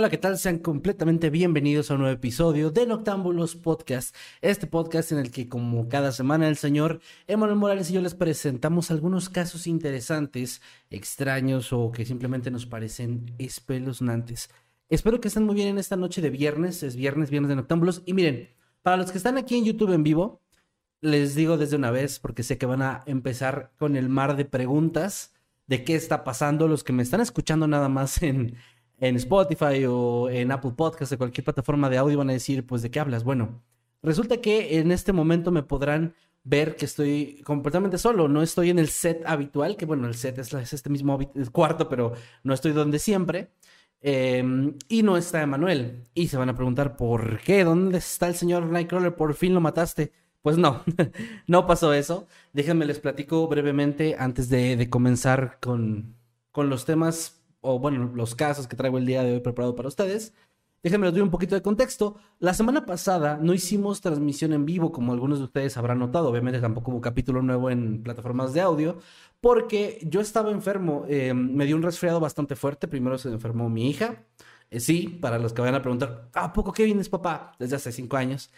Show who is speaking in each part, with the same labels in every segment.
Speaker 1: Hola, ¿qué tal? Sean completamente bienvenidos a un nuevo episodio de Noctámbulos Podcast. Este podcast en el que, como cada semana, el señor Emanuel Morales y yo les presentamos algunos casos interesantes, extraños o que simplemente nos parecen espeluznantes. Espero que estén muy bien en esta noche de viernes. Es viernes, viernes de Noctámbulos. Y miren, para los que están aquí en YouTube en vivo, les digo desde una vez, porque sé que van a empezar con el mar de preguntas de qué está pasando. Los que me están escuchando nada más en en Spotify o en Apple Podcasts o cualquier plataforma de audio van a decir, pues, ¿de qué hablas? Bueno, resulta que en este momento me podrán ver que estoy completamente solo, no estoy en el set habitual, que bueno, el set es, este mismo cuarto, pero no estoy donde siempre. Em, y no está Emanuel. Y se van a preguntar, ¿por qué? ¿Dónde está el señor Nightcrawler? ¿Por fin lo mataste? Pues no, no pasó eso. Déjenme les platico brevemente antes de, comenzar con, con los temas o bueno, los casos que traigo el día de hoy preparado para ustedes. Déjenme les doy un poquito de contexto. La semana pasada no hicimos transmisión en vivo, como algunos de ustedes habrán notado. Obviamente tampoco hubo capítulo nuevo en plataformas de audio, porque yo estaba enfermo. Eh, me dio un resfriado bastante fuerte. Primero se enfermó mi hija. Eh, sí, para los que vayan a preguntar, ¿a poco qué vienes, papá? Desde hace cinco años.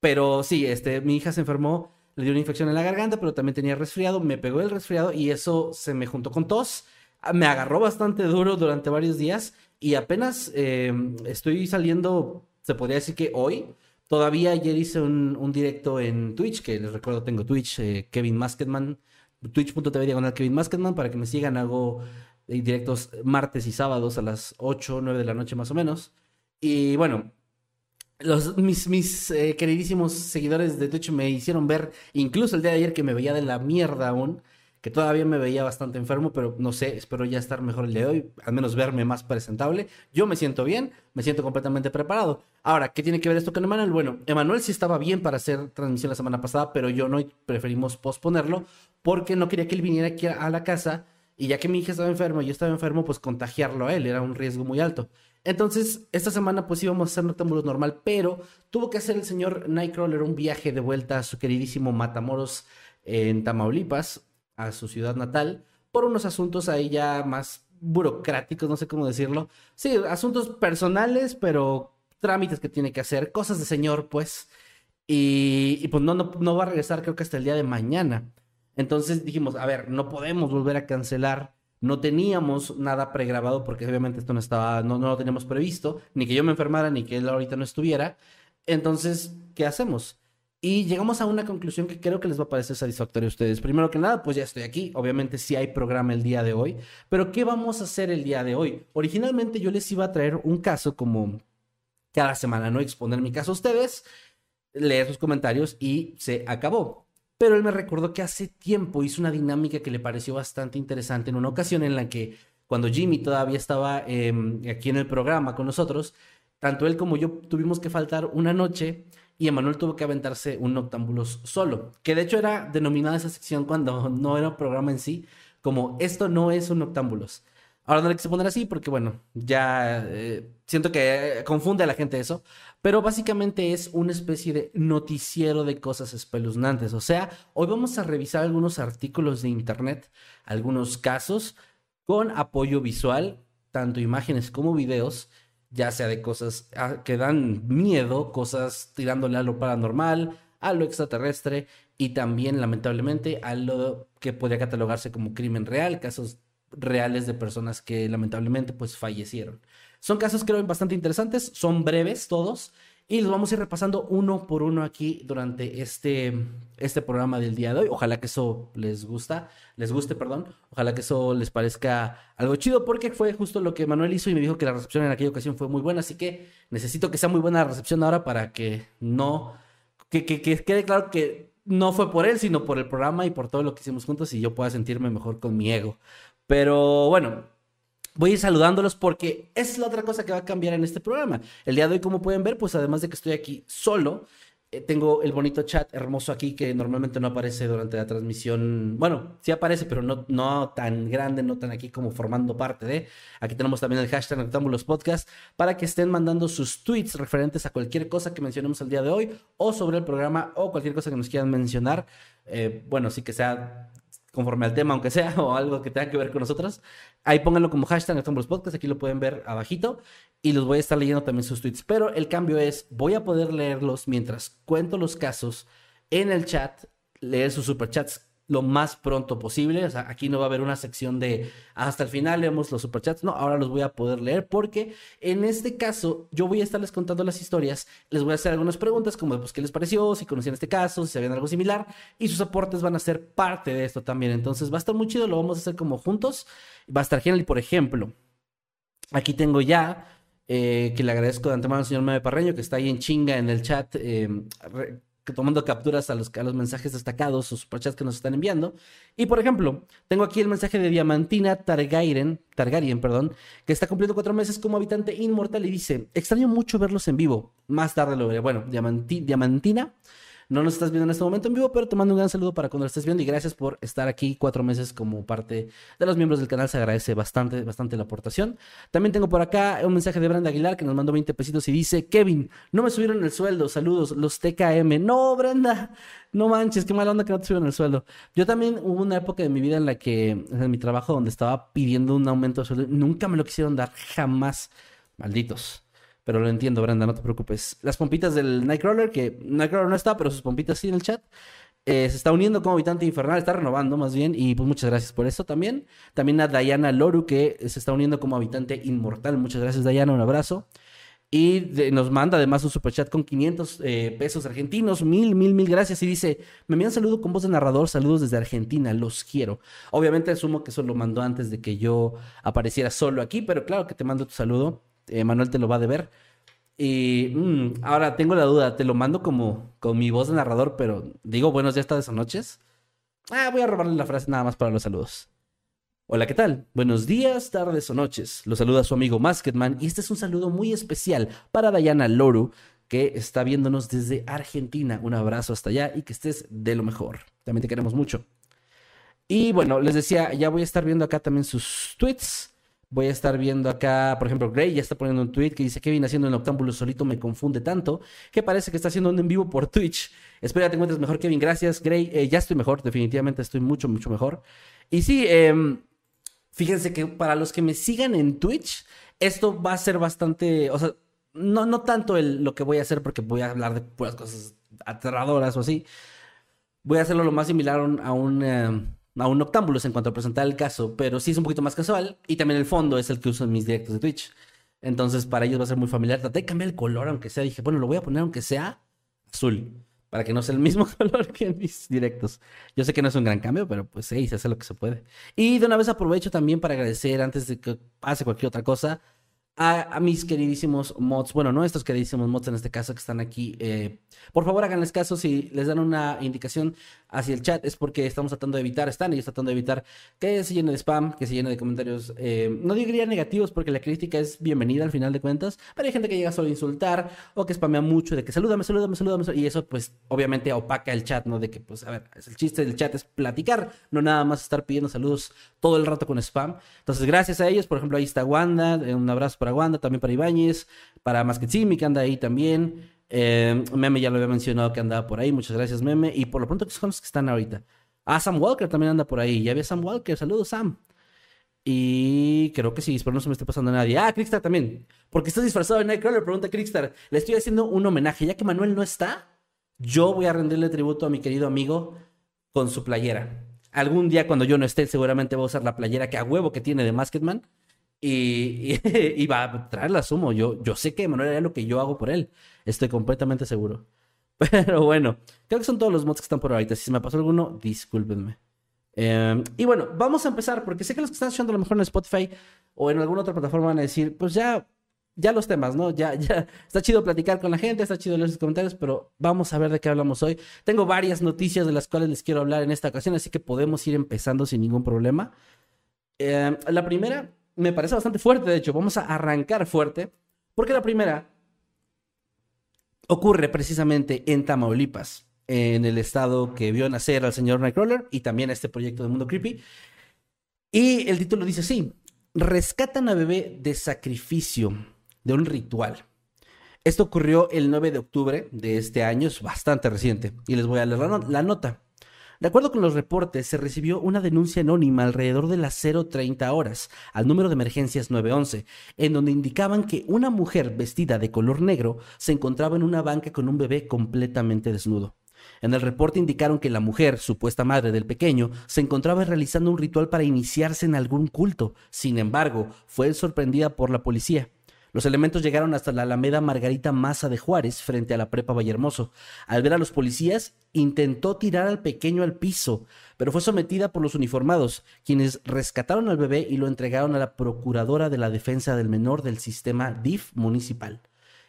Speaker 1: Pero sí, este, mi hija se enfermó, le dio una infección en la garganta, pero también tenía resfriado. Me pegó el resfriado y eso se me juntó con tos me agarró bastante duro durante varios días y apenas em, estoy saliendo, se podría decir que hoy. Todavía ayer hice un, directo en Twitch, que les recuerdo tengo Twitch, eh, Kevin Masketman, twitch.tv Kevin Masketman, para que me sigan, hago eh, directos martes y sábados a las 8 o 9 de la noche más o menos. Y bueno, los, mis, mis eh, queridísimos seguidores de Twitch me hicieron ver, incluso el día de ayer que me veía de la mierda aún, que todavía me veía bastante enfermo, pero no sé, espero ya estar mejor el día de hoy, al menos verme más presentable. Yo me siento bien, me siento completamente preparado. Ahora, ¿qué tiene que ver esto con Emanuel? Bueno, Emanuel sí estaba bien para hacer transmisión la semana pasada, pero yo no preferimos posponerlo porque no quería que él viniera aquí a la casa y ya que mi hija estaba enferma y yo estaba enfermo, pues contagiarlo a él era un riesgo muy alto. Entonces, esta semana pues íbamos a hacer noctámbulos normal, pero tuvo que hacer el señor Nightcrawler un viaje de vuelta a su queridísimo Matamoros en Tamaulipas a su ciudad natal por unos asuntos ahí ya más burocráticos, no sé cómo decirlo. Sí, asuntos personales, pero trámites que tiene que hacer, cosas de señor, pues. Y, pues no, no, va a regresar creo que hasta el día de mañana. Entonces dijimos, a ver, no podemos volver a cancelar. No teníamos nada pregrabado porque obviamente esto no estaba, no, no lo teníamos previsto, ni que yo me enfermara, ni que él ahorita no estuviera. Entonces, ¿qué hacemos? Y llegamos a una conclusión que creo que les va a parecer satisfactoria a ustedes. Primero que nada, pues ya estoy aquí. Obviamente sí hay programa el día de hoy. Pero ¿qué vamos a hacer el día de hoy? Originalmente yo les iba a traer un caso como cada semana, ¿no? Exponer mi caso a ustedes, leer sus comentarios y se acabó. Pero él me recordó que hace tiempo hizo una dinámica que le pareció bastante interesante en una ocasión en la que cuando Jimmy todavía estaba em, aquí en el programa con nosotros, tanto él como yo tuvimos que faltar una noche y Emanuel tuvo que aventarse un Noctámbulos solo, que de hecho era denominada esa sección cuando no era programa en sí, como esto no es un Noctámbulos. Ahora no le quise poner así porque, bueno, ya eh, siento que confunde a la gente eso, pero básicamente es una especie de noticiero de cosas espeluznantes. O sea, hoy vamos a revisar algunos artículos de internet, algunos casos con apoyo visual, tanto imágenes como videos, ya sea de cosas ah, que dan miedo, cosas tirándole a lo paranormal, a lo extraterrestre y también, lamentablemente, a lo que podría catalogarse como crimen real, casos reales de personas que lamentablemente pues fallecieron. Son casos creo bastante interesantes, son breves todos y los vamos a ir repasando uno por uno aquí durante este, este programa del día de hoy. Ojalá que eso les gusta, les guste, perdón. Ojalá que eso les parezca algo chido porque fue justo lo que Manuel hizo y me dijo que la recepción en aquella ocasión fue muy buena, así que necesito que sea muy buena la recepción ahora para que no, que, que, que quede claro que no fue por él, sino por el programa y por todo lo que hicimos juntos y yo pueda sentirme mejor con mi ego. Pero bueno, voy a ir saludándolos porque es la otra cosa que va a cambiar en este programa. El día de hoy, como pueden ver, pues además de que estoy aquí solo, eh, tengo el bonito chat hermoso aquí que normalmente no aparece durante la transmisión. Bueno, sí aparece, pero no, no tan grande, no tan aquí como formando parte de. Aquí tenemos también el hashtag Noctámbulos Podcast para que estén mandando sus tweets referentes a cualquier cosa que mencionemos el día de hoy o sobre el programa o cualquier cosa que nos quieran mencionar. Eh, bueno, sí que sea conforme al tema, aunque sea, o algo que tenga que ver con nosotros. Ahí pónganlo como hashtag Noctámbulos Podcast, aquí lo pueden ver abajito. Y los voy a estar leyendo también sus tweets. Pero el cambio es, voy a poder leerlos mientras cuento los casos en el chat, leer sus superchats lo más pronto posible. O sea, aquí no va a haber una sección de hasta el final leemos los superchats. No, ahora los voy a poder leer porque en este caso yo voy a estarles contando las historias. Les voy a hacer algunas preguntas como pues qué les pareció, si conocían este caso, si sabían algo similar. Y sus aportes van a ser parte de esto también. Entonces va a estar muy chido, lo vamos a hacer como juntos. Va a estar genial. Y por ejemplo, aquí tengo ya... Eh, que le agradezco de antemano al señor Meme Parreño, que está ahí en chinga en el chat, eh, tomando capturas a los, mensajes destacados o superchats que nos están enviando. Y por ejemplo, tengo aquí el mensaje de Diamantina Targaryen, Targaryen, perdón, que está cumpliendo cuatro meses como habitante inmortal y dice, extraño mucho verlos en vivo. Más tarde lo veré. Bueno, Diamantina no nos estás viendo en este momento en vivo, pero te mando un gran saludo para cuando lo estés viendo y gracias por estar aquí cuatro meses como parte de los miembros del canal. Se agradece bastante, bastante la aportación. También tengo por acá un mensaje de Brenda Aguilar que nos mandó 20 pesitos y dice, Kevin, no me subieron el sueldo, saludos, los TKM. No, Brenda, no manches, qué mala onda que no te subieron el sueldo. Yo también hubo una época de mi vida en la que, en mi trabajo, donde estaba pidiendo un aumento de sueldo, nunca me lo quisieron dar, jamás. Malditos. Pero lo entiendo, Brenda, no te preocupes. Las pompitas del Nightcrawler, que Nightcrawler no está, pero sus pompitas sí en el chat. Eh, se está uniendo como habitante infernal, está renovando más bien, y pues muchas gracias por eso también. También a Diana Loru, que se está uniendo como habitante inmortal. Muchas gracias, Diana, un abrazo. Y nos manda además un superchat con 500 eh, pesos argentinos. Mil, mil, mil gracias. Y dice, me envían saludo con voz de narrador. Saludos desde Argentina. Los quiero. Obviamente asumo que eso lo mandó antes de que yo apareciera solo aquí. Pero claro que te mando tu saludo. Eh, Manuel te lo va a deber. Y mm, ahora tengo la duda, te lo mando como con mi voz de narrador, pero digo buenos días, tardes o noches. Ah, voy a robarle la frase nada más para los saludos. Hola, ¿qué tal? Buenos días, tardes o noches. Lo saluda su amigo Masketman y este es un saludo muy especial para Dayana Loru, que está viéndonos desde Argentina. Un abrazo hasta allá y que estés de lo mejor. También te queremos mucho. Y bueno, les decía, ya voy a estar viendo acá también sus tweets. Voy a estar viendo acá, por ejemplo, Gray ya está poniendo un tweet que dice, Kevin haciendo el octámbulo solito me confunde tanto, que parece que está haciendo un en vivo por Twitch. Espero que te encuentres mejor, Kevin. Gracias, Gray. Eh, ya estoy mejor, definitivamente estoy mucho, mucho mejor. Y sí, em, fíjense que para los que me sigan en Twitch, esto va a ser bastante, o sea, no, no tanto el, lo que voy a hacer porque voy a hablar de puras cosas aterradoras o así. Voy a hacerlo lo más similar a un... Em, a un octámbulos en cuanto a presentar el caso, pero sí es un poquito más casual y también el fondo es el que uso en mis directos de Twitch. Entonces para ellos va a ser muy familiar. Traté de cambiar el color aunque sea. Dije, bueno, lo voy a poner aunque sea azul, para que no sea el mismo color que en mis directos. Yo sé que no es un gran cambio, pero pues sí, se hace lo que se puede. Y de una vez aprovecho también para agradecer antes de que pase cualquier otra cosa a, mis queridísimos mods, bueno, no estos queridísimos mods en este caso que están aquí. Eh, por favor, háganles caso si les dan una indicación hacia el chat, es porque estamos tratando de evitar, están ellos tratando de evitar que se llene de spam, que se llene de comentarios, eh, no diría negativos porque la crítica es bienvenida al final de cuentas, pero hay gente que llega solo a insultar o que spamea mucho de que salúdame, salúdame, salúdame, y eso pues obviamente opaca el chat, ¿no? De que pues, a ver, el chiste del chat es platicar, no nada más estar pidiendo saludos todo el rato con spam. Entonces, gracias a ellos, por ejemplo, ahí está Wanda, un abrazo para Wanda, también para Ibáñez, para Masquetsimi, que anda ahí también. Eh, Meme ya lo había mencionado que andaba por ahí. Muchas gracias, Meme. Y por lo pronto, que son los que están ahorita? Ah, Sam Walker también anda por ahí. Ya había Sam Walker. Saludos, Sam. Y creo que sí, espero no se me esté pasando a nadie. Ah, Crickstar también. Porque estás disfrazado de Nightcrawler? Pregunta Crickstar. Le estoy haciendo un homenaje. Ya que Manuel no está, yo voy a rendirle tributo a mi querido amigo con su playera. Algún día cuando yo no esté, seguramente va a usar la playera que a huevo que tiene de Masketman y, y, va a traerla sumo. Yo, yo sé que Manuel hará lo que yo hago por él. Estoy completamente seguro. Pero bueno, creo que son todos los mods que están por ahorita. Si se me pasó alguno, discúlpenme. Em, y bueno, vamos a empezar, porque sé que los que están escuchando a lo mejor en Spotify o en alguna otra plataforma van a decir, pues ya, ya los temas, ¿no? Ya, ya, está chido platicar con la gente, está chido leer sus comentarios, pero vamos a ver de qué hablamos hoy. Tengo varias noticias de las cuales les quiero hablar en esta ocasión, así que podemos ir empezando sin ningún problema. Em, la primera me parece bastante fuerte, de hecho, vamos a arrancar fuerte, porque la primera ocurre precisamente en Tamaulipas en el estado que vio nacer al señor Nightcrawler y también a este proyecto de Mundo Creepy. Y el título dice así, rescatan a bebé de sacrificio de un ritual. Esto ocurrió el 9 de octubre de este año, es bastante reciente, y les voy a leer la, nota. De acuerdo con los reportes, se recibió una denuncia anónima alrededor de las 0.30 horas al número de emergencias 911, en donde indicaban que una mujer vestida de color negro se encontraba en una banca con un bebé completamente desnudo. En el reporte indicaron que la mujer, supuesta madre del pequeño, se encontraba realizando un ritual para iniciarse en algún culto. Sin embargo, fue sorprendida por la policía. Los elementos llegaron hasta la Alameda Margarita Maza de Juárez, frente a la Prepa Vallehermoso. Al ver a los policías, intentó tirar al pequeño al piso, pero fue sometida por los uniformados, quienes rescataron al bebé y lo entregaron a la Procuradora de la Defensa del Menor del sistema DIF municipal.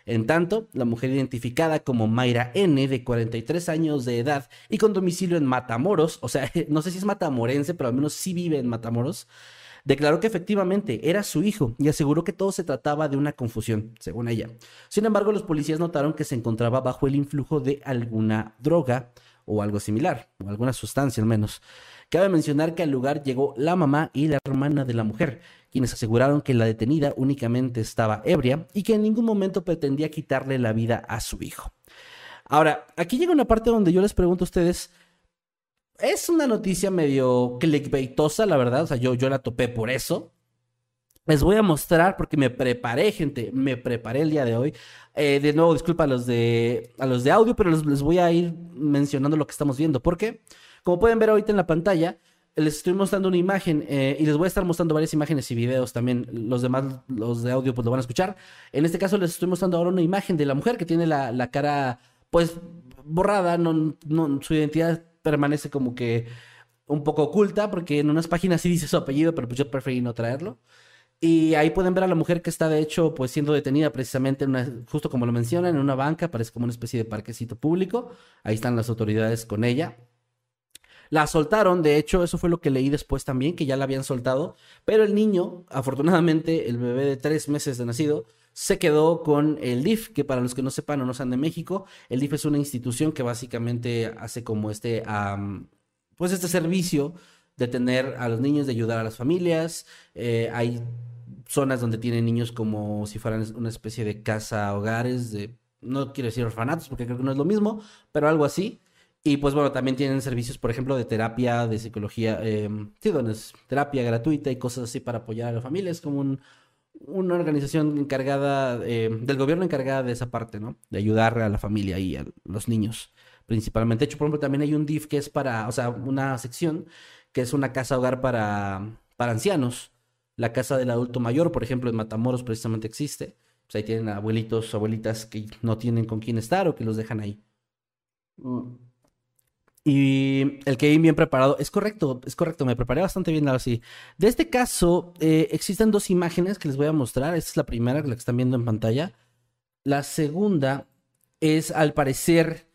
Speaker 1: En tanto, la mujer identificada como Mayra N, de 43 años de edad y con domicilio en Matamoros, o sea, no sé si es matamorense, pero al menos sí vive en Matamoros, declaró que efectivamente era su hijo y aseguró que todo se trataba de una confusión, según ella. Sin embargo, los policías notaron que se encontraba bajo el influjo de alguna droga o algo similar, o alguna sustancia al menos. Cabe mencionar que al lugar llegó la mamá y la hermana de la mujer, quienes aseguraron que la detenida únicamente estaba ebria y que en ningún momento pretendía quitarle la vida a su hijo. Ahora, aquí llega una parte donde yo les pregunto a ustedes, es una noticia medio clickbaitosa, la verdad, o sea, yo, yo la topé por eso. Les voy a mostrar porque me preparé, gente, me preparé el día de hoy. Eh, de nuevo, disculpa a los de, a los de audio, pero les, les voy a ir mencionando lo que estamos viendo. Porque, como pueden ver ahorita en la pantalla, les estoy mostrando una imagen eh, y les voy a estar mostrando varias imágenes y videos también. Los demás, los de audio, pues lo van a escuchar. En este caso les estoy mostrando ahora una imagen de la mujer que tiene la, cara, pues, borrada. No, no, su identidad permanece como que un poco oculta porque en unas páginas sí dice su apellido, pero pues yo preferí no traerlo. Y ahí pueden ver a la mujer que está de hecho pues siendo detenida precisamente en una, justo como lo mencionan, en una banca, parece como una especie de parquecito público. Ahí están las autoridades con ella. La soltaron, de hecho, eso fue lo que leí después también, que ya la habían soltado, pero el niño, afortunadamente, el bebé de tres meses de nacido, se quedó con el DIF, que para los que no sepan o no sean de México, el DIF es una institución que básicamente hace como este, pues este servicio de tener a los niños, de ayudar a las familias. Eh, hay zonas donde tienen niños como si fueran una especie de casa hogares, de, no quiero decir orfanatos porque creo que no es lo mismo, pero algo así. Y pues bueno, también tienen servicios, por ejemplo, de terapia, de psicología, eh, sí, donde es terapia gratuita y cosas así para apoyar a la familia. Es como un, una organización encargada, eh, del gobierno encargada de esa parte, ¿no? De ayudar a la familia y a los niños principalmente. De hecho, por ejemplo, también hay un DIF que es para, o sea, una sección que es una casa hogar para, para ancianos. La casa del adulto mayor, por ejemplo, en Matamoros precisamente existe. Pues ahí tienen abuelitos abuelitas que no tienen con quién estar o que los dejan ahí. Mm. Y el que bien preparado, es correcto, es correcto, me preparé bastante bien así. De este caso, eh, existen dos imágenes que les voy a mostrar. Esta es la primera, la que están viendo en pantalla. La segunda es, al parecer,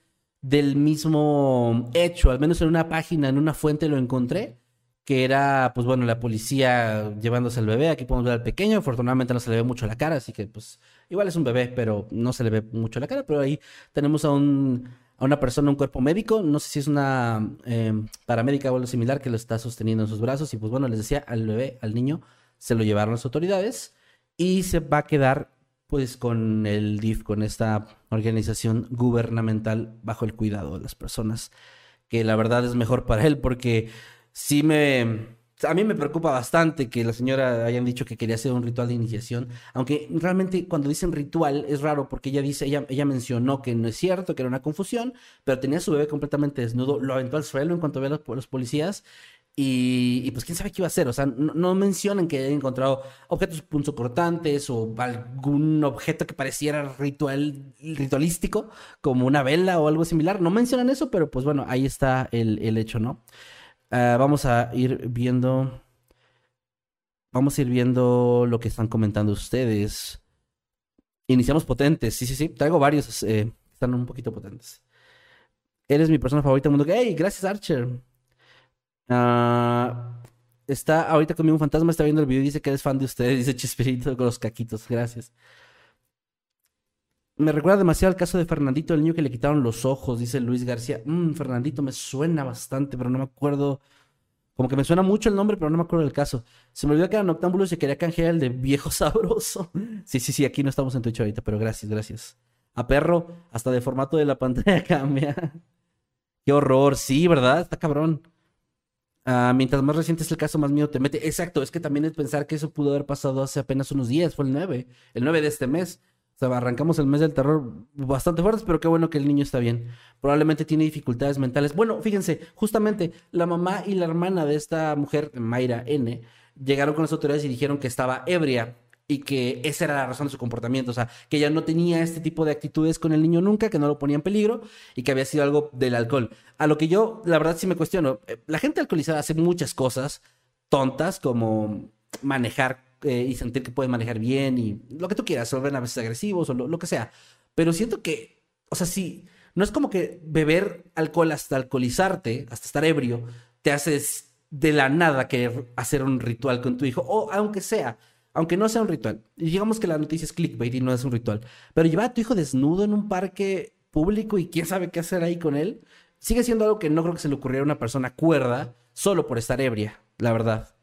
Speaker 1: del mismo hecho, al menos en una página, en una fuente lo encontré, que era, pues bueno, la policía llevándose al bebé. Aquí podemos ver al pequeño, afortunadamente no se le ve mucho la cara, así que pues igual es un bebé, pero no se le ve mucho la cara, pero ahí tenemos a un a una persona un cuerpo médico, no sé si es una eh, paramédica o algo similar que lo está sosteniendo en sus brazos. Y pues bueno, les decía, al bebé, al niño, se lo llevaron las autoridades y se va a quedar pues con el DIF, con esta organización gubernamental bajo el cuidado de las personas, que la verdad es mejor para él porque sí me, a mí me preocupa bastante que la señora hayan dicho que quería hacer un ritual de iniciación, aunque realmente cuando dicen ritual es raro porque ella dice, ella, ella mencionó que no es cierto, que era una confusión, pero tenía a su bebé completamente desnudo, lo aventó al suelo en cuanto ve a los, policías y, pues quién sabe qué iba a hacer. O sea, no, mencionan que haya encontrado objetos punzocortantes o algún objeto que pareciera ritual, ritualístico, como una vela o algo similar. No mencionan eso, pero pues bueno, ahí está el, el hecho, ¿no? Ah, vamos a ir viendo. Vamos a ir viendo lo que están comentando ustedes. Iniciamos potentes. Sí, sí, sí. Traigo varios. Eh, están un poquito potentes. Eres mi persona favorita del mundo. ¡Hey! Gracias, Archer. Ah, está ahorita conmigo un fantasma, está viendo el video y dice que eres fan de ustedes, dice Chispirito con los caquitos, gracias. Me recuerda demasiado al caso de Fernandito, el niño que le quitaron los ojos, dice Luis García. Mm, Fernandito me suena bastante, pero no me acuerdo. Como que me suena mucho el nombre, pero no me acuerdo del caso. Se me olvidó que era Noctámbulo y se quería canjear el de viejo sabroso. Sí, sí, sí, aquí no estamos en Twitch ahorita, pero gracias, gracias. A perro, hasta de formato de la pantalla cambia. Qué horror, sí, ¿verdad? Está cabrón. Ah, mientras más reciente es el caso, más miedo te mete. Exacto, es que también es pensar que eso pudo haber pasado hace apenas unos días, fue el 9, el 9 de este mes. O sea, arrancamos el mes del terror bastante fuertes, pero qué bueno que el niño está bien. Probablemente tiene dificultades mentales. Bueno, fíjense, justamente la mamá y la hermana de esta mujer, Mayra N., llegaron con las autoridades y dijeron que estaba ebria y que esa era la razón de su comportamiento, o sea, que ella no tenía este tipo de actitudes con el niño nunca, que no lo ponía en peligro y que había sido algo del alcohol. A lo que yo, la verdad, sí me cuestiono. Eh, la gente alcoholizada hace muchas cosas tontas como manejar eh, y sentir que puede manejar bien y lo que tú quieras, se ven a veces agresivos o lo, que sea. Pero siento que, o sea, sí, no es como que beber alcohol hasta alcoholizarte, hasta estar ebrio, te haces de la nada querer hacer un ritual con tu hijo, o aunque sea aunque no sea un ritual, digamos que la noticia es clickbait y no es un ritual, pero llevar a tu hijo desnudo en un parque público y quién sabe qué hacer ahí con él, sigue siendo algo que no creo que se le ocurriera a una persona cuerda solo por estar ebria, la verdad.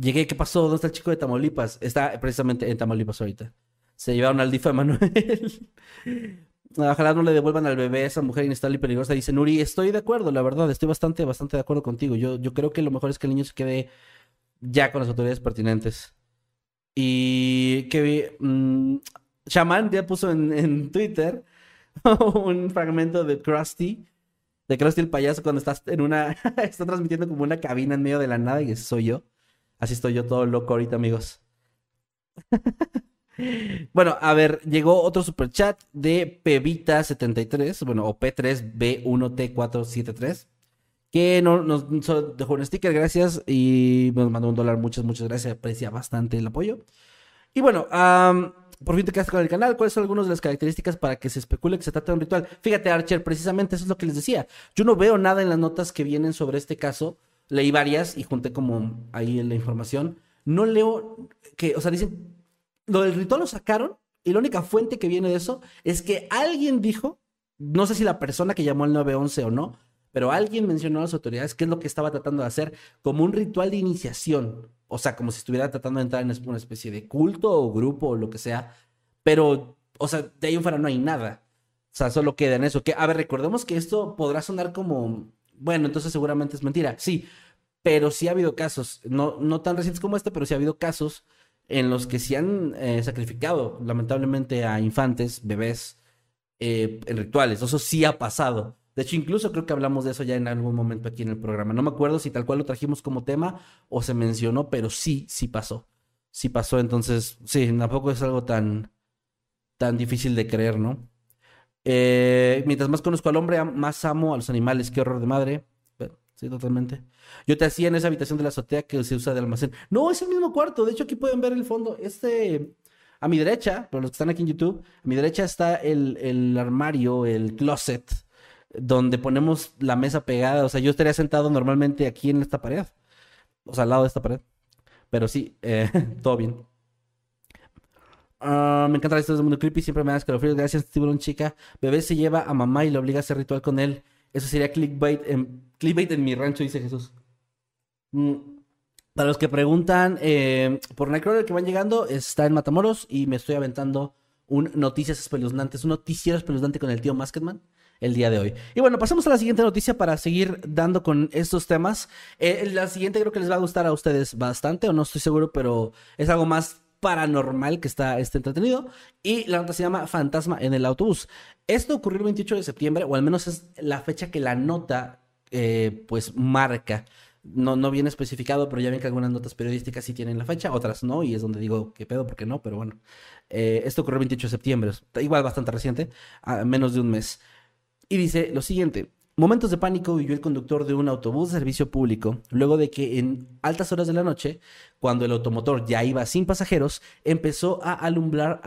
Speaker 1: Llegué, ¿qué pasó? ¿Dónde está el chico de Tamaulipas? Está precisamente en Tamaulipas ahorita. Se llevaron al DIF Manuel. Ojalá no le devuelvan al bebé a esa mujer inestable y peligrosa. Dice Nuri, estoy de acuerdo, la verdad, estoy bastante, bastante de acuerdo contigo. Yo, yo creo que lo mejor es que el niño se quede ya con las autoridades pertinentes. Y que mm, Shaman ya puso en, Twitter un fragmento de Krusty, de Krusty el payaso cuando estás en una, está transmitiendo como una cabina en medio de la nada y soy yo. Así estoy yo todo loco ahorita, amigos. bueno, a ver, llegó otro super chat de Pevita73, bueno, o P3B1T473 que no, nos, dejó un sticker, gracias, y nos mandó un dólar, muchas, muchas gracias, aprecia bastante el apoyo. Y bueno, por fin te quedaste con el canal, ¿cuáles son algunas de las características para que se especule que se trata de un ritual? Fíjate, Archer, precisamente eso es lo que les decía. Yo no veo nada en las notas que vienen sobre este caso, leí varias y junté como ahí la información. No leo que, o sea, dicen, lo del ritual lo sacaron y la única fuente que viene de eso es que alguien dijo, no sé si la persona que llamó al 911 o no, pero alguien mencionó a las autoridades qué es lo que estaba tratando de hacer como un ritual de iniciación. O sea, como si estuviera tratando de entrar en una especie de culto o grupo o lo que sea. Pero, o sea, de ahí en fuera no hay nada. O sea, solo queda en eso. Que, a ver, recordemos que esto podrá sonar como, bueno, entonces seguramente es mentira. Sí, pero sí ha habido casos, no, no tan recientes como este, pero sí ha habido casos en los que se han eh, sacrificado, lamentablemente, a infantes, bebés, eh, en rituales. Eso sí ha pasado. De hecho, incluso creo que hablamos de eso ya en algún momento aquí en el programa. No me acuerdo si tal cual lo trajimos como tema o se mencionó, pero sí, sí pasó. Sí pasó, entonces, sí, tampoco es algo tan, tan difícil de creer, ¿no? Eh, mientras más conozco al hombre, más amo a los animales. Qué horror de madre. sí, totalmente. Yo te hacía en esa habitación de la azotea que se usa de almacén. No, es el mismo cuarto. De hecho, aquí pueden ver el fondo. Este, a mi derecha, para los que están aquí en YouTube, a mi derecha está el, el armario, el closet donde ponemos la mesa pegada. O sea, yo estaría sentado normalmente aquí en esta pared. O sea, al lado de esta pared. Pero sí, eh, todo bien. Ah, me encanta la historia del mundo creepy. Siempre me das escalofríos. Gracias, tiburón chica. Bebé se lleva a mamá y le obliga a hacer ritual con él. Eso sería clickbait en, clickbait en mi rancho, dice Jesús. Mm, para los que preguntan eh, por Nightcrawler que van llegando, está en Matamoros y me estoy aventando un Noticias Espeluznantes, un noticiero espeluznante con el tío Masketman. el día de hoy. Y bueno, pasamos a la siguiente noticia para seguir dando con estos temas. Eh, la siguiente creo que les va a gustar a ustedes bastante, o no estoy seguro, pero es algo más paranormal que está este entretenido. Y la nota se llama Fantasma en el autobús. Esto ocurrió el 28 de septiembre, o al menos es la fecha que la nota eh, pues marca. No, no viene especificado, pero ya ven que algunas notas periodísticas sí tienen la fecha, otras no, y es donde digo, ¿qué pedo? ¿Por qué no? Pero bueno, eh, esto ocurrió el 28 de septiembre, igual bastante reciente, menos de un mes. Y dice lo siguiente, Momentos de pánico vivió el conductor de un autobús de servicio público, luego de que en altas horas de la noche, cuando el automotor ya iba sin pasajeros, empezó a alumbrar,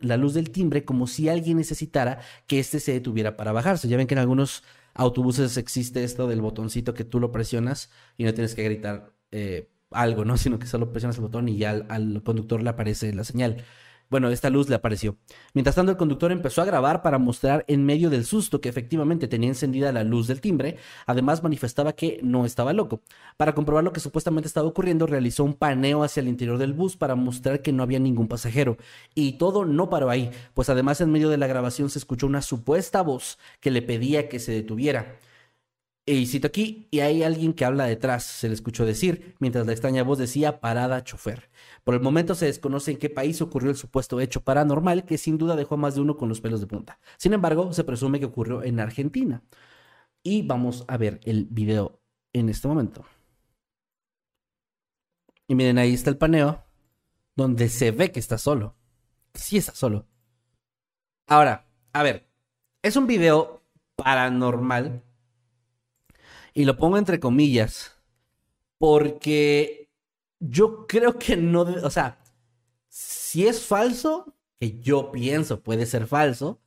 Speaker 1: la luz del timbre como si alguien necesitara que éste se detuviera para bajarse. Ya ven que en algunos autobuses existe esto del botoncito que tú lo presionas y no tienes que gritar eh, algo, ¿no? Sino que solo presionas el botón y ya al conductor le aparece la señal. Bueno, esta luz le apareció. Mientras tanto, el conductor empezó a grabar para mostrar en medio del susto que efectivamente tenía encendida la luz del timbre. Además, manifestaba que no estaba loco. Para comprobar lo que supuestamente estaba ocurriendo, realizó un paneo hacia el interior del bus para mostrar que no había ningún pasajero. Y todo no paró ahí, pues además en medio de la grabación se escuchó una supuesta voz que le pedía que se detuviera. Y cito aquí, y hay alguien que habla detrás, se le escuchó decir, mientras la extraña voz decía parada chofer. Por el momento se desconoce en qué país ocurrió el supuesto hecho paranormal que sin duda dejó a más de uno con los pelos de punta. Sin embargo, se presume que ocurrió en Argentina. Y vamos a ver el video en este momento. Y miren, ahí está el paneo, donde se ve que está solo. Sí está solo. Ahora, a ver, es un video paranormal y lo pongo entre comillas, porque yo creo que no, o sea, si es falso, que yo pienso puede ser falso,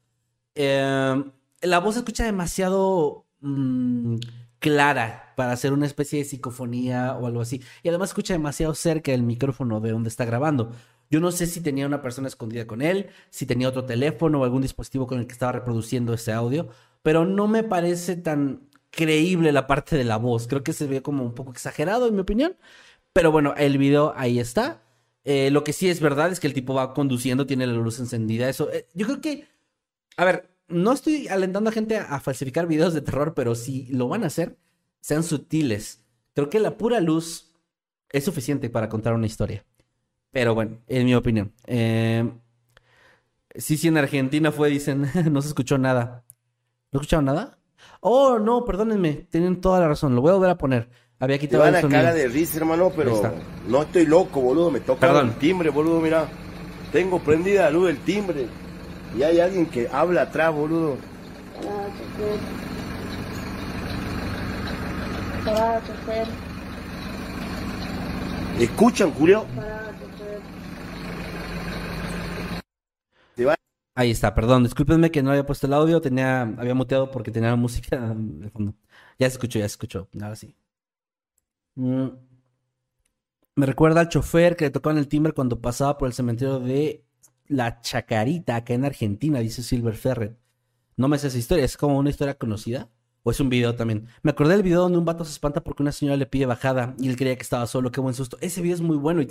Speaker 1: em, la voz se escucha demasiado mm, clara para hacer una especie de psicofonía o algo así. Y además escucha demasiado cerca del micrófono de donde está grabando. Yo no sé si tenía una persona escondida con él, si tenía otro teléfono o algún dispositivo con el que estaba reproduciendo ese audio, pero no me parece tan creíble la parte de la voz. Creo que se ve como un poco exagerado, en mi opinión. Pero bueno, el video ahí está. Eh, lo que sí es verdad es que el tipo va conduciendo, tiene la luz encendida. Eso, eh, yo creo que. A ver, no estoy alentando a gente a, falsificar videos de terror, pero si lo van a hacer, sean sutiles. Creo que la pura luz es suficiente para contar una historia. Pero bueno, en mi opinión. Eh, sí, sí, en Argentina fue, dicen, no se escuchó nada. ¿No escucharon nada? Oh, no, perdónenme, tienen toda la razón, lo voy a volver a poner. Había quitado
Speaker 2: Te van a cara de risa, hermano, pero no estoy loco, boludo, me toca el timbre, boludo, mira. Tengo prendida la luz del timbre y hay alguien que habla atrás, boludo. ¿Escuchan, Julio?
Speaker 1: Ahí está, perdón, discúlpenme que no había puesto el audio, tenía, había muteado porque tenía la música de fondo. Ya se escuchó, ya se escuchó, ahora sí. Mm. Me recuerda al chofer que le tocaban el timbre cuando pasaba por el cementerio de La Chacarita, acá en Argentina, dice Silver Ferret. No me sé esa historia, ¿es como una historia conocida? ¿O es un video también? Me acordé del video donde un vato se espanta porque una señora le pide bajada y él creía que estaba solo, qué buen susto. Ese video es muy bueno, y,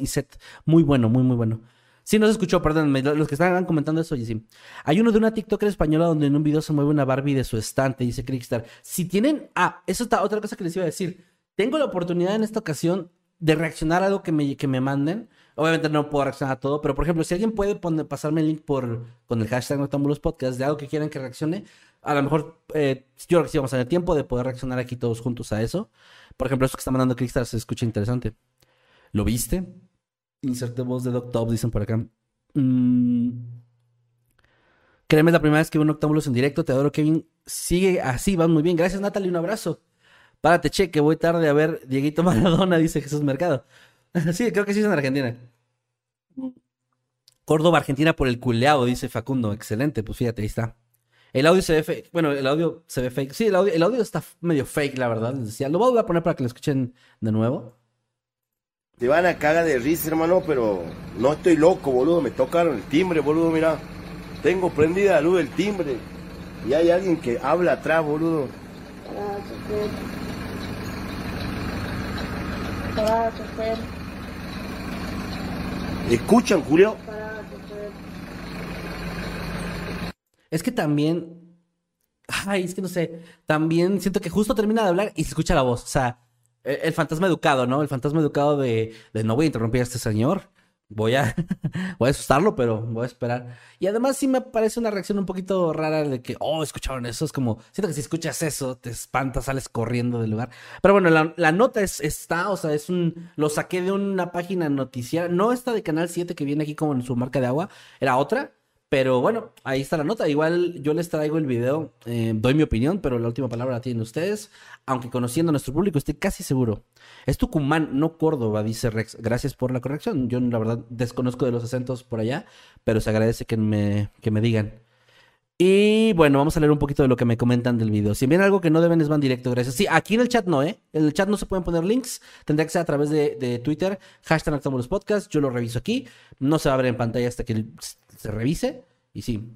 Speaker 1: y set, muy bueno, muy, muy bueno. Sí, no se escuchó, perdón, los que estaban comentando eso, oye, sí. Hay uno de una TikToker española donde en un video se mueve una Barbie de su estante, dice Crickstar. Si tienen, ah, eso está otra cosa que les iba a decir. Tengo la oportunidad en esta ocasión de reaccionar a algo que me, que me manden. Obviamente no puedo reaccionar a todo, pero por ejemplo, si alguien puede pasarme el link por, con el hashtag Notambulos Podcast de algo que quieran que reaccione, a lo mejor eh, yo creo que sí vamos a tener tiempo de poder reaccionar aquí todos juntos a eso. Por ejemplo, eso que está mandando Crickstar se escucha interesante. ¿Lo viste? Inserte voz de Doc Top, dicen por acá. Mm. Créeme, es la primera vez que veo un Octámbulos en directo. Te adoro, Kevin. Sigue así, van muy bien. Gracias, Natalie. Un abrazo. Párate, che, que voy tarde a ver Dieguito Maradona, dice Jesús Mercado. sí, creo que sí es en Argentina. Córdoba, Argentina por el culeado, dice Facundo. Excelente, pues fíjate, ahí está. El audio se ve fake. Bueno, el audio se ve fake. Sí, el audio, el audio está medio fake, la verdad. Les decía. Lo voy a poner para que lo escuchen de nuevo.
Speaker 2: Te van a cagar de risa, hermano, pero no estoy loco, boludo. Me tocaron el timbre, boludo, mira. Tengo prendida la luz del timbre. Y hay alguien que habla atrás, boludo. ¿Escuchan, Julio?
Speaker 1: Es que también ay, es que no sé, también siento que justo termina de hablar y se escucha la voz. O sea, el, fantasma educado, ¿no? El fantasma educado de, de no voy a interrumpir a este señor. Voy a, voy a asustarlo, pero voy a esperar. Y además sí me parece una reacción un poquito rara de que, oh, escucharon eso. Es como, siento que si escuchas eso, te espantas, sales corriendo del lugar. Pero bueno, la, la nota es, está, o sea, es un, lo saqué de una página noticiaria, no esta de Canal 7 que viene aquí como en su marca de agua, era otra. Pero bueno, ahí está la nota. Igual yo les traigo el video, eh, doy mi opinión, pero la última palabra la tienen ustedes. Aunque conociendo a nuestro público, estoy casi seguro. Es Tucumán, no Córdoba, dice Rex. Gracias por la corrección. Yo la verdad desconozco de los acentos por allá, pero se agradece que me, que me digan. Y bueno, vamos a leer un poquito de lo que me comentan del video. Si bien algo que no deben es van directo, gracias. Sí, aquí en el chat no, ¿eh? En el chat no se pueden poner links. Tendría que ser a través de, de Twitter, hashtag Noctámbulos Podcast. Yo lo reviso aquí. No se va a ver en pantalla hasta que se revise. Y sí,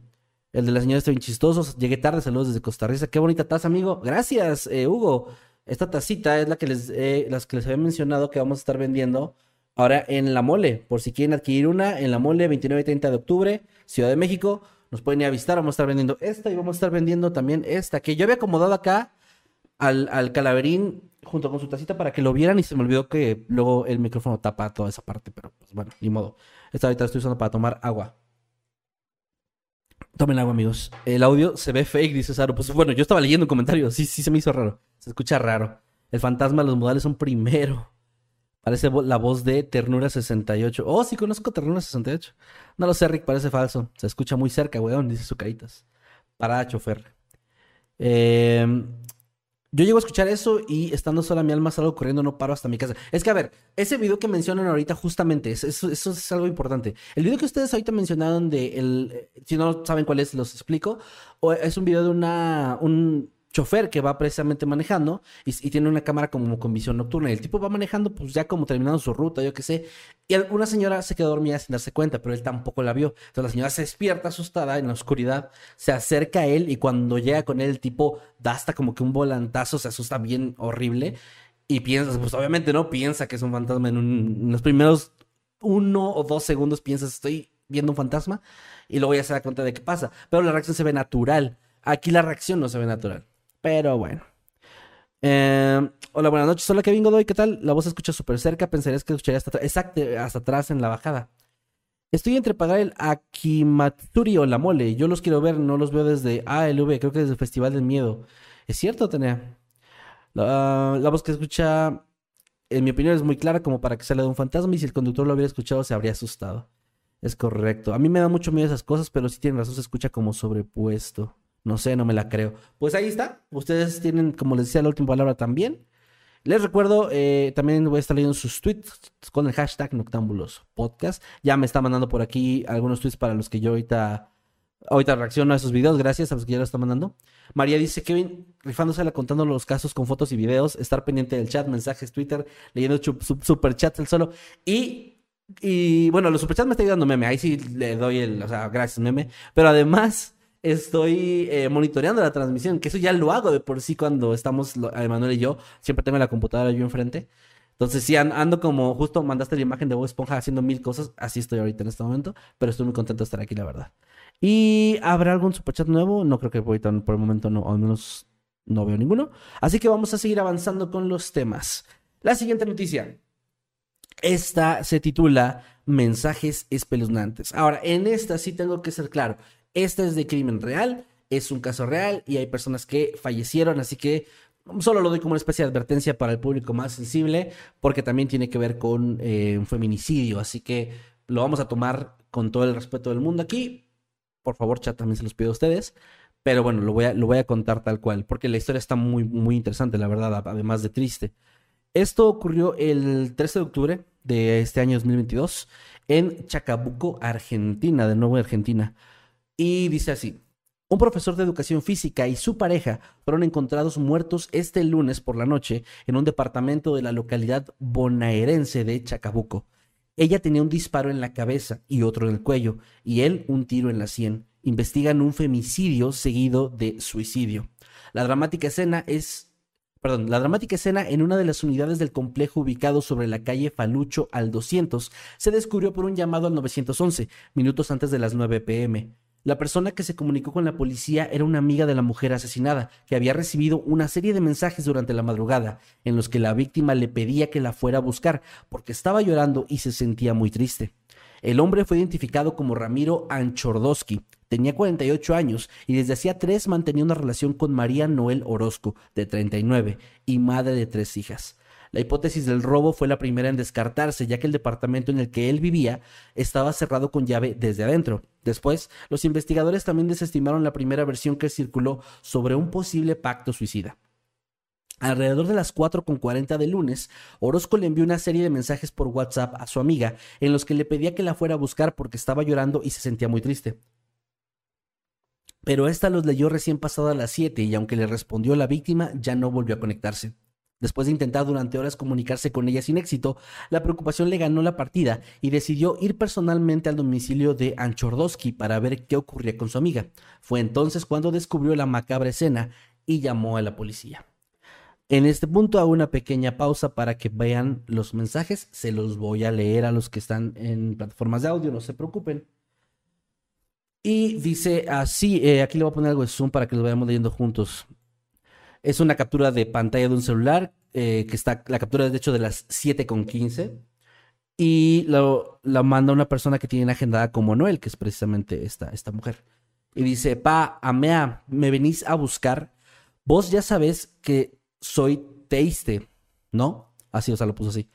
Speaker 1: el de la señora está bien chistoso. Llegué tarde, saludos desde Costa Rica. Qué bonita taza, amigo. Gracias, eh, Hugo. Esta tacita es la que les, eh, las que les había mencionado que vamos a estar vendiendo ahora en La Mole. Por si quieren adquirir una, en La Mole, 29 y 30 de octubre, Ciudad de México. Nos pueden ir a visitar. Vamos a estar vendiendo esta y vamos a estar vendiendo también esta, que yo había acomodado acá al, al calaverín junto con su tacita para que lo vieran y se me olvidó que luego el micrófono tapa toda esa parte, pero pues bueno, ni modo. Esta ahorita la estoy usando para tomar agua. Tomen agua, amigos. El audio se ve fake, dice Saro. Pues bueno, yo estaba leyendo un comentario. Sí, sí se me hizo raro. Se escucha raro. El fantasma de los modales son primero. Parece la voz de Ternura 68. Oh, sí conozco Ternura 68. No lo sé, Rick, parece falso. Se escucha muy cerca, weón, dice su caritas. Para chofer. Eh, yo llego a escuchar eso y estando sola mi alma salgo corriendo, no paro hasta mi casa. Es que, a ver, ese video que mencionan ahorita justamente, eso, eso, es algo importante. El video que ustedes ahorita mencionaron de el, si no saben cuál es, los explico. O es un video de una, un chofer que va precisamente manejando y, tiene una cámara como con visión nocturna. Y el tipo va manejando, pues ya como terminando su ruta, yo qué sé. Y una señora se quedó dormida sin darse cuenta, pero él tampoco la vio. Entonces la señora se despierta asustada en la oscuridad, se acerca a él y cuando llega con él, el tipo da hasta como que un volantazo, se asusta bien horrible. Y piensas, pues obviamente no piensa que es un fantasma en, un, en los primeros uno o dos segundos piensas, estoy viendo un fantasma. Y luego ya se da cuenta de qué pasa. Pero la reacción se ve natural. Aquí la reacción no se ve natural. Pero bueno. Eh, hola, buenas noches. Hola, Kevin Godoy. ¿Qué tal? La voz se escucha súper cerca. Pensarías que escucharía hasta atrás. Exacto, hasta atrás en la bajada. Estoy entre pagar el Akimatsuri o la mole. Yo los quiero ver, no los veo desde ALV. Creo que desde el Festival del Miedo. ¿Es cierto, Tenea? La, la voz que escucha, en mi opinión, es muy clara como para que salga de un fantasma. Y si el conductor lo hubiera escuchado, se habría asustado. Es correcto. A mí me da mucho miedo esas cosas, pero sí tienen razón, se escucha como sobrepuesto. No sé, no me la creo. Pues ahí está. Ustedes tienen, como les decía, la última palabra también. Les recuerdo, eh, también voy a estar leyendo sus tweets con el hashtag Noctámbulos Podcast. Ya me está mandando por aquí algunos tweets para los que yo ahorita, ahorita reacciono a esos videos. Gracias a los que ya lo están mandando. María dice, Kevin, rifándosela contando los casos con fotos y videos, estar pendiente del chat, mensajes, Twitter, leyendo super chats el solo. Y, y bueno, los superchats me está ayudando meme. Ahí sí le doy el, o sea, gracias meme. Pero además estoy eh, monitoreando la transmisión, que eso ya lo hago de por sí cuando estamos, Emanuel y yo, siempre tengo la computadora yo enfrente. Entonces, sí, ando como, justo mandaste la imagen de Bob Esponja haciendo mil cosas, así estoy ahorita en este momento, pero estoy muy contento de estar aquí, la verdad. ¿Y habrá algún superchat nuevo? No creo que por el momento no, al menos no veo ninguno. Así que vamos a seguir avanzando con los temas. La siguiente noticia. Esta se titula Mensajes espeluznantes. Ahora, en esta sí tengo que ser claro. Este es de crimen real, es un caso real y hay personas que fallecieron, así que solo lo doy como una especie de advertencia para el público más sensible, porque también tiene que ver con eh, un feminicidio, así que lo vamos a tomar con todo el respeto del mundo aquí. Por favor, chat, también se los pido a ustedes. Pero bueno, lo voy a, lo voy a contar tal cual, porque la historia está muy, muy interesante, la verdad, además de triste. Esto ocurrió el 13 de octubre de este año 2022 en Chacabuco, Argentina, de nuevo Argentina. Y dice así. Un profesor de educación física y su pareja fueron encontrados muertos este lunes por la noche en un departamento de la localidad bonaerense de Chacabuco. Ella tenía un disparo en la cabeza y otro en el cuello, y él un tiro en la sien. Investigan un femicidio seguido de suicidio. La dramática escena es Perdón, la dramática escena en una de las unidades del complejo ubicado sobre la calle Falucho al 200 se descubrió por un llamado al 911, minutos antes de las 9 pm. La persona que se comunicó con la policía era una amiga de la mujer asesinada, que había recibido una serie de mensajes durante la madrugada, en los que la víctima le pedía que la fuera a buscar, porque estaba llorando y se sentía muy triste. El hombre fue identificado como Ramiro Anchordowski. Tenía 48 años y desde hacía tres mantenía una relación con María Noel Orozco, de 39, y madre de tres hijas. La hipótesis del robo fue la primera en descartarse, ya que el departamento en el que él vivía estaba cerrado con llave desde adentro. Después, los investigadores también desestimaron la primera versión que circuló sobre un posible pacto suicida. Alrededor de las 4.40 de lunes, Orozco le envió una serie de mensajes por WhatsApp a su amiga en los que le pedía que la fuera a buscar porque estaba llorando y se sentía muy triste. Pero esta los leyó recién pasada las 7 y aunque le respondió la víctima, ya no volvió a conectarse. Después de intentar durante horas comunicarse con ella sin éxito, la preocupación le ganó la partida y decidió ir personalmente al domicilio de Anchordowski para ver qué ocurría con su amiga. Fue entonces cuando descubrió la macabra escena y llamó a la policía. En este punto hago una pequeña pausa para que vean los mensajes. Se los voy a leer a los que están en plataformas de audio, no se preocupen. Y dice así, eh, aquí le voy a poner algo de zoom para que lo vayamos leyendo juntos. Es una captura de pantalla de un celular, eh, que está, la captura es de hecho de las 7.15. Y la manda una persona que tiene agendada como Noel, que es precisamente esta, esta mujer. Y dice, pa, Amea, me venís a buscar. Vos ya sabés que soy teiste, ¿no? Así, o sea, lo puso así.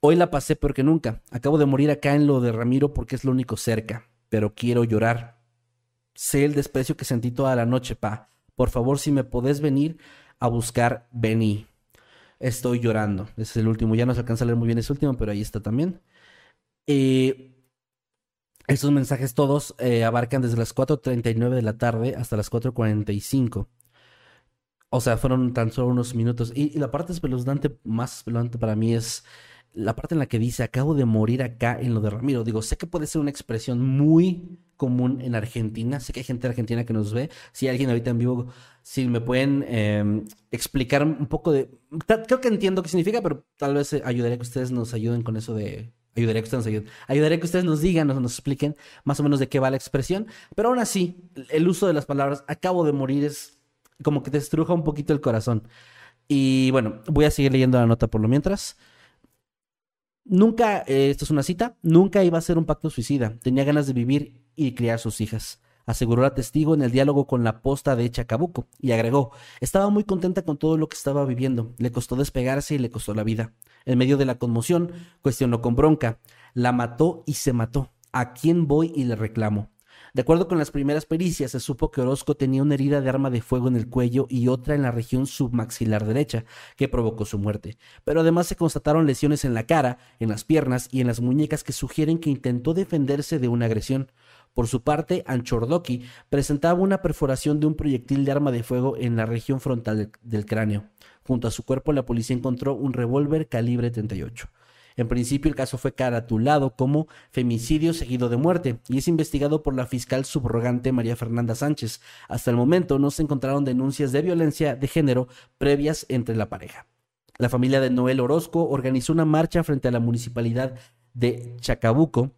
Speaker 1: Hoy la pasé peor que nunca. Acabo de morir acá en lo de Ramiro porque es lo único cerca. Pero quiero llorar. Sé el desprecio que sentí toda la noche, pa. Por favor, si me podés venir a buscar, vení. Estoy llorando. Es el último. Ya no se alcanza a leer muy bien ese último, pero ahí está también. Eh, estos mensajes todos eh, abarcan desde las 4.39 de la tarde hasta las 4.45. O sea, fueron tan solo unos minutos. Y, la parte espeluznante, más espeluznante para mí es la parte en la que dice, acabo de morir acá en lo de Ramiro. Digo, sé que puede ser una expresión muy común en Argentina. Sé que hay gente argentina que nos ve. Si hay alguien ahorita en vivo, si me pueden em, explicar un poco de... Creo que entiendo qué significa, pero tal vez eh, ayudaría que ustedes nos ayuden con eso de... Ayudaría que ustedes nos ayuden. Ayudaría que ustedes nos digan, nos, nos expliquen más o menos de qué va la expresión. Pero aún así, el uso de las palabras acabo de morir es como que te estruja un poquito el corazón. Y bueno, voy a seguir leyendo la nota por lo mientras. Nunca, eh, esto es una cita, nunca iba a ser un pacto suicida. Tenía ganas de vivir y criar sus hijas. Aseguró la testigo en el diálogo con la posta de Chacabuco y agregó, estaba muy contenta con todo lo que estaba viviendo. Le costó despegarse y le costó la vida. En medio de la conmoción, cuestionó con bronca, la mató y se mató. ¿A quién voy y le reclamo? De acuerdo con las primeras pericias, se supo que Orozco tenía una herida de arma de fuego en el cuello y otra en la región submaxilar derecha, que provocó su muerte. Pero además se constataron lesiones en la cara, en las piernas y en las muñecas que sugieren que intentó defenderse de una agresión. Por su parte, Anchordoki presentaba una perforación de un proyectil de arma de fuego en la región frontal del cráneo. Junto a su cuerpo, la policía encontró un revólver calibre 38. En principio, el caso fue caratulado como femicidio seguido de muerte y es investigado por la fiscal subrogante María Fernanda Sánchez. Hasta el momento no se encontraron denuncias de violencia de género previas entre la pareja. La familia de Noel Orozco organizó una marcha frente a la municipalidad de Chacabuco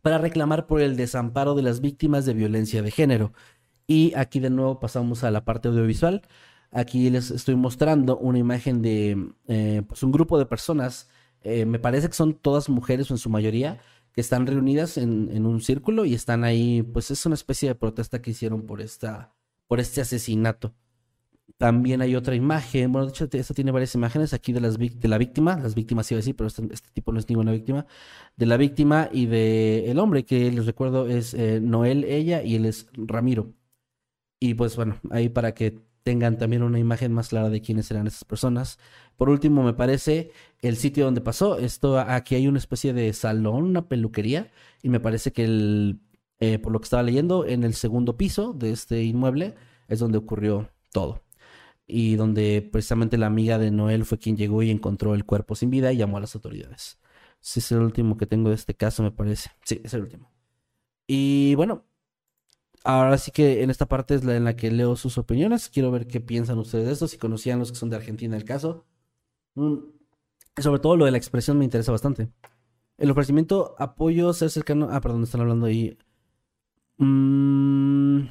Speaker 1: para reclamar por el desamparo de las víctimas de violencia de género. Y aquí de nuevo pasamos a la parte audiovisual. Aquí les estoy mostrando una imagen de eh, pues un grupo de personas eh, me parece que son todas mujeres o en su mayoría que están reunidas en, un círculo y están ahí, pues es una especie de protesta que hicieron por esta, por este asesinato. También hay otra imagen, bueno, de hecho, esta tiene varias imágenes aquí de, las, de la víctima, las víctimas iba a decir, pero este, este, tipo no es ninguna víctima, de la víctima y de el hombre, que les recuerdo es eh, Noel, ella, y él es Ramiro. Y pues bueno, ahí para que tengan también una imagen más clara de quiénes eran esas personas. Por último, me parece el sitio donde pasó. Esto aquí hay una especie de salón, una peluquería, y me parece que el, eh, por lo que estaba leyendo, en el segundo piso de este inmueble es donde ocurrió todo. Y donde precisamente la amiga de Noel fue quien llegó y encontró el cuerpo sin vida y llamó a las autoridades. Sí, es el último que tengo de este caso, me parece. Sí, es el último. Y bueno, Ahora sí que en esta parte es la en la que leo sus opiniones. Quiero ver qué piensan ustedes de esto, si conocían los que son de Argentina el caso. Mm, sobre todo lo de la expresión me interesa bastante. El ofrecimiento, apoyo, ser cercano. Ah, perdón, están hablando ahí. Mm.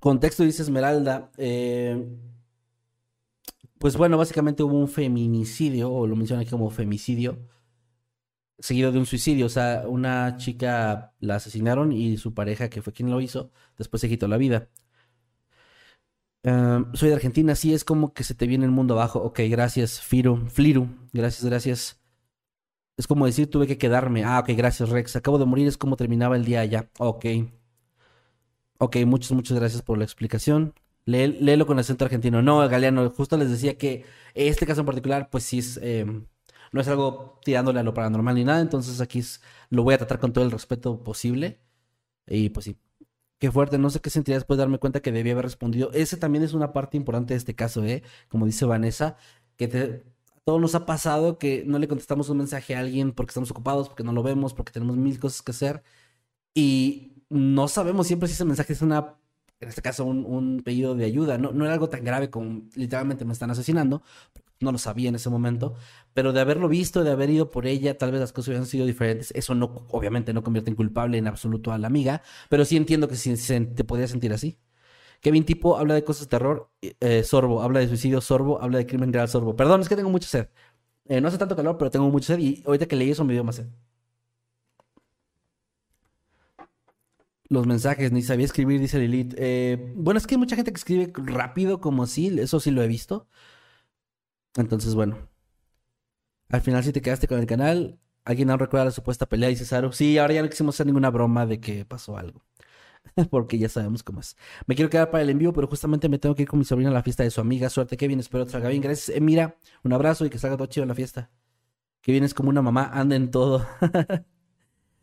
Speaker 1: Contexto dice Esmeralda. eh, pues bueno, básicamente hubo un feminicidio, o lo menciona aquí como femicidio, seguido de un suicidio. O sea, una chica la asesinaron y su pareja, que fue quien lo hizo, después se quitó la vida. Soy de Argentina, sí, es como que se te viene el mundo abajo. Ok, gracias, Firu, Fliru, gracias, gracias. Es como decir, tuve que quedarme. Ah, ok, gracias, Rex. Acabo de morir, es como terminaba el día allá. Ok. Ok, muchas, muchas gracias por la explicación. Léelo con acento argentino. No, Galeano, justo les decía que este caso en particular, pues sí es. eh, no es algo tirándole a lo paranormal ni nada. Entonces aquí lo voy a tratar con todo el respeto posible. Y pues sí. Qué fuerte, no sé qué sentiría después de darme cuenta que debía haber respondido. Ese también es una parte importante de este caso, ¿eh? Como dice Vanessa, que todos nos ha pasado que no le contestamos un mensaje a alguien porque estamos ocupados, porque no lo vemos, porque tenemos mil cosas que hacer. Y no sabemos siempre si ese mensaje es una, en este caso, un, un pedido de ayuda. No, no era algo tan grave como literalmente me están asesinando. No lo sabía en ese momento. Pero de haberlo visto, de haber ido por ella, tal vez las cosas hubieran sido diferentes. Eso no, obviamente no convierte en culpable en absoluto a la amiga. Pero sí entiendo que se- te podías sentir así. Kevin Tipo habla de cosas de terror. eh, Sorbo habla de suicidio. Sorbo habla de crimen real. Sorbo. Perdón, es que tengo mucha sed. Eh, no hace tanto calor, pero tengo mucha sed. Y ahorita que leí eso me dio más sed. Los mensajes, ni sabía escribir, dice Lilith. Eh, bueno, es que hay mucha gente que escribe rápido como sí, eso sí lo he visto. Entonces, bueno. Al final sí te quedaste con el canal. ¿Alguien aún recuerda la supuesta pelea? Dice Saru. Sí, ahora ya no quisimos hacer ninguna broma de que pasó algo. Porque ya sabemos cómo es. Me quiero quedar para el envío, pero justamente me tengo que ir con mi sobrina a la fiesta de su amiga. Suerte, Kevin. Espero te salga bien. Gracias, Emira. Un abrazo y que salga todo chido en la fiesta. Que vienes como una mamá, anda en todo.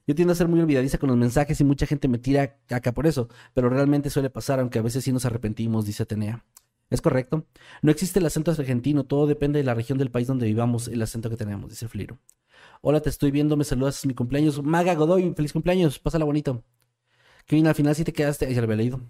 Speaker 1: Yo tiendo a ser muy olvidadiza con los mensajes y mucha gente me tira caca por eso, pero realmente suele pasar, aunque a veces sí nos arrepentimos, dice Atenea. Es correcto. No existe el acento argentino, todo depende de la región del país donde vivamos, el acento que tenemos, dice Fliro. Hola, te estoy viendo, me saludas, es mi cumpleaños. Maga Godoy, feliz cumpleaños, pásala bonito. Kevin, al final sí te quedaste, ya lo había leído.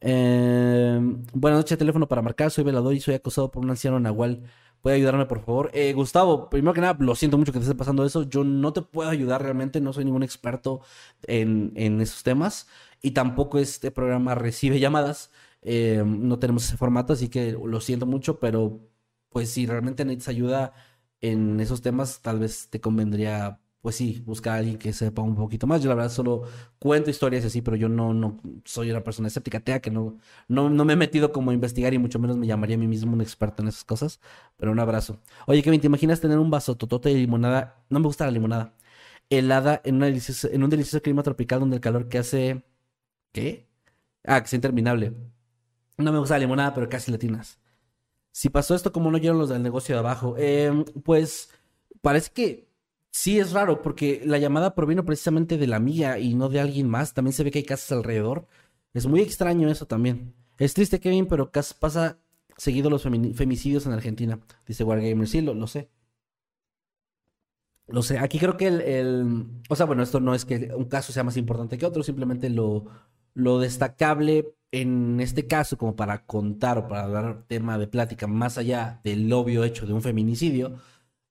Speaker 1: Eh, buenas noches, teléfono para marcar, soy velador y soy acosado por un anciano nahual. ¿Puede ayudarme, por favor? Eh, Gustavo, primero que nada, lo siento mucho que te esté pasando eso. Yo no te puedo ayudar realmente, no soy ningún experto en, en esos temas. Y tampoco este programa recibe llamadas. Eh, no tenemos ese formato, así que lo siento mucho, pero pues si realmente necesitas ayuda en esos temas, tal vez te convendría, pues sí, buscar a alguien que sepa un poquito más. Yo la verdad solo cuento historias así, pero yo no, no soy una persona escéptica, atea, que no, no, no me he metido como a investigar y mucho menos me llamaría a mí mismo un experto en esas cosas. Pero un abrazo. Oye, Kevin, ¿te imaginas tener un vaso totote de limonada? No me gusta la limonada. Helada en, en un delicioso clima tropical donde el calor que hace... ¿Qué? Ah, que es interminable. No me gusta la limonada, pero casi latinas. Si pasó esto, como no oyeron los del negocio de abajo? Em, pues parece que sí es raro, porque la llamada provino precisamente de la amiga y no de alguien más. También se ve que hay casas alrededor. Es muy extraño eso también. Es triste, Kevin, pero pasa seguido los femicidios en Argentina. Dice Wargamer. Sí, lo, sé. Lo sé. Aquí creo que el- O sea, bueno, esto no es que un caso sea más importante que otro, simplemente lo, lo destacable en este caso, como para contar o para dar tema de plática más allá del obvio hecho de un feminicidio,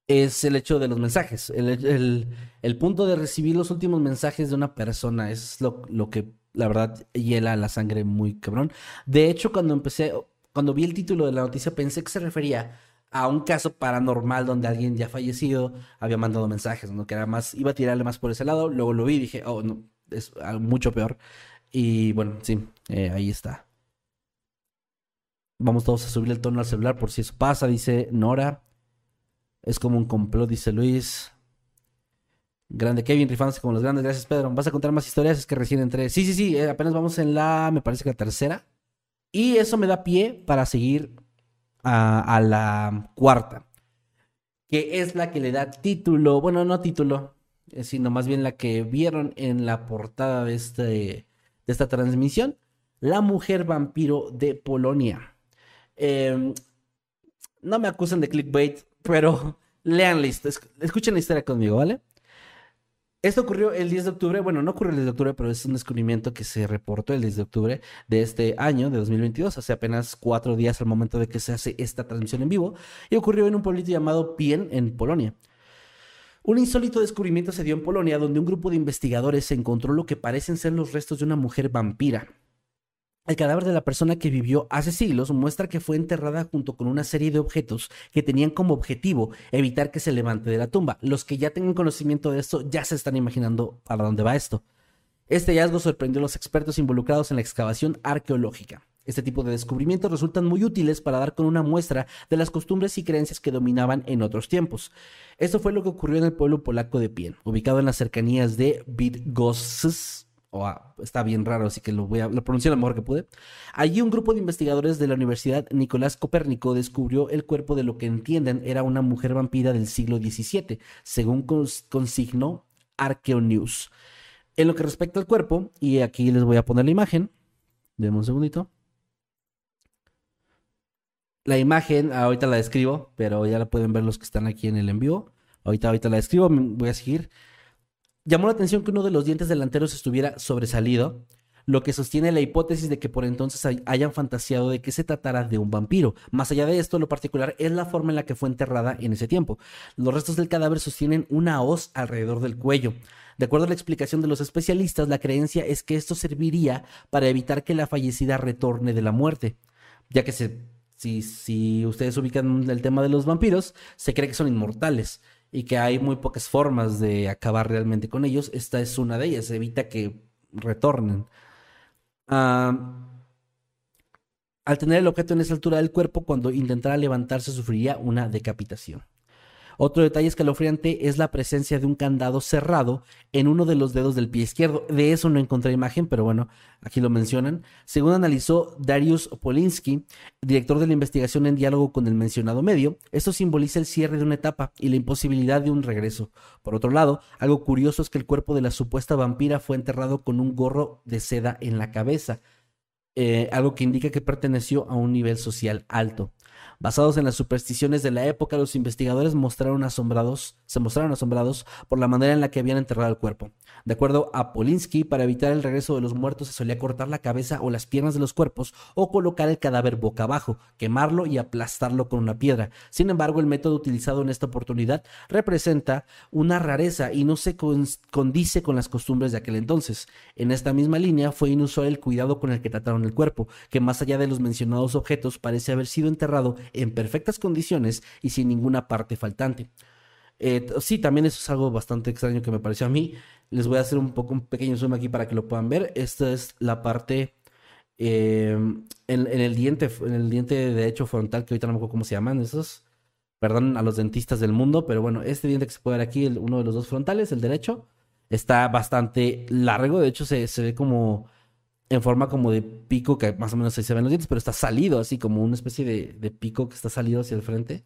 Speaker 1: es el hecho de los mensajes. El, punto de recibir los últimos mensajes de una persona es lo, que, la verdad, hiela la sangre muy cabrón. De hecho, cuando empecé, cuando vi el título de la noticia, pensé que se refería a un caso paranormal donde alguien ya fallecido había mandado mensajes, ¿no? Que era más, iba a tirarle más por ese lado. Luego lo vi y dije, oh, no, es algo mucho peor. Y bueno, sí, eh, ahí está. Vamos todos a subir el tono al celular por si eso pasa, dice Nora. Es como un complot, dice Luis. Grande Kevin, rifándose como los grandes. Gracias, Pedro. ¿Vas a contar más historias? Es que recién entré. Sí, sí, sí. eh, apenas vamos en la, me parece que la tercera. Y eso me da pie para seguir a, a la cuarta. Que es la que le da título. Bueno, no título. eh, Sino más bien la que vieron en la portada de, este, de esta transmisión. La mujer vampiro de Polonia. Eh, no me acusen de clickbait, pero lean la historia. Escuchen la historia conmigo, ¿vale? Esto ocurrió el 10 de octubre. Bueno, no ocurrió el 10 de octubre, pero es un descubrimiento que se reportó el 10 de octubre de este año, de 2022, hace apenas cuatro días al momento de que se hace esta transmisión en vivo. Y ocurrió en un pueblito llamado Pien, en Polonia. Un insólito descubrimiento se dio en Polonia donde un grupo de investigadores encontró lo que parecen ser los restos de una mujer vampira. El cadáver de la persona que vivió hace siglos muestra que fue enterrada junto con una serie de objetos que tenían como objetivo evitar que se levante de la tumba. Los que ya tengan conocimiento de esto ya se están imaginando para dónde va esto. Este hallazgo sorprendió a los expertos involucrados en la excavación arqueológica. Este tipo de descubrimientos resultan muy útiles para dar con una muestra de las costumbres y creencias que dominaban en otros tiempos. Esto fue lo que ocurrió en el pueblo polaco de Pien, ubicado en las cercanías de Bydgoszcz, está bien raro, así que lo voy a lo lo mejor que pude. Allí un grupo de investigadores de la Universidad Nicolás Copérnico descubrió el cuerpo de lo que entienden era una mujer vampira del siglo XVII, según consignó Arqueonews. En lo que respecta al cuerpo, y aquí les voy a poner la imagen, denme un segundito. La imagen, ahorita la describo, pero ya la pueden ver los que están aquí en el envío. Ahorita, ahorita la describo, voy a seguir. Llamó la atención que uno de los dientes delanteros estuviera sobresalido, lo que sostiene la hipótesis de que por entonces hayan fantaseado de que se tratara de un vampiro. Más allá de esto, lo particular es la forma en la que fue enterrada en ese tiempo. Los restos del cadáver sostienen una hoz alrededor del cuello. De acuerdo a la explicación de los especialistas, la creencia es que esto serviría para evitar que la fallecida retorne de la muerte, ya que se si, ustedes ubican el tema de los vampiros, se cree que son inmortales y que hay muy pocas formas de acabar realmente con ellos. Esta es una de ellas, evita que retornen. al tener el objeto en esa altura del cuerpo, cuando intentara levantarse sufriría una decapitación. Otro detalle escalofriante es la presencia de un candado cerrado en uno de los dedos del pie izquierdo. De eso no encontré imagen, pero bueno, aquí lo mencionan. Según analizó Darius Polinsky, director de la investigación en diálogo con el mencionado medio, esto simboliza el cierre de una etapa y la imposibilidad de un regreso. Por otro lado, algo curioso es que el cuerpo de la supuesta vampira fue enterrado con un gorro de seda en la cabeza. Eh, algo que indica que perteneció a un nivel social alto. Basados en las supersticiones de la época, los investigadores mostraron asombrados, se mostraron asombrados por la manera en la que habían enterrado el cuerpo. De acuerdo a Polinsky, para evitar el regreso de los muertos se solía cortar la cabeza o las piernas de los cuerpos o colocar el cadáver boca abajo, quemarlo y aplastarlo con una piedra. Sin embargo, el método utilizado en esta oportunidad representa una rareza y no se condice con las costumbres de aquel entonces. En esta misma línea fue inusual el cuidado con el que trataron el cuerpo, que más allá de los mencionados objetos parece haber sido enterrado en perfectas condiciones y sin ninguna parte faltante. Eh, sí, también eso es algo bastante extraño que me pareció a mí. Les voy a hacer un poco un pequeño zoom aquí para que lo puedan ver. Esta es la parte em, en, el diente, en el diente de hecho frontal, que ahorita no me acuerdo cómo se llaman esos. Perdón a los dentistas del mundo, pero bueno, este diente que se puede ver aquí, uno de los dos frontales, el derecho, está bastante largo. De hecho, se ve como en forma como de pico, que más o menos ahí se ven los dientes, pero está salido, así como una especie de, pico que está salido hacia el frente.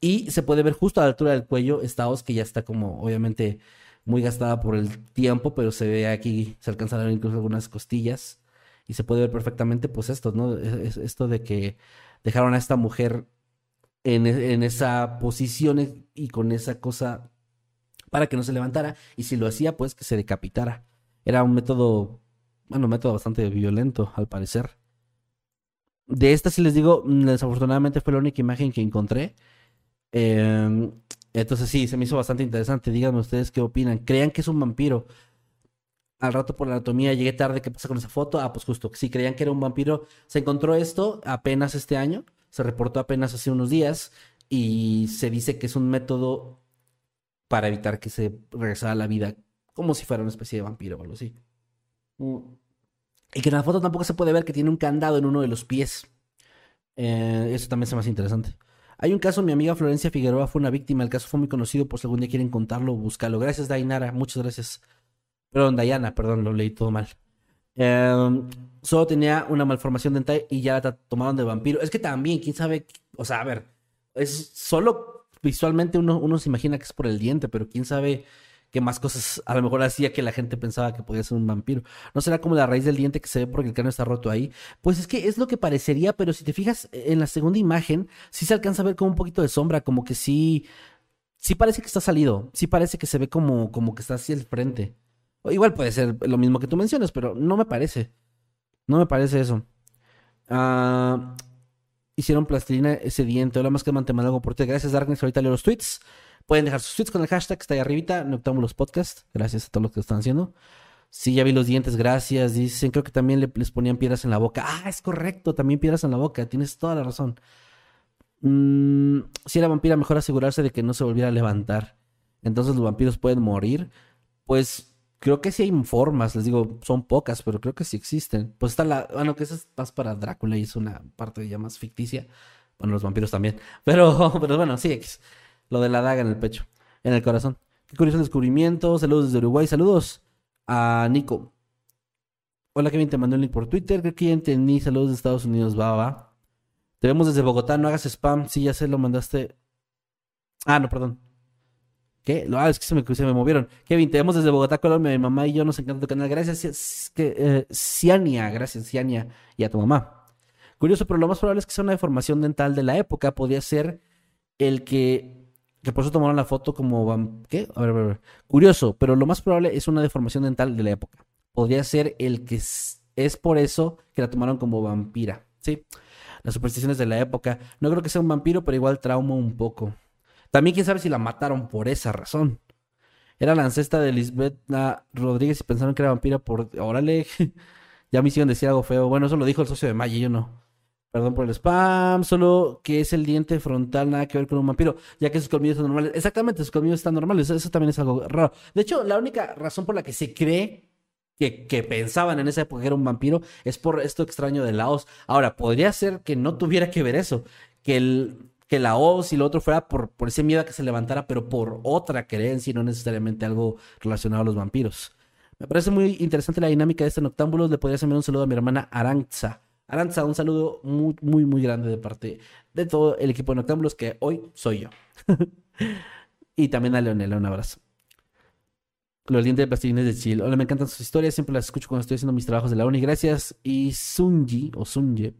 Speaker 1: Y se puede ver justo a la altura del cuello esta hoz que ya está como, obviamente, muy gastada por el tiempo, pero se ve aquí, se alcanzan a ver incluso algunas costillas. Y se puede ver perfectamente, pues, esto, ¿no? esto de que dejaron a esta mujer en, en esa posición y con esa cosa para que no se levantara. Y si lo hacía, pues que se decapitara. Era un método bueno, método bastante violento, al parecer. De esta, si les digo, mm, desafortunadamente fue la única imagen que encontré. Em, entonces sí, se me hizo bastante interesante. Díganme ustedes qué opinan. ¿Crean que es un vampiro? Al rato por la anatomía llegué tarde. ¿Qué pasa con esa foto? Ah, pues justo. Si creían que era un vampiro, se encontró esto apenas este año. Se reportó apenas hace unos días. Y se dice que es un método para evitar que se regresara a la vida como si fuera una especie de vampiro o algo así. Mm. Y que en la foto tampoco se puede ver que tiene un candado en uno de los pies. Eh, eso también es más interesante. Hay un caso, mi amiga Florencia Figueroa fue una víctima. El caso fue muy conocido, por si algún día quieren contarlo, búscalo. Gracias, Dainara. Muchas gracias. Perdón, Dayana, perdón, lo leí todo mal. Em, solo tenía una malformación dental y ya la tomaron de vampiro. Es que también, quién sabe, o sea, a ver, es solo visualmente uno, uno se imagina que es por el diente, pero quién sabe que más cosas a lo mejor hacía que la gente pensaba que podía ser un vampiro. ¿No será como la raíz del diente que se ve porque el cráneo está roto ahí? Pues es que es lo que parecería, pero si te fijas en la segunda imagen, sí se alcanza a ver como un poquito de sombra, como que sí, sí parece que está salido, sí parece que se ve como, como que está hacia el frente. O igual puede ser lo mismo que tú mencionas, pero no me parece. No me parece eso. Ah, hicieron plastilina ese diente. Hola más que mantener algo por ti. Gracias, Darkness. Ahorita leo los tweets. Pueden dejar sus tweets con el hashtag que está ahí arribita, Noctámbulos Podcast. Gracias a todos los que están haciendo. Sí, ya vi los dientes, gracias. Dicen, creo que también le- les ponían piedras en la boca. Ah, es correcto, también piedras en la boca. Tienes toda la razón. Mm, si era vampira, mejor asegurarse de que no se volviera a levantar. Entonces los vampiros pueden morir. Pues creo que sí hay formas, les digo, son pocas, pero creo que sí existen. Pues está la, bueno, que esa es más para Drácula y es una parte ya más ficticia. Bueno, los vampiros también. Pero, pero bueno, sí. Lo de la daga en el pecho, en el corazón. Qué curioso el descubrimiento. Saludos desde Uruguay. Saludos a Nico. Hola Kevin, te mandó el link por Twitter. Creo que ya entendí. Saludos de Estados Unidos. Va, va. Te vemos desde Bogotá. No hagas spam. Sí, ya sé, lo mandaste. Ah, no, perdón. ¿Qué? Ah, es que se me, movieron. Kevin, te vemos desde Bogotá, Colombia. Mi mamá y yo nos encanta tu canal. Gracias, que, eh. Gracias, Ciania. Y a tu mamá. Curioso, pero lo más probable es que sea una deformación dental de la época. Podría ser el que. Que por eso tomaron la foto como. ¿Qué? A ver, a ver, a ver. Curioso, pero lo más probable es una deformación dental de la época. Podría ser el que es, por eso que la tomaron como vampira. Sí. Las supersticiones de la época. No creo que sea un vampiro, pero igual trauma un poco. También quién sabe si la mataron por esa razón. Era la ancestra de Lisbeth Rodríguez y pensaron que era vampira por. Órale. ya me hicieron decir algo feo. Bueno, eso lo dijo el socio de Maya, yo no. Perdón por el spam, solo que es el diente frontal, nada que ver con un vampiro, ya que sus colmillos están normales. Exactamente, sus colmillos están normales, eso también es algo raro. De hecho, la única razón por la que se cree que, que pensaban en esa época que era un vampiro es por esto extraño de la hoz. Ahora, podría ser que no tuviera que ver eso, que, el, que la hoz y lo otro fuera por, por ese miedo a que se levantara, pero por otra creencia y no necesariamente algo relacionado a los vampiros. Me parece muy interesante la dinámica de este noctámbulos. Le podría enviar un saludo a mi hermana Aranza. Aranza, un saludo muy, muy, muy grande de parte de todo el equipo de Noctámbulos, que hoy soy yo. y también a Leonela, un abrazo. Los dientes de plastilines de Chile. Hola, me encantan sus historias, siempre las escucho cuando estoy haciendo mis trabajos de la uni. Gracias. Y Sunji, o Sunje.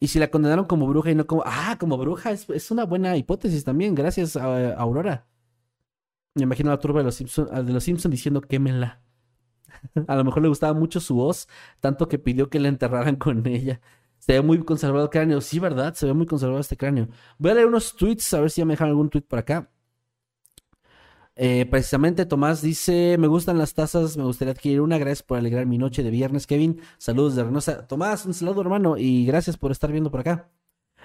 Speaker 1: Y si la condenaron como bruja y no como... Ah, como bruja, es, es una buena hipótesis también. Gracias, Aurora. Me imagino la turba de los Simpsons de los Simpson diciendo quémenla. A lo mejor le gustaba mucho su voz, tanto que pidió que la enterraran con ella. Se ve muy conservado el cráneo. Sí, ¿verdad? Se ve muy conservado este cráneo. Voy a leer unos tweets, a ver si ya me dejan algún tweet por acá. Eh, precisamente Tomás dice, me gustan las tazas, me gustaría adquirir una, gracias por alegrar mi noche de viernes, Kevin. Saludos de Reynosa. Tomás, un saludo hermano y gracias por estar viendo por acá.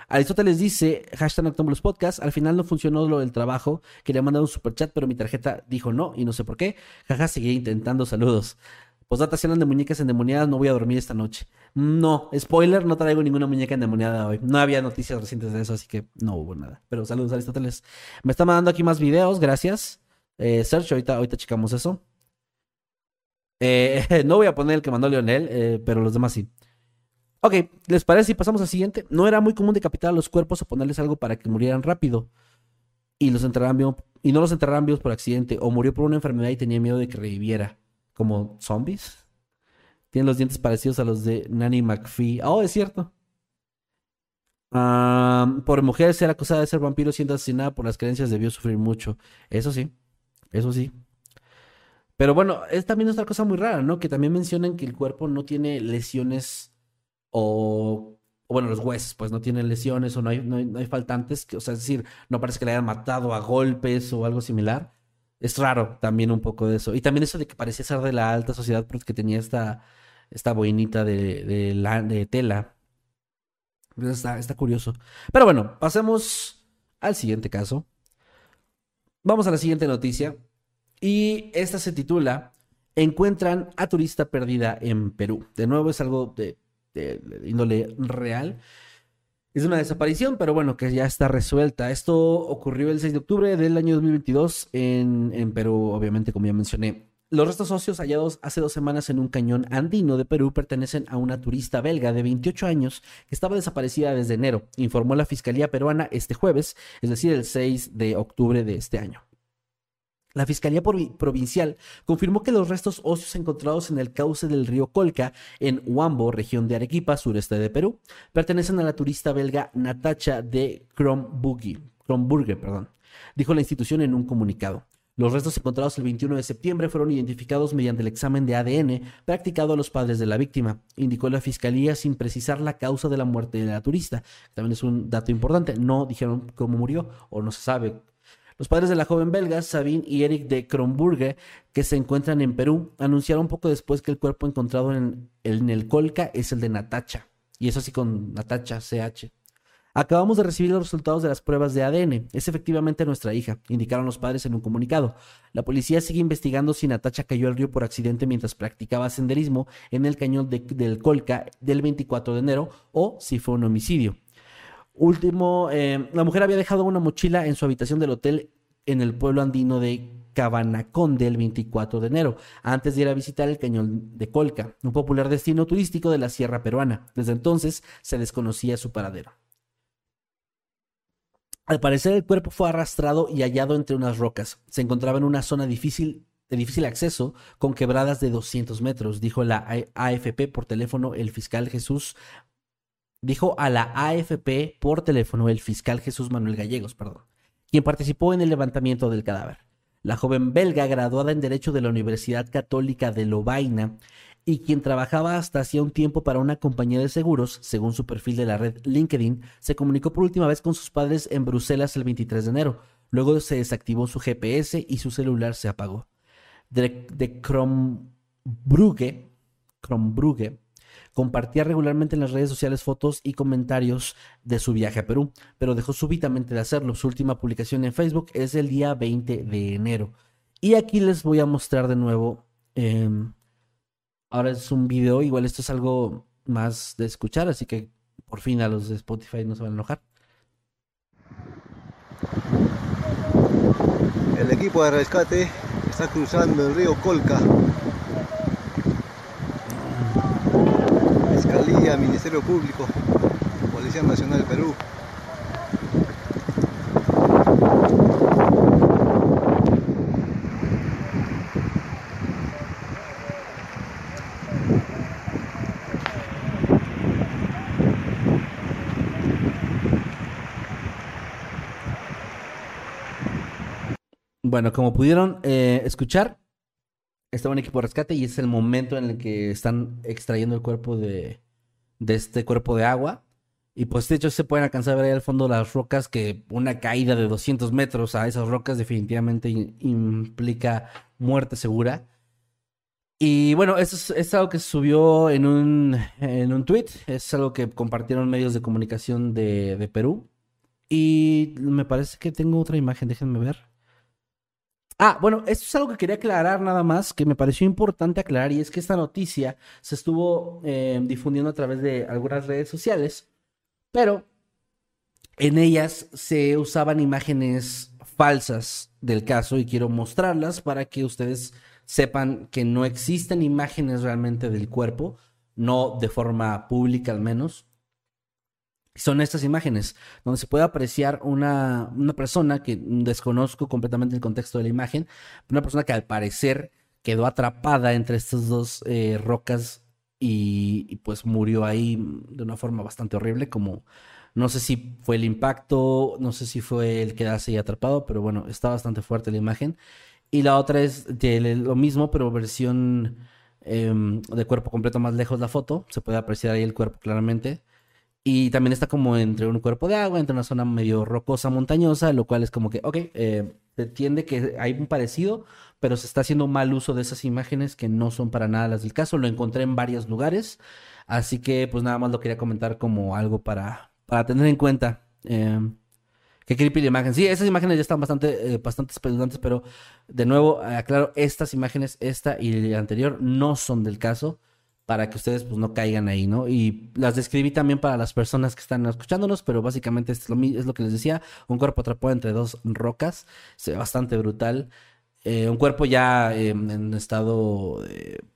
Speaker 1: Aristóteles dice, hashtag Noctámbulos Podcast, al final no funcionó lo del trabajo, quería mandar un superchat, pero mi tarjeta dijo no y no sé por qué. Jaja, seguí intentando, saludos. Postdata, si de muñecas endemoniadas, no voy a dormir esta noche. No, spoiler, no traigo ninguna muñeca endemoniada hoy. No había noticias recientes de eso, así que no hubo nada. Pero saludos, Aristóteles. Me está mandando aquí más videos, gracias. Eh, ahorita, ahorita checamos eso. Eh, no voy a poner el que mandó Leonel, eh, pero los demás sí. Ok, ¿les parece si pasamos al siguiente? No era muy común decapitar a los cuerpos o ponerles algo para que murieran rápido. Y, los enterraran y no los enterraran vivos por accidente. O murió por una enfermedad y tenía miedo de que reviviera. Como zombies. Tienen los dientes parecidos a los de Nanny McPhee. Oh, es cierto. Ah, por mujer ser acusada de ser vampiro siendo asesinada por las creencias debió sufrir mucho. Eso sí. Eso sí. Pero bueno, es también otra cosa muy rara, ¿no? Que también mencionan que el cuerpo no tiene lesiones o, o bueno, los huesos, pues no tienen lesiones o no hay, no hay, no hay faltantes, que, o sea, es decir, no parece que le hayan matado a golpes o algo similar. Es raro también un poco de eso. Y también eso de que parecía ser de la alta sociedad porque tenía esta, esta boinita de, de, la, de tela. Entonces Está, está curioso. Pero bueno, pasemos al siguiente caso. Vamos a la siguiente noticia. Y esta se titula Encuentran a turista perdida en Perú. De nuevo es algo de, de- índole real. Es una desaparición, pero bueno, que ya está resuelta. Esto ocurrió el 6 de octubre del año 2022 en, en Perú, obviamente, como ya mencioné. Los restos óseos hallados hace dos semanas en un cañón andino de Perú pertenecen a una turista belga de 28 años que estaba desaparecida desde enero, informó la Fiscalía peruana este jueves, es decir, el 6 de octubre de este año. La Fiscalía Provi- Provincial confirmó que los restos óseos encontrados en el cauce del río Colca, en Huambo, región de Arequipa, sureste de Perú, pertenecen a la turista belga Natacha de Kronburger, perdón, dijo la institución en un comunicado. Los restos encontrados el 21 de septiembre fueron identificados mediante el examen de ADN practicado a los padres de la víctima, indicó la fiscalía sin precisar la causa de la muerte de la turista. También es un dato importante, no dijeron cómo murió o no se sabe. Los padres de la joven belga, Sabine y Eric de Kronburger, que se encuentran en Perú, anunciaron poco después que el cuerpo encontrado en el, Colca es el de Natacha. Y eso sí con Natacha CH. Acabamos de recibir los resultados de las pruebas de ADN. Es efectivamente nuestra hija, indicaron los padres en un comunicado. La policía sigue investigando si Natacha cayó al río por accidente mientras practicaba senderismo en el cañón del Colca del 24 de enero o si fue un homicidio. Último, eh, la mujer había dejado una mochila en su habitación del hotel en el pueblo andino de Cabanaconde el 24 de enero, antes de ir a visitar el cañón de Colca, un popular destino turístico de la sierra peruana. Desde entonces se desconocía su paradero. Al parecer el cuerpo fue arrastrado y hallado entre unas rocas. Se encontraba en una zona difícil, de difícil acceso, con quebradas de 200 metros, dijo la AFP por teléfono el fiscal Jesús. Dijo a la AFP por teléfono el fiscal Jesús Manuel Gallegos, perdón, quien participó en el levantamiento del cadáver. La joven belga, graduada en Derecho de la Universidad Católica de Lovaina, y quien trabajaba hasta hacía un tiempo para una compañía de seguros, según su perfil de la red LinkedIn, se comunicó por última vez con sus padres en Bruselas el 23 de enero. Luego se desactivó su GPS y su celular se apagó. De, de compartía regularmente en las redes sociales fotos y comentarios de su viaje a Perú, pero dejó súbitamente de hacerlo. Su última publicación en Facebook es el día 20 de enero. Y aquí les voy a mostrar de nuevo em, Ahora es un video, igual esto es algo más de escuchar, así que por fin a los de Spotify no se van a enojar.
Speaker 3: El equipo de rescate está cruzando el río Colca. Fiscalía, Ministerio Público, Policía Nacional del Perú.
Speaker 1: Bueno, como pudieron eh, escuchar, estaba un equipo de rescate y es el momento en el que están extrayendo el cuerpo de, este cuerpo de agua. Y pues de hecho se pueden alcanzar a ver ahí al fondo las rocas que una caída de 200 metros a esas rocas definitivamente implica muerte segura. Y bueno, eso es, algo que subió en un, en un tweet, es algo que compartieron medios de comunicación de, de Perú. Y me parece que tengo otra imagen, déjenme ver. Ah, bueno, esto es algo que quería aclarar nada más, que me pareció importante aclarar, y es que esta noticia se estuvo eh, difundiendo a través de algunas redes sociales, pero en ellas se usaban imágenes falsas del caso y quiero mostrarlas para que ustedes sepan que no existen imágenes realmente del cuerpo, no de forma pública al menos, son estas imágenes, donde se puede apreciar una, una, persona que desconozco completamente el contexto de la imagen, una persona que al parecer quedó atrapada entre estas dos eh, rocas y, pues murió ahí de una forma bastante horrible, como no sé si fue el impacto, no sé si fue el quedarse ahí atrapado, pero bueno, está bastante fuerte la imagen. Y la otra es de lo mismo, pero versión em, de cuerpo completo más lejos la foto, se puede apreciar ahí el cuerpo claramente y también está como entre un cuerpo de agua, entre una zona medio rocosa, montañosa, lo cual es como que, ok, eh, se entiende que hay un parecido, pero se está haciendo mal uso de esas imágenes que no son para nada las del caso. Lo encontré en varios lugares, así que pues nada más lo quería comentar como algo para, para tener en cuenta. Eh, qué creepy la imagen. Sí, esas imágenes ya están bastante, eh, bastante espeluznantes, pero de nuevo, aclaro, estas imágenes, esta y la anterior, no son del caso para que ustedes pues no caigan ahí, ¿no? Y las describí también para las personas que están escuchándonos, pero básicamente es lo, es lo que les decía, un cuerpo atrapado entre dos rocas, bastante brutal. Eh, un cuerpo ya em, en estado,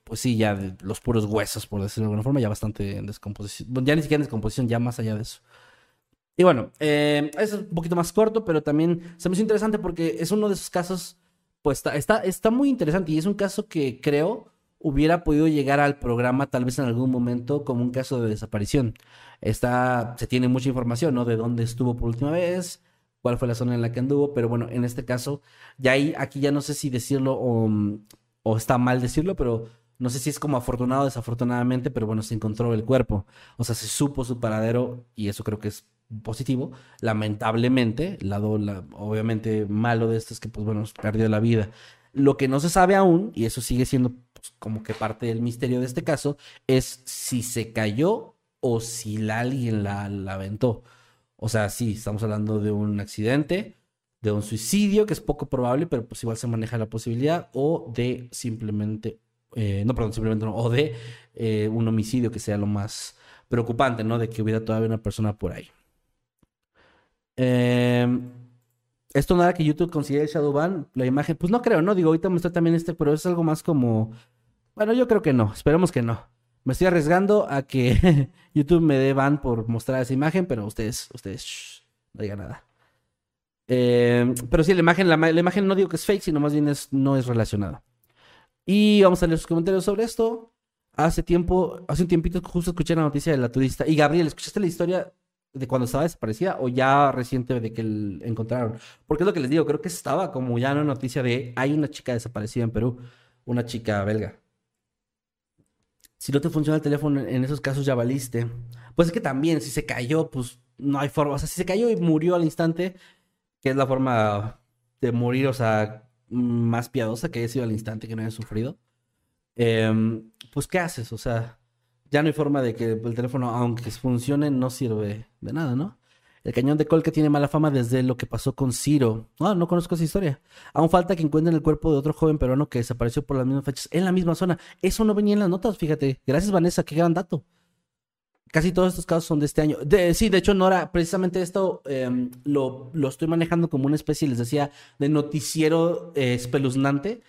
Speaker 1: pues sí, ya de los puros huesos, por decirlo de alguna forma, ya bastante en descomposición, ya ni siquiera en descomposición, ya más allá de eso. Y bueno, eh, es un poquito más corto, pero también se me hizo interesante porque es uno de esos casos, pues está, está, está muy interesante y es un caso que creo hubiera podido llegar al programa tal vez en algún momento como un caso de desaparición. Está, se tiene mucha información, ¿no? De dónde estuvo por última vez, cuál fue la zona en la que anduvo, pero bueno, en este caso, ya ahí, aquí ya no sé si decirlo o, está mal decirlo, pero no sé si es como afortunado o desafortunadamente, pero bueno, se encontró el cuerpo. O sea, se supo su paradero y eso creo que es positivo. Lamentablemente, lado obviamente malo de esto es que, pues bueno, perdió la vida. Lo que no se sabe aún, y eso sigue siendo pues, como que parte del misterio de este caso, es si se cayó o si alguien la, la aventó. O sea, sí, estamos hablando de un accidente, de un suicidio, que es poco probable, pero pues igual se maneja la posibilidad, o de simplemente, eh, no, perdón, simplemente no, o de eh, un homicidio que sea lo más preocupante, ¿no? De que hubiera todavía una persona por ahí. Em, esto nada que YouTube considere Shadowban, la imagen, pues no creo, ¿no? Digo, ahorita me está también este, pero es algo más como, bueno, yo creo que no, esperemos que no. Me estoy arriesgando a que YouTube me dé ban por mostrar esa imagen, pero ustedes, ustedes, no digan nada. Em, pero sí, la imagen, la, imagen no digo que es fake, sino más bien es, no es relacionada. Y vamos a leer sus comentarios sobre esto. Hace tiempo, hace un tiempito justo escuché la noticia de la turista. Y Gabriel, ¿escuchaste la historia de cuando estaba desaparecida o ya reciente de que la encontraron? Porque es lo que les digo, creo que estaba como ya una noticia de hay una chica desaparecida en Perú, una chica belga. Si no te funciona el teléfono en esos casos ya valiste. Pues es que también, si se cayó, pues no hay forma. O sea, si se cayó y murió al instante, que es la forma de morir, o sea, más piadosa que haya sido al instante que no haya sufrido. Em, pues, ¿qué haces? O sea, ya no hay forma de que el teléfono, aunque funcione, no sirve de nada, ¿no? El cañón de Colca tiene mala fama desde lo que pasó con Ciro. No, no conozco esa historia. Aún falta que encuentren el cuerpo de otro joven peruano que desapareció por las mismas fechas en la misma zona. Eso no venía en las notas, fíjate. Gracias, Vanessa, qué gran dato. Casi todos estos casos son de este año. sí, de hecho, Nora, precisamente esto em, lo, estoy manejando como una especie, les decía, de noticiero eh, espeluznante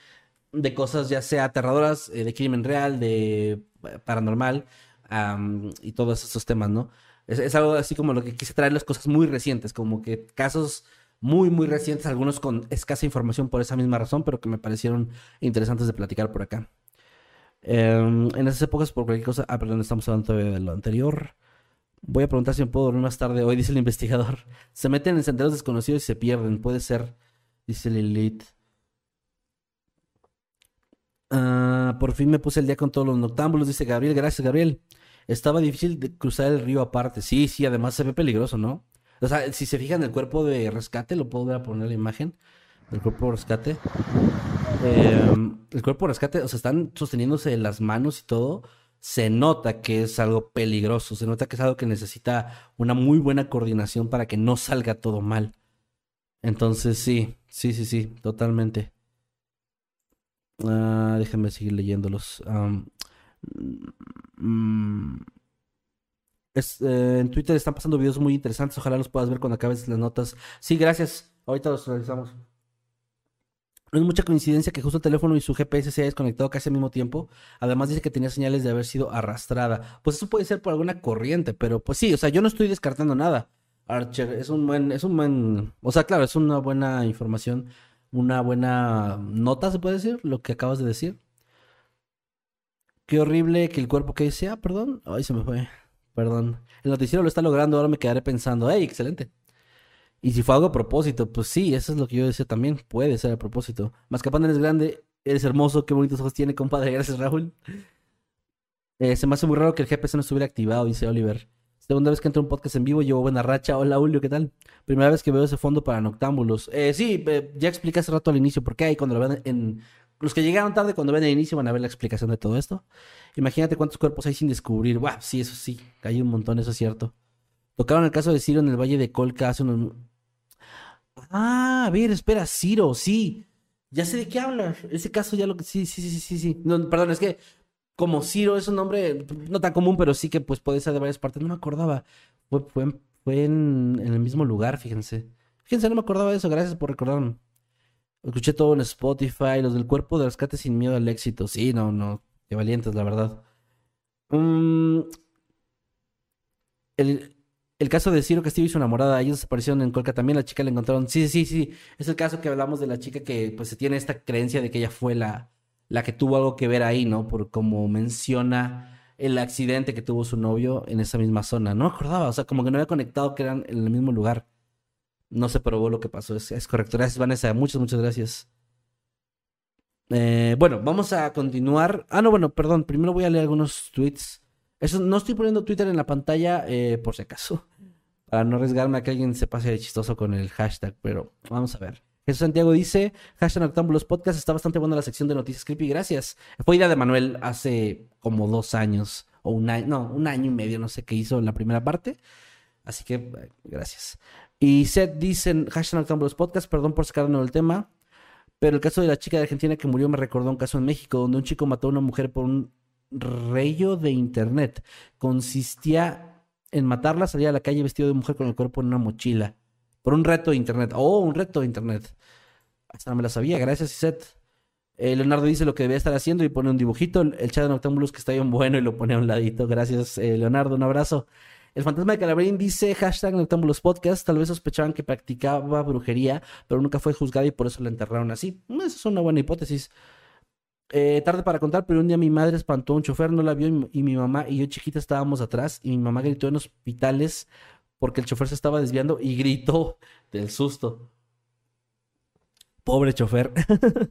Speaker 1: de cosas ya sea aterradoras, eh, de crimen real, de eh, paranormal y todos esos temas, ¿no? Es, algo así como lo que quise traer las cosas muy recientes, como que casos muy, muy recientes, algunos con escasa información por esa misma razón, pero que me parecieron interesantes de platicar por acá. Em, en esas épocas, por cualquier cosa, ah, perdón, estamos hablando de lo anterior. Voy a preguntar si me puedo dormir más tarde hoy, dice el investigador. Se meten en senderos desconocidos y se pierden, puede ser, dice Lilith. Ah, por fin me puse el día con todos los noctámbulos, dice Gabriel. Gracias, Gabriel. Estaba difícil de cruzar el río aparte. Sí, sí, además se ve peligroso, ¿no? O sea, si se fijan el cuerpo de rescate, lo puedo a poner la imagen del cuerpo de rescate. Em, el cuerpo de rescate, o sea, están sosteniéndose las manos y todo. Se nota que es algo peligroso, se nota que es algo que necesita una muy buena coordinación para que no salga todo mal. Entonces, sí, sí, sí, sí, totalmente. Ah, déjenme seguir leyéndolos. Mm, eh, en Twitter están pasando videos muy interesantes. Ojalá los puedas ver cuando acabes las notas. Sí, gracias. Ahorita los realizamos. No es mucha coincidencia que justo el teléfono y su GPS se haya desconectado casi al mismo tiempo. Además dice que tenía señales de haber sido arrastrada. Pues eso puede ser por alguna corriente, pero pues sí, o sea, yo no estoy descartando nada. Archer, es un buen, es un buen, o sea, claro, es una buena información una buena nota, se puede decir, lo que acabas de decir. Qué horrible que el cuerpo que sea, perdón. Ay, se me fue. Perdón. El noticiero lo está logrando, ahora me quedaré pensando, ¡hey, excelente! Y si fue algo a propósito, pues sí, eso es lo que yo decía también. Puede ser a propósito. Mascapán eres grande, eres hermoso, qué bonitos ojos tiene, compadre. Gracias, Raúl. Eh, se me hace muy raro que el GPS no estuviera activado, dice Oliver. Segunda vez que entro a un podcast en vivo, llevo buena racha. Hola, Julio, ¿qué tal? Primera vez que veo ese fondo para noctámbulos. Eh, sí, eh, ya expliqué hace rato al inicio por qué hay cuando lo ven en... Los que llegaron tarde, cuando ven el inicio, van a ver la explicación de todo esto. Imagínate cuántos cuerpos hay sin descubrir. Buah, sí, eso sí, hay un montón, eso es cierto. Tocaron el caso de Ciro en el Valle de Colca hace unos... Ah, a ver, espera, Ciro, sí. Ya sé de qué hablas. Ese caso ya lo que... Sí, sí, sí, sí, sí. Perdón, es que como Ciro es un nombre no tan común, pero sí que pues puede ser de varias partes. No me acordaba. Fue, fue, en, el mismo lugar, fíjense. Fíjense, no me acordaba de eso. Gracias por recordarme. Escuché todo en Spotify. Los del cuerpo de rescate sin miedo al éxito. Sí, no, no. Qué valientes, la verdad. Mm, el, el caso de Ciro Castillo y su enamorada, ellos desaparecieron en Colca también, la chica la encontraron. Sí, sí, sí, es el caso que hablamos de la chica que pues se tiene esta creencia de que ella fue la, la que tuvo algo que ver ahí, ¿no? Por como menciona el accidente que tuvo su novio en esa misma zona. No acordaba, o sea, como que no había conectado que eran en el mismo lugar. No se probó lo que pasó, es, correcto. Gracias, Vanessa, muchas, muchas gracias. Eh, bueno, vamos a continuar. Ah, no, bueno, perdón, primero voy a leer algunos tweets. Eso, no estoy poniendo Twitter en la pantalla eh, por si acaso. para no arriesgarme a que alguien se pase de chistoso con el hashtag, pero vamos a ver. Jesús Santiago dice, hashtag Podcast, está bastante buena la sección de noticias creepy, gracias. Fue idea de Manuel hace como dos años, o un año, no, un año y medio, no sé qué hizo en la primera parte. Así que, gracias. Y Seth dice, hashtag Noctámbulos Podcast, perdón por sacarnos del tema, pero el caso de la chica de Argentina que murió me recordó un caso en México, donde un chico mató a una mujer por un rayo de internet. Consistía en matarla, salía a la calle vestido de mujer con el cuerpo en una mochila. Por un reto de internet. Oh, un reto de internet. Hasta no me la sabía, gracias, Iset. Eh, Leonardo dice lo que debe estar haciendo y pone un dibujito. El chat de Noctámbulos que está bien bueno y lo pone a un ladito. Gracias, eh, Leonardo. Un abrazo. El fantasma de Calabrín dice hashtag Noctámbulos Podcast. Tal vez sospechaban que practicaba brujería, pero nunca fue juzgada y por eso la enterraron así. Mm, Esa es una buena hipótesis. Eh, tarde para contar, pero un día mi madre espantó a un chofer, no la vio y, y mi mamá y yo chiquita estábamos atrás y mi mamá gritó en hospitales porque el chofer se estaba desviando y gritó del susto. Pobre chofer.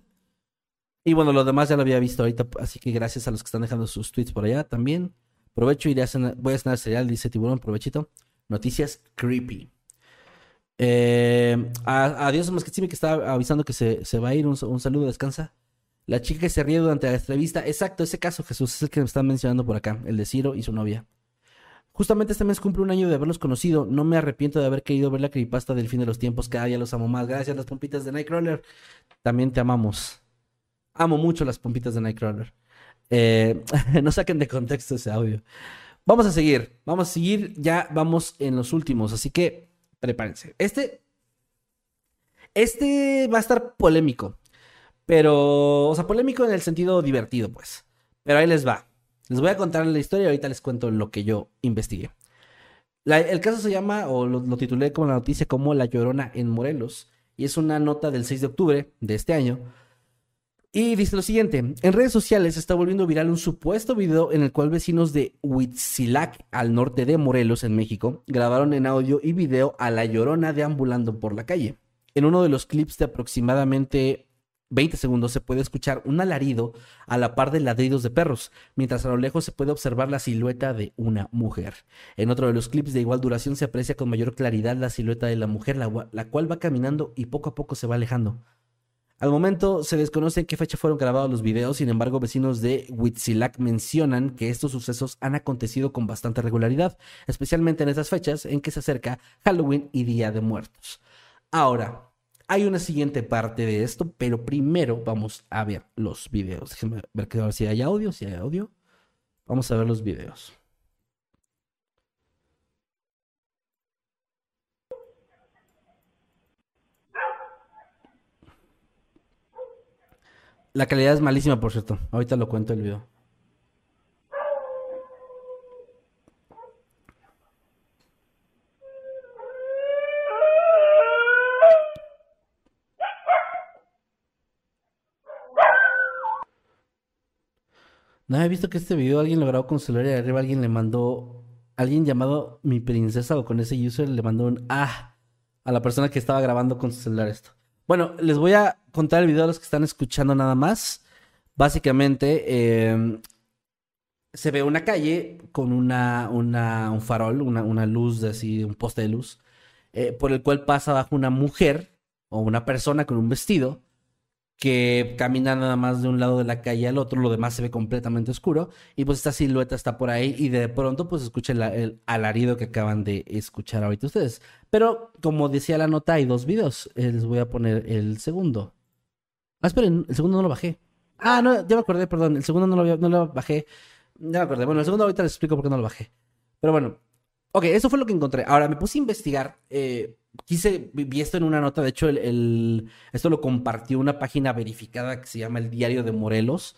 Speaker 1: y bueno, lo demás ya lo había visto ahorita, así que gracias a los que están dejando sus tweets por allá también. Provecho, iré a cenar- voy a cenar cereal, dice Tiburón, provechito. Noticias creepy. Eh, a- adiós, Masquetsimi, que está avisando que se, se va a ir. Un, un saludo, descansa. La chica que se ríe durante la entrevista. Exacto, ese caso, Jesús, es el que me están mencionando por acá. El de Ciro y su novia. Justamente este mes cumple un año de haberlos conocido. No me arrepiento de haber querido ver la creepypasta del fin de los tiempos. Cada día los amo más. Gracias, las pompitas de Nightcrawler. También te amamos. Amo mucho las pompitas de Nightcrawler. Eh, no saquen de contexto ese audio. Vamos a seguir. Vamos a seguir. Ya vamos en los últimos. Así que prepárense. Este. Este va a estar polémico. Pero. O sea, polémico en el sentido divertido, pues. Pero ahí les va. Les voy a contar la historia y ahorita les cuento lo que yo investigué. El caso se llama, o lo, lo titulé como la noticia, como La Llorona en Morelos. Y es una nota del 6 de octubre de este año. Y dice lo siguiente, en redes sociales está volviendo viral un supuesto video en el cual vecinos de Huitzilac, al norte de Morelos, en México, grabaron en audio y video a la llorona deambulando por la calle. En uno de los clips de aproximadamente 20 segundos se puede escuchar un alarido a la par de ladridos de perros, mientras a lo lejos se puede observar la silueta de una mujer. En otro de los clips de igual duración se aprecia con mayor claridad la silueta de la mujer, la, cual va caminando y poco a poco se va alejando. Al momento se desconoce en qué fecha fueron grabados los videos, sin embargo vecinos de Huitzilac mencionan que estos sucesos han acontecido con bastante regularidad, especialmente en estas fechas en que se acerca Halloween y Día de Muertos. Ahora, hay una siguiente parte de esto, pero primero vamos a ver los videos. Déjenme ver que- a si hay audio, si hay audio. Vamos a ver los videos. La calidad es malísima, por cierto. Ahorita lo cuento el video. No he visto que este video alguien lo grabó con celular y arriba alguien le mandó. Alguien llamado mi princesa o con ese user le mandó un ah a la persona que estaba grabando con su celular esto. Bueno, les voy a contar el video a los que están escuchando nada más. Básicamente, eh, se ve una calle con una, una, un farol, una, una luz de así, un poste de luz, eh, por el cual pasa bajo una mujer o una persona con un vestido que camina nada más de un lado de la calle al otro, lo demás se ve completamente oscuro y pues esta silueta está por ahí y de pronto pues escucha el, alarido que acaban de escuchar ahorita ustedes. Pero como decía la nota hay dos videos, Eh, les voy a poner el segundo. Ah, esperen, el segundo no lo bajé. Ah, no, ya me acordé, perdón, el segundo no lo, no lo bajé. Ya me acordé. Bueno, el segundo ahorita les explico por qué no lo bajé. Pero bueno, ok, eso fue lo que encontré. Ahora me puse a investigar. eh, quise, vi esto en una nota. De hecho, el, esto lo compartió una página verificada que se llama El Diario de Morelos.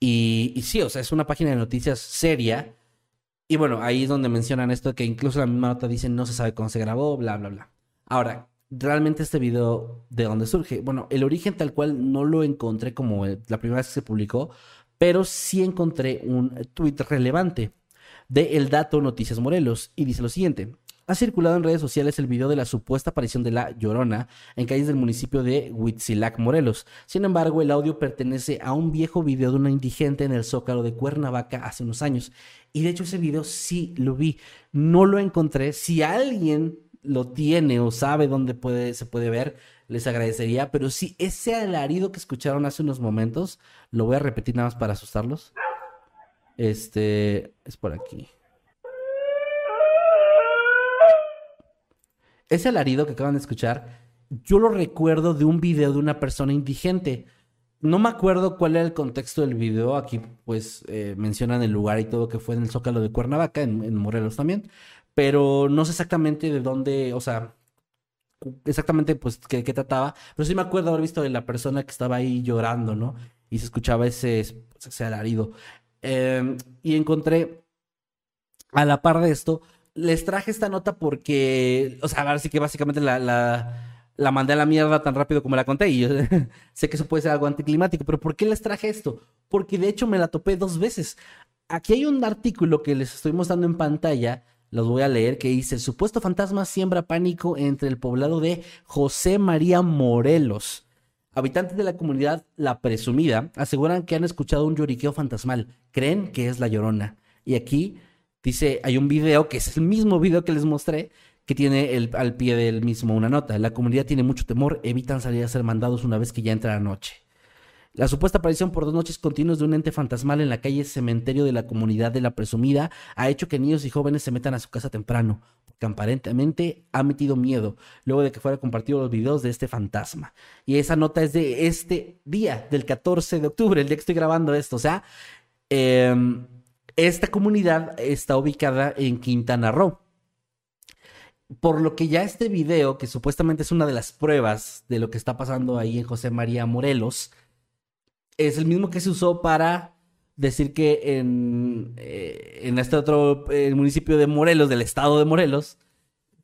Speaker 1: Y, y sí, o sea, es una página de noticias seria. Y bueno, ahí es donde mencionan esto, que incluso la misma nota dice no se sabe cómo se grabó, bla, bla, bla. Ahora, realmente este video, ¿de dónde surge? Bueno, el origen tal cual no lo encontré como la primera vez que se publicó, pero sí encontré un tweet relevante de El Dato Noticias Morelos y dice lo siguiente. Ha circulado en redes sociales el video de la supuesta aparición de la Llorona en calles del municipio de Huitzilac, Morelos. Sin embargo, el audio pertenece a un viejo video de una indigente en el Zócalo de Cuernavaca hace unos años. Y de hecho ese video sí lo vi. No lo encontré. Si alguien lo tiene o sabe dónde se puede ver, les agradecería. Pero sí, ese alarido que escucharon hace unos momentos, lo voy a repetir nada más para asustarlos. Este es por aquí. Ese alarido que acaban de escuchar, yo lo recuerdo de un video de una persona indigente. No me acuerdo cuál era el contexto del video. Aquí, pues, eh, mencionan el lugar y todo que fue en el Zócalo de Cuernavaca, en, en Morelos también. Pero no sé exactamente de dónde, o sea, exactamente, pues, qué, qué trataba. Pero sí me acuerdo haber visto de la persona que estaba ahí llorando, ¿no? Y se escuchaba ese, ese alarido. Eh, y encontré, a la par de esto, les traje esta nota porque, o sea, ahora sí que básicamente la, la, la mandé a la mierda tan rápido como la conté y yo sé que eso puede ser algo anticlimático, pero ¿por qué les traje esto? Porque de hecho me la topé dos veces. Aquí hay un artículo que les estoy mostrando en pantalla, los voy a leer, que dice, supuesto fantasma siembra pánico entre el poblado de José María Morelos. Habitantes de la comunidad La Presumida aseguran que han escuchado un lloriqueo fantasmal. Creen que es la llorona. Y aquí dice, hay un video, que es el mismo video que les mostré, que tiene el, al pie del mismo una nota. La comunidad tiene mucho temor, evitan salir a ser mandados una vez que ya entra la noche. La supuesta aparición por dos noches continuas de un ente fantasmal en la calle cementerio de la comunidad de la presumida ha hecho que niños y jóvenes se metan a su casa temprano, porque aparentemente ha metido miedo luego de que fuera compartido los videos de este fantasma. Y esa nota es de este día, del 14 de octubre, el día que estoy grabando esto. O sea, eh, esta comunidad está ubicada en Quintana Roo. Por lo que ya este video, que supuestamente es una de las pruebas de lo que está pasando ahí en José María Morelos, es el mismo que se usó para decir que en, eh, en este otro eh, municipio de Morelos, del estado de Morelos,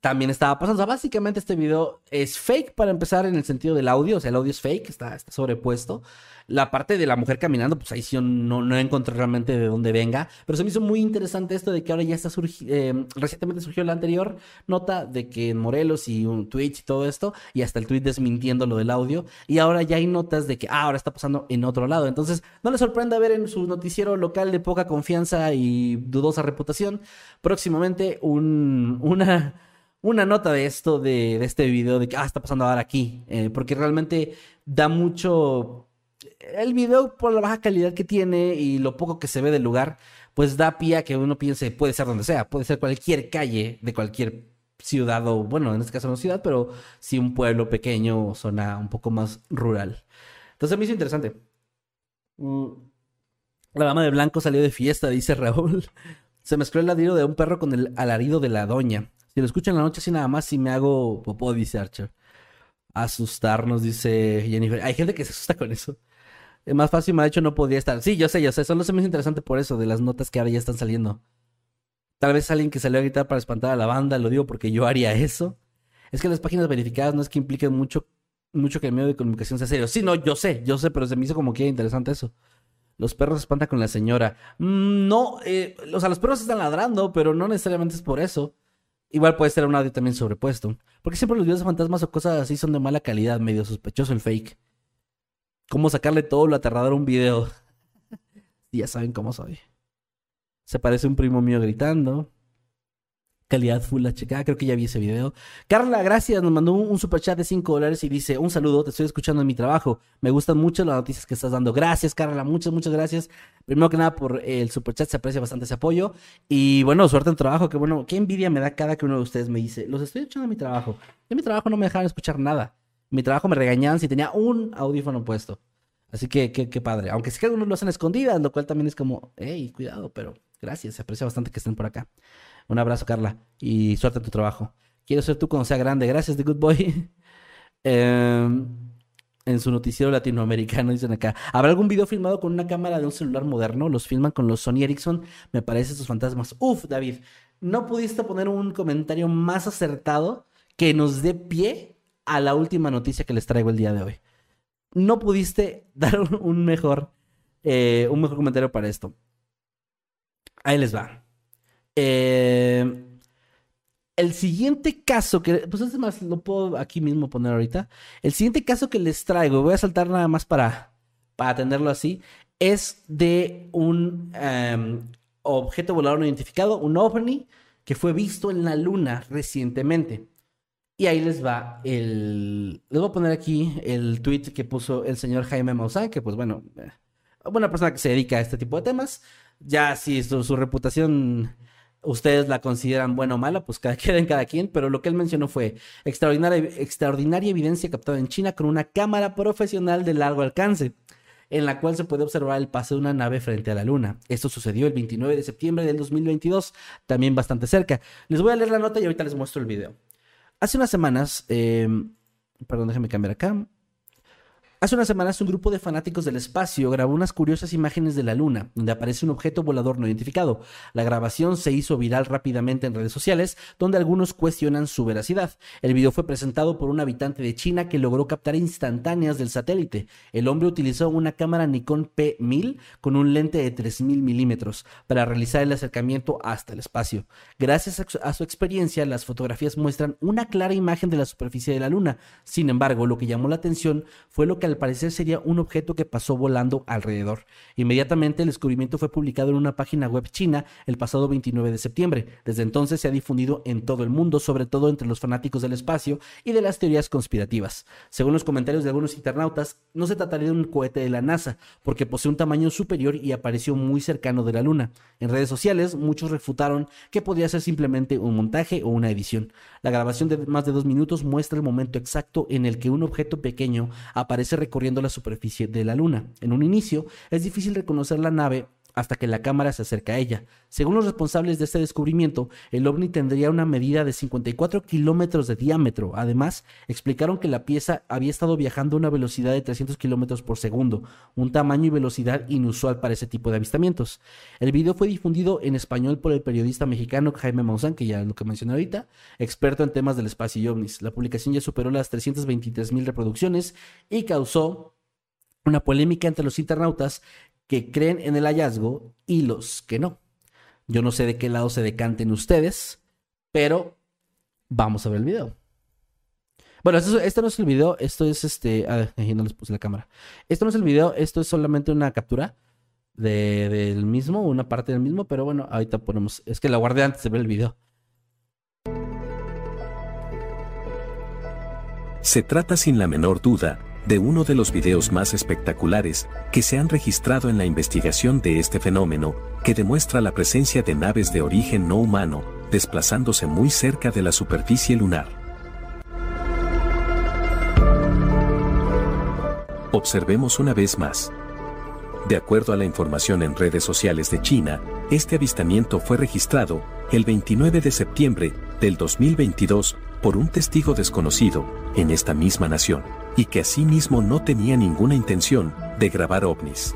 Speaker 1: también estaba pasando. O sea, básicamente este video es fake para empezar en el sentido del audio. O sea, el audio es fake, está, está sobrepuesto. La parte de la mujer caminando, pues ahí sí no, no encontré realmente de dónde venga. Pero se me hizo muy interesante esto de que ahora ya está surgiendo. Eh, recientemente surgió la anterior nota de que en Morelos y un Twitch y todo esto, y hasta el tweet desmintiendo lo del audio. Y ahora ya hay notas de que ah, ahora está pasando en otro lado. Entonces, no le sorprenda ver en su noticiero local de poca confianza y dudosa reputación próximamente un, una una nota de esto, de, de este video, de que, ah, está pasando ahora aquí, eh, porque realmente da mucho... El video, por la baja calidad que tiene y lo poco que se ve del lugar, pues da pie a que uno piense, puede ser donde sea, puede ser cualquier calle de cualquier ciudad o, bueno, en este caso no ciudad, pero sí un pueblo pequeño o zona un poco más rural. Entonces me hizo interesante. Mm. La dama de blanco salió de fiesta, dice Raúl. Se mezcló el ladrido de un perro con el alarido de la doña. Si lo escucho en la noche así nada más, si me hago popó, dice Archer. Asustarnos, dice Jennifer. Hay gente que se asusta con eso. Es más fácil, me ha dicho no podía estar. Sí, yo sé, yo sé. Solo se me hizo interesante por eso, de las notas que ahora ya están saliendo. Tal vez alguien que salió a gritar para espantar a la banda, lo digo porque yo haría eso. Es que las páginas verificadas no es que impliquen mucho, mucho que el medio de comunicación sea serio. Sí, no, yo sé, yo sé, pero se me hizo como que interesante eso. Los perros espantan con la señora. Mm, no, eh, o sea, los perros están ladrando, pero no necesariamente es por eso. Igual puede ser un audio también sobrepuesto. Porque siempre los videos de fantasmas o cosas así son de mala calidad, medio sospechoso el fake. ¿Cómo sacarle todo lo aterrador a un video? ya saben cómo soy. Se parece un primo mío gritando. Calidad full HD. Creo que ya vi ese video. Carla, gracias. Nos mandó un, super chat de 5 dólares y dice: Un saludo, te estoy escuchando en mi trabajo. Me gustan mucho las noticias que estás dando. Gracias, Carla. Muchas, muchas gracias. Primero que nada, por el super chat se aprecia bastante ese apoyo. Y bueno, suerte en tu trabajo. Que bueno, qué envidia me da cada que uno de ustedes me dice: Los estoy escuchando en mi trabajo. En mi trabajo no me dejaban escuchar nada. En mi trabajo me regañaban si tenía un audífono puesto. Así que qué padre. Aunque sí que algunos lo hacen escondidas, lo cual también es como, hey, cuidado, pero gracias. Se aprecia bastante que estén por acá. Un abrazo, Carla, y suerte en tu trabajo. Quiero ser tú cuando sea grande. Gracias, The Good Boy. eh, en su noticiero latinoamericano dicen acá. ¿Habrá algún video filmado con una cámara de un celular moderno? Los filman con los Sony Ericsson. Me parece esos fantasmas. Uf, David, no pudiste poner un comentario más acertado que nos dé pie a la última noticia que les traigo el día de hoy. No pudiste dar un mejor, eh, un mejor comentario para esto. Ahí les va. Eh, El siguiente caso que, pues es más, lo puedo aquí mismo poner ahorita. El siguiente caso que les traigo, voy a saltar nada más para, para tenerlo así, es de un em, objeto volador no identificado, un ovni, que fue visto en la luna recientemente. Y ahí les va el... Les voy a poner aquí el tweet que puso el señor Jaime Maussan, que pues bueno, eh, una persona que se dedica a este tipo de temas. Ya si su, su reputación ustedes la consideran buena o mala, pues cada quien, cada quien, pero lo que él mencionó fue extraordinaria, evidencia captada en China con una cámara profesional de largo alcance en la cual se puede observar el paso de una nave frente a la Luna. Esto sucedió el 29 de septiembre del 2022, también bastante cerca. Les voy a leer la nota y ahorita les muestro el video. Hace unas semanas, eh, perdón, déjenme cambiar acá. Hace unas semanas un grupo de fanáticos del espacio grabó unas curiosas imágenes de la Luna, donde aparece un objeto volador no identificado. La grabación se hizo viral rápidamente en redes sociales, donde algunos cuestionan su veracidad. El video fue presentado por un habitante de China que logró captar instantáneas del satélite. El hombre utilizó una cámara Nikon P1000 con un lente de 3000 milímetros para realizar el acercamiento hasta el espacio. Gracias a su experiencia, las fotografías muestran una clara imagen de la superficie de la Luna. Sin embargo, lo que llamó la atención fue lo que al parecer sería un objeto que pasó volando alrededor. Inmediatamente el descubrimiento fue publicado en una página web china el pasado 29 de septiembre. Desde entonces se ha difundido en todo el mundo, sobre todo entre los fanáticos del espacio y de las teorías conspirativas. Según los comentarios de algunos internautas, no se trataría de un cohete de la NASA, porque posee un tamaño superior y apareció muy cercano de la Luna. En redes sociales, muchos refutaron que podría ser simplemente un montaje o una edición. La grabación de más de dos minutos muestra el momento exacto en el que un objeto pequeño aparece recorriendo la superficie de la Luna. En un inicio, es difícil reconocer la nave hasta que la cámara se acerca a ella. Según los responsables de este descubrimiento, el ovni tendría una medida de 54 kilómetros de diámetro. Además, explicaron que la pieza había estado viajando a una velocidad de 300 kilómetros por segundo, un tamaño y velocidad inusual para ese tipo de avistamientos. El video fue difundido en español por el periodista mexicano Jaime Maussan, que ya es lo que mencioné ahorita, experto en temas del espacio y ovnis. La publicación ya superó las 323 mil reproducciones y causó una polémica entre los internautas que creen en el hallazgo y los que no. Yo no sé de qué lado se decanten ustedes, pero vamos a ver el video. Bueno, esto, no es el video, esto es este. No les puse la cámara. Esto no es el video, esto es solamente una captura de, del mismo, una parte del mismo, pero bueno, ahorita ponemos. Es que la guardé antes de ver el video.
Speaker 4: Se trata sin la menor duda de uno de los videos más espectaculares que se han registrado en la investigación de este fenómeno, que demuestra la presencia de naves de origen no humano, desplazándose muy cerca de la superficie lunar. Observemos una vez más. De acuerdo a la información en redes sociales de China, este avistamiento fue registrado el 29 de septiembre del 2022 por un testigo desconocido en esta misma nación y que asimismo no tenía ninguna intención de grabar ovnis.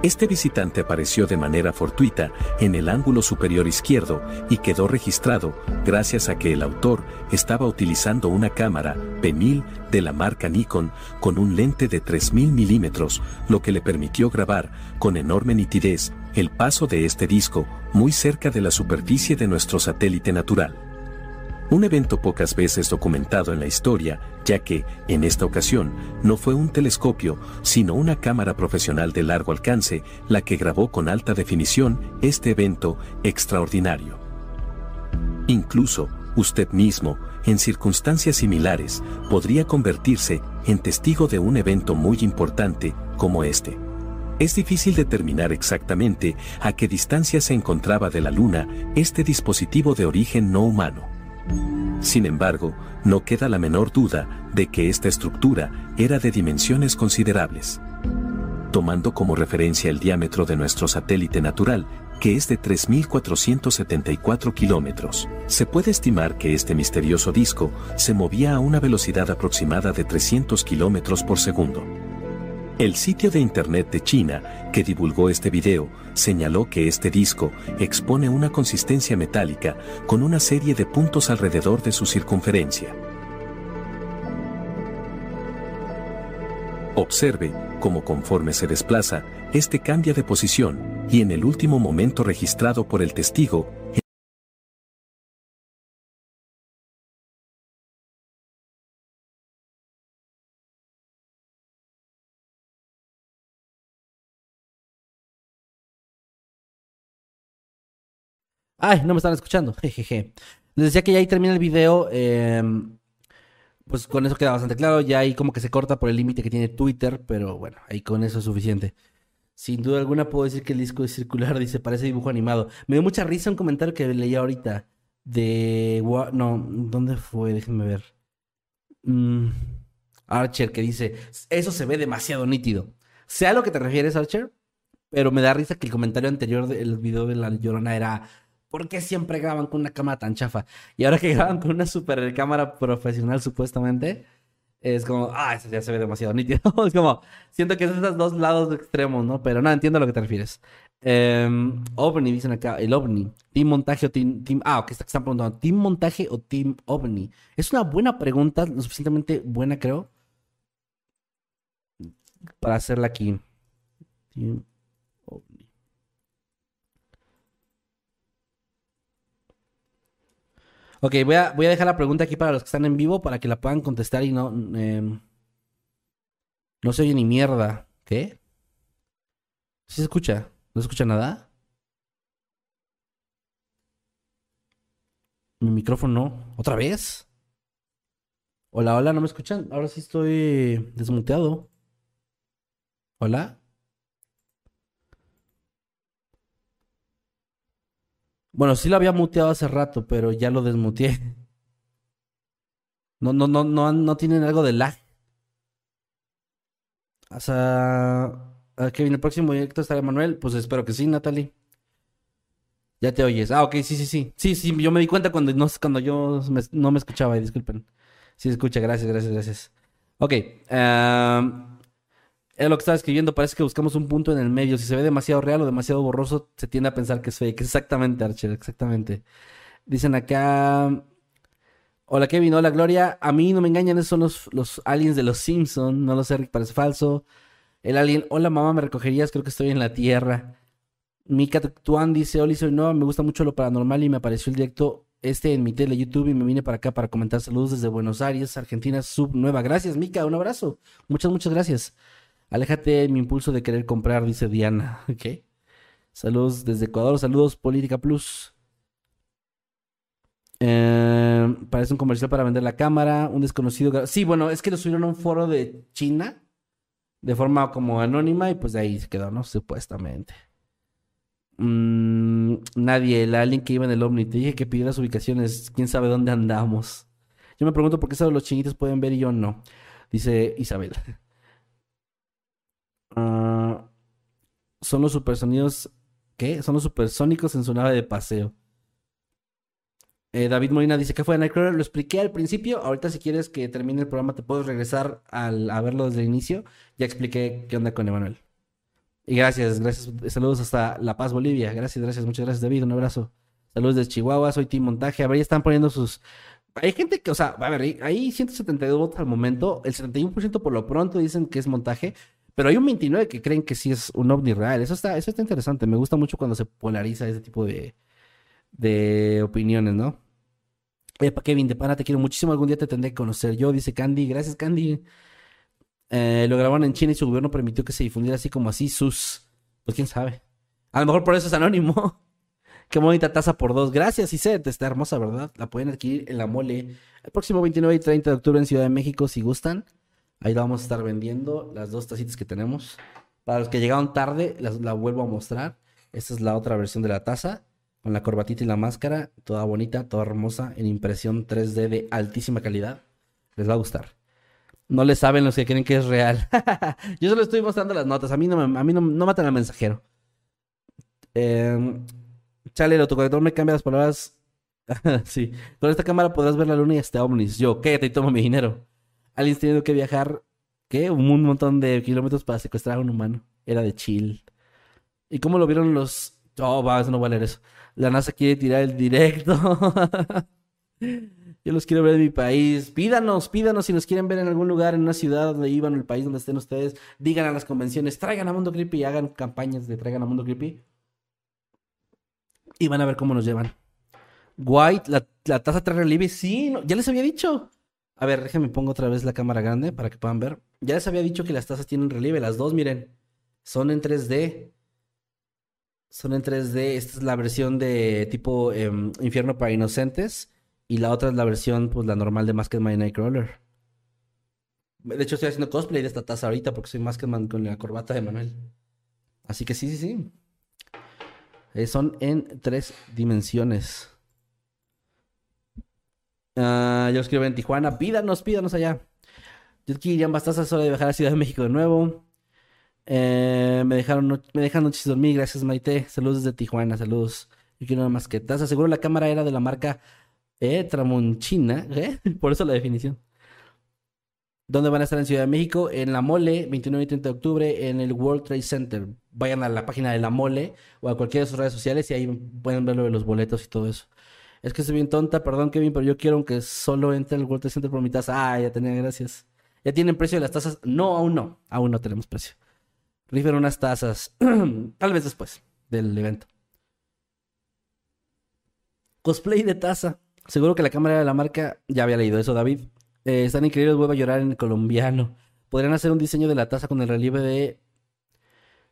Speaker 4: Este visitante apareció de manera fortuita en el ángulo superior izquierdo y quedó registrado gracias a que el autor estaba utilizando una cámara P1000 de la marca Nikon con un lente de 3000 milímetros, lo que le permitió grabar con enorme nitidez el paso de este disco muy cerca de la superficie de nuestro satélite natural. Un evento pocas veces documentado en la historia, ya que, en esta ocasión, no fue un telescopio, sino una cámara profesional de largo alcance la que grabó con alta definición este evento extraordinario. Incluso, usted mismo, en circunstancias similares, podría convertirse en testigo de un evento muy importante como este. Es difícil determinar exactamente a qué distancia se encontraba de la Luna este dispositivo de origen no humano. Sin embargo, no queda la menor duda de que esta estructura era de dimensiones considerables. Tomando como referencia el diámetro de nuestro satélite natural, que es de 3.474 kilómetros, se puede estimar que este misterioso disco se movía a una velocidad aproximada de 300 kilómetros por segundo. El sitio de Internet de China, que divulgó este video, señaló que este disco expone una consistencia metálica con una serie de puntos alrededor de su circunferencia. Observe cómo conforme se desplaza, este cambia de posición, y en el último momento registrado por el testigo,
Speaker 1: Ay, no me están escuchando. Jejeje. Les decía que ya ahí termina el video. em, pues con eso queda bastante claro. Ya ahí como que se corta por el límite que tiene Twitter. Pero bueno, ahí con eso es suficiente. Sin duda alguna puedo decir que el disco es circular. Dice, parece dibujo animado. Me dio mucha risa un comentario que leí ahorita. De... No, ¿dónde fue? Déjenme ver. Mm, Archer que dice, eso se ve demasiado nítido. Sé a lo que te refieres, Archer. Pero me da risa que el comentario anterior del video de la Llorona era... ¿Por qué siempre graban con una cámara tan chafa? Y ahora que graban con una super cámara profesional, supuestamente, es como, ah, eso ya se ve demasiado nítido. es como, siento que es esos dos lados extremos, ¿no? Pero no, entiendo a lo que te refieres. Em, OVNI, dicen acá, el OVNI. Team montaje o team, team... Ah, ok, está- están preguntando, ¿team montaje o team OVNI? Es una buena pregunta, lo suficientemente buena, creo, para hacerla aquí. Team Ok, voy a, voy a dejar la pregunta aquí para los que están en vivo para que la puedan contestar y no. em, no se oye ni mierda. ¿Qué? ¿Sí se escucha? ¿No se escucha nada? Mi micrófono no. ¿Otra vez? Hola, hola, ¿no me escuchan? Ahora sí estoy desmuteado. Hola. Bueno, sí lo había muteado hace rato, pero ya lo desmuteé. No, no, no, no, no tienen algo de lag. O sea, ¿a qué viene el próximo directo? ¿Estará Manuel? Pues espero que sí, Natalie. Ya te oyes. Ah, ok, sí, sí, sí. Sí, sí, yo me di cuenta cuando, no, cuando yo no me escuchaba, disculpen. Sí, escucha, gracias, gracias, gracias. Ok, em, es lo que estaba escribiendo. Parece que buscamos un punto en el medio. Si se ve demasiado real o demasiado borroso, se tiende a pensar que es fake. Exactamente, Archer, exactamente. Dicen acá. Hola Kevin, hola Gloria. A mí no me engañan, esos son los, los aliens de los Simpson. No lo sé, parece falso. El alien, hola mamá, ¿me recogerías? Creo que estoy en la tierra. Mika Tuan dice, hola, soy nueva, me gusta mucho lo paranormal y me apareció el directo este en mi tele YouTube y me vine para acá para comentar saludos desde Buenos Aires, Argentina, sub nueva. Gracias, Mika, un abrazo. Muchas, muchas gracias. Aléjate mi impulso de querer comprar, dice Diana. Saludos desde Ecuador, saludos Política Plus. Eh, parece un comercial para vender la cámara, un desconocido. Sí, bueno, es que lo subieron a un foro de China de forma como anónima y pues de ahí se quedó, ¿no? Supuestamente. Mm, nadie, el alien que iba en el ovni. Te dije que pidieras ubicaciones. ¿Quién sabe dónde andamos? Yo me pregunto por qué solo los chinitos pueden ver y yo no. Dice Isabel. Ah, son los supersonidos. ¿Qué? Son los supersónicos en su nave de paseo. Eh, David Molina dice que fue de Nightcrawler. Lo expliqué al principio. Ahorita, si quieres que termine el programa, te puedes regresar al- a verlo desde el inicio. Ya expliqué qué onda con Emanuel. Y gracias, gracias. Saludos hasta La Paz, Bolivia. Gracias, gracias. Muchas gracias, David. Un abrazo. Saludos desde Chihuahua. Soy Team Montaje. A ver, ya están poniendo sus. Hay gente que, o sea, a ver, hay 172 votos al momento. El 71% por lo pronto dicen que es montaje. Pero hay un 29 que creen que sí es un ovni real. Eso está, eso está interesante. Me gusta mucho cuando se polariza ese tipo de, de opiniones, ¿no? Epa, Kevin, de pana te quiero muchísimo. Algún día te tendré que conocer yo, dice Candy. Gracias, Candy. Eh, lo grabaron en China y su gobierno permitió que se difundiera así como así sus. Pues quién sabe. A lo mejor por eso es anónimo. Qué bonita taza por dos. Gracias, Iset. Está hermosa, ¿verdad? La pueden adquirir en la mole el próximo 29 y 30 de octubre en Ciudad de México, si gustan. Ahí la vamos a estar vendiendo, las dos tacitas que tenemos. Para los que llegaron tarde, las- la vuelvo a mostrar. Esta es la otra versión de la taza, con la corbatita y la máscara, toda bonita, toda hermosa, en impresión 3D de altísima calidad. Les va a gustar. No le saben los que creen que es real. Yo solo estoy mostrando las notas. A mí no, a mí no, no matan al mensajero. Em, chale, el autocorrector me cambia las palabras. sí. Con esta cámara podrás ver la luna y hasta ovnis. Yo, cállate y toma mi dinero. Alguien teniendo que viajar, ¿qué? Un montón de kilómetros para secuestrar a un humano. Era de chill. ¿Y cómo lo vieron los... Oh, va, eso no va a leer eso. La NASA quiere tirar el directo. Yo los quiero ver en mi país. Pídanos, pídanos si nos quieren ver en algún lugar, en una ciudad donde iban, en el país donde estén ustedes. Digan a las convenciones, traigan a Mundo Creepy y hagan campañas de traigan a Mundo Creepy. Y van a ver cómo nos llevan. White, la, la trae relieve. Sí, ya les había dicho. A ver, déjenme pongo otra vez la cámara grande para que puedan ver. Ya les había dicho que las tazas tienen relieve. Las dos, miren, son en 3D. Son en 3D. Esta es la versión de tipo em, Infierno para Inocentes. Y la otra es la versión, pues la normal de Masked Nightcrawler. De hecho, estoy haciendo cosplay de esta taza ahorita porque soy Masked con la corbata de Manuel. Así que sí, sí, sí. Eh, son en tres dimensiones. Ah, yo escribo en Tijuana. Pídanos, pídanos allá. Yo adquirí ambas tazas, hora de viajar a Ciudad de México de nuevo. Eh, me dejaron me dejan noches dormir, gracias Maite. Saludos desde Tijuana, saludos. Yo quiero nada más que taza. Seguro la cámara era de la marca eh, Tramonchina, ¿eh? Por eso la definición. ¿Dónde van a estar en Ciudad de México? En La Mole, 29 y 30 de octubre, en el World Trade Center. Vayan a la página de La Mole o a cualquiera de sus redes sociales y ahí pueden ver lo de los boletos y todo eso. Es que soy bien tonta, perdón Kevin, pero yo quiero que solo entre al World Trade Center por mi taza. Ah, ya tenía, gracias. ¿Ya tienen precio de las tazas? No, aún no. Aún no tenemos precio. Rifen unas tazas. Tal vez después del evento. Cosplay de taza. Seguro que la cámara de la marca ya había leído eso, David. Eh, están increíbles, vuelvo a llorar en colombiano. Podrían hacer un diseño de la taza con el relieve de,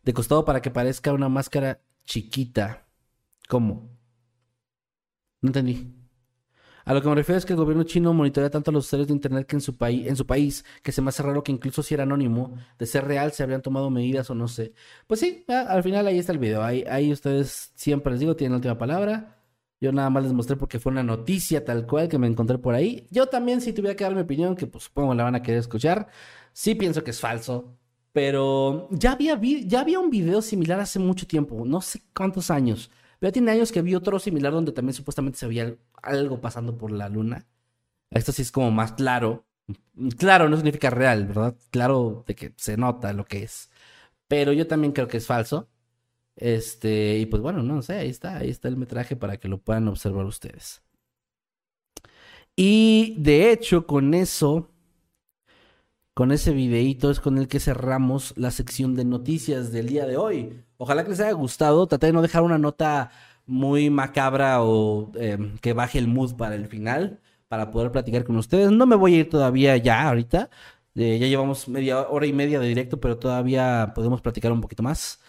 Speaker 1: de costado para que parezca una máscara chiquita. ¿Cómo? No entendí. A lo que me refiero es que el gobierno chino monitorea tanto a los usuarios de internet que en su país, en su país, que se me hace raro que incluso si era anónimo, de ser real, se habrían tomado medidas o no sé. Pues sí, ah, al final ahí está el video. Ahí, ahí ustedes siempre les digo, tienen la última palabra. Yo nada más les mostré porque fue una noticia tal cual que me encontré por ahí. Yo también, si tuviera que dar mi opinión, que pues supongo la van a querer escuchar, sí pienso que es falso. Pero ya había, ya había un video similar hace mucho tiempo, no sé cuántos años. Pero ya tiene años que vi otro similar donde también supuestamente se veía algo pasando por la luna. Esto sí es como más claro. Claro no significa real, ¿verdad? Claro de que se nota lo que es. Pero yo también creo que es falso. Este, y pues bueno, no sé, ahí está, ahí está el metraje para que lo puedan observar ustedes. Y de hecho, con eso, con ese videíto es con el que cerramos la sección de noticias del día de hoy. Ojalá que les haya gustado. Traté de no dejar una nota muy macabra o eh, que baje el mood para el final, para poder platicar con ustedes. No me voy a ir todavía ya ahorita. Eh, ya llevamos media hora y media de directo, pero todavía podemos platicar un poquito más.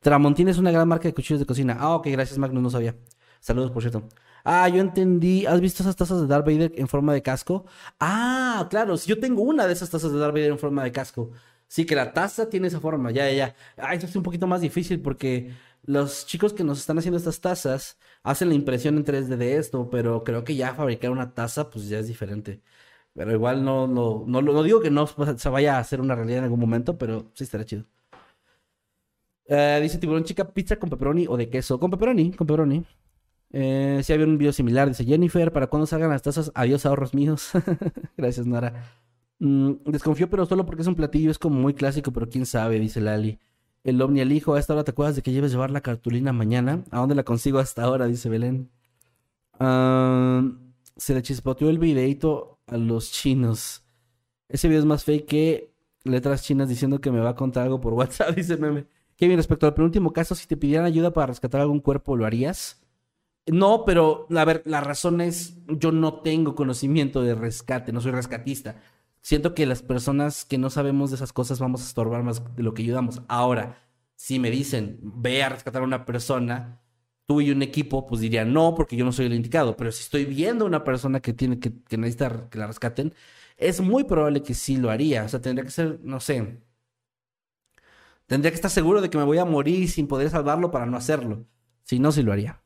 Speaker 1: Tramontina es una gran marca de cuchillos de cocina. Ah, ok, gracias Magnus, no sabía. Saludos, por cierto. Ah, yo entendí. ¿Has visto esas tazas de Darth Vader en forma de casco? Ah, claro, si yo tengo una de esas tazas de Darth Vader en forma de casco. Sí, que la taza tiene esa forma, ya, ya, ya. Ah, eso es un poquito más difícil porque los chicos que nos están haciendo estas tazas hacen la impresión en 3D de esto, pero creo que ya fabricar una taza, pues ya es diferente. Pero igual no, no, no, no digo que no se vaya a hacer una realidad en algún momento, pero sí estará chido. Eh, dice Tiburón Chica, pizza con pepperoni o de queso. Con pepperoni, con pepperoni. Eh, sí había un video similar, dice Jennifer, ¿para cuándo salgan las tazas? Adiós ahorros míos. Gracias, Nara. Mm, desconfío, pero solo porque es un platillo, es como muy clásico, pero quién sabe, dice Lali. El Omni al hijo, a esta hora te acuerdas de que lleves llevar la cartulina mañana. ¿A dónde la consigo hasta ahora? Dice Belén. Ah, se le chispoteó el videito a los chinos. Ese video es más fake que letras chinas diciendo que me va a contar algo por WhatsApp, dice meme. Kevin, respecto al penúltimo caso, si te pidieran ayuda para rescatar algún cuerpo, ¿lo harías? No, pero a ver, la razón es, yo no tengo conocimiento de rescate, no soy rescatista. Siento que las personas que no sabemos de esas cosas vamos a estorbar más de lo que ayudamos. Ahora, si me dicen, ve a rescatar a una persona, tú y un equipo, pues diría no, porque yo no soy el indicado. Pero si estoy viendo a una persona que tiene que, que necesita que la rescaten, es muy probable que sí lo haría. O sea, tendría que ser, no sé, tendría que estar seguro de que me voy a morir sin poder salvarlo para no hacerlo. Si no, sí lo haría.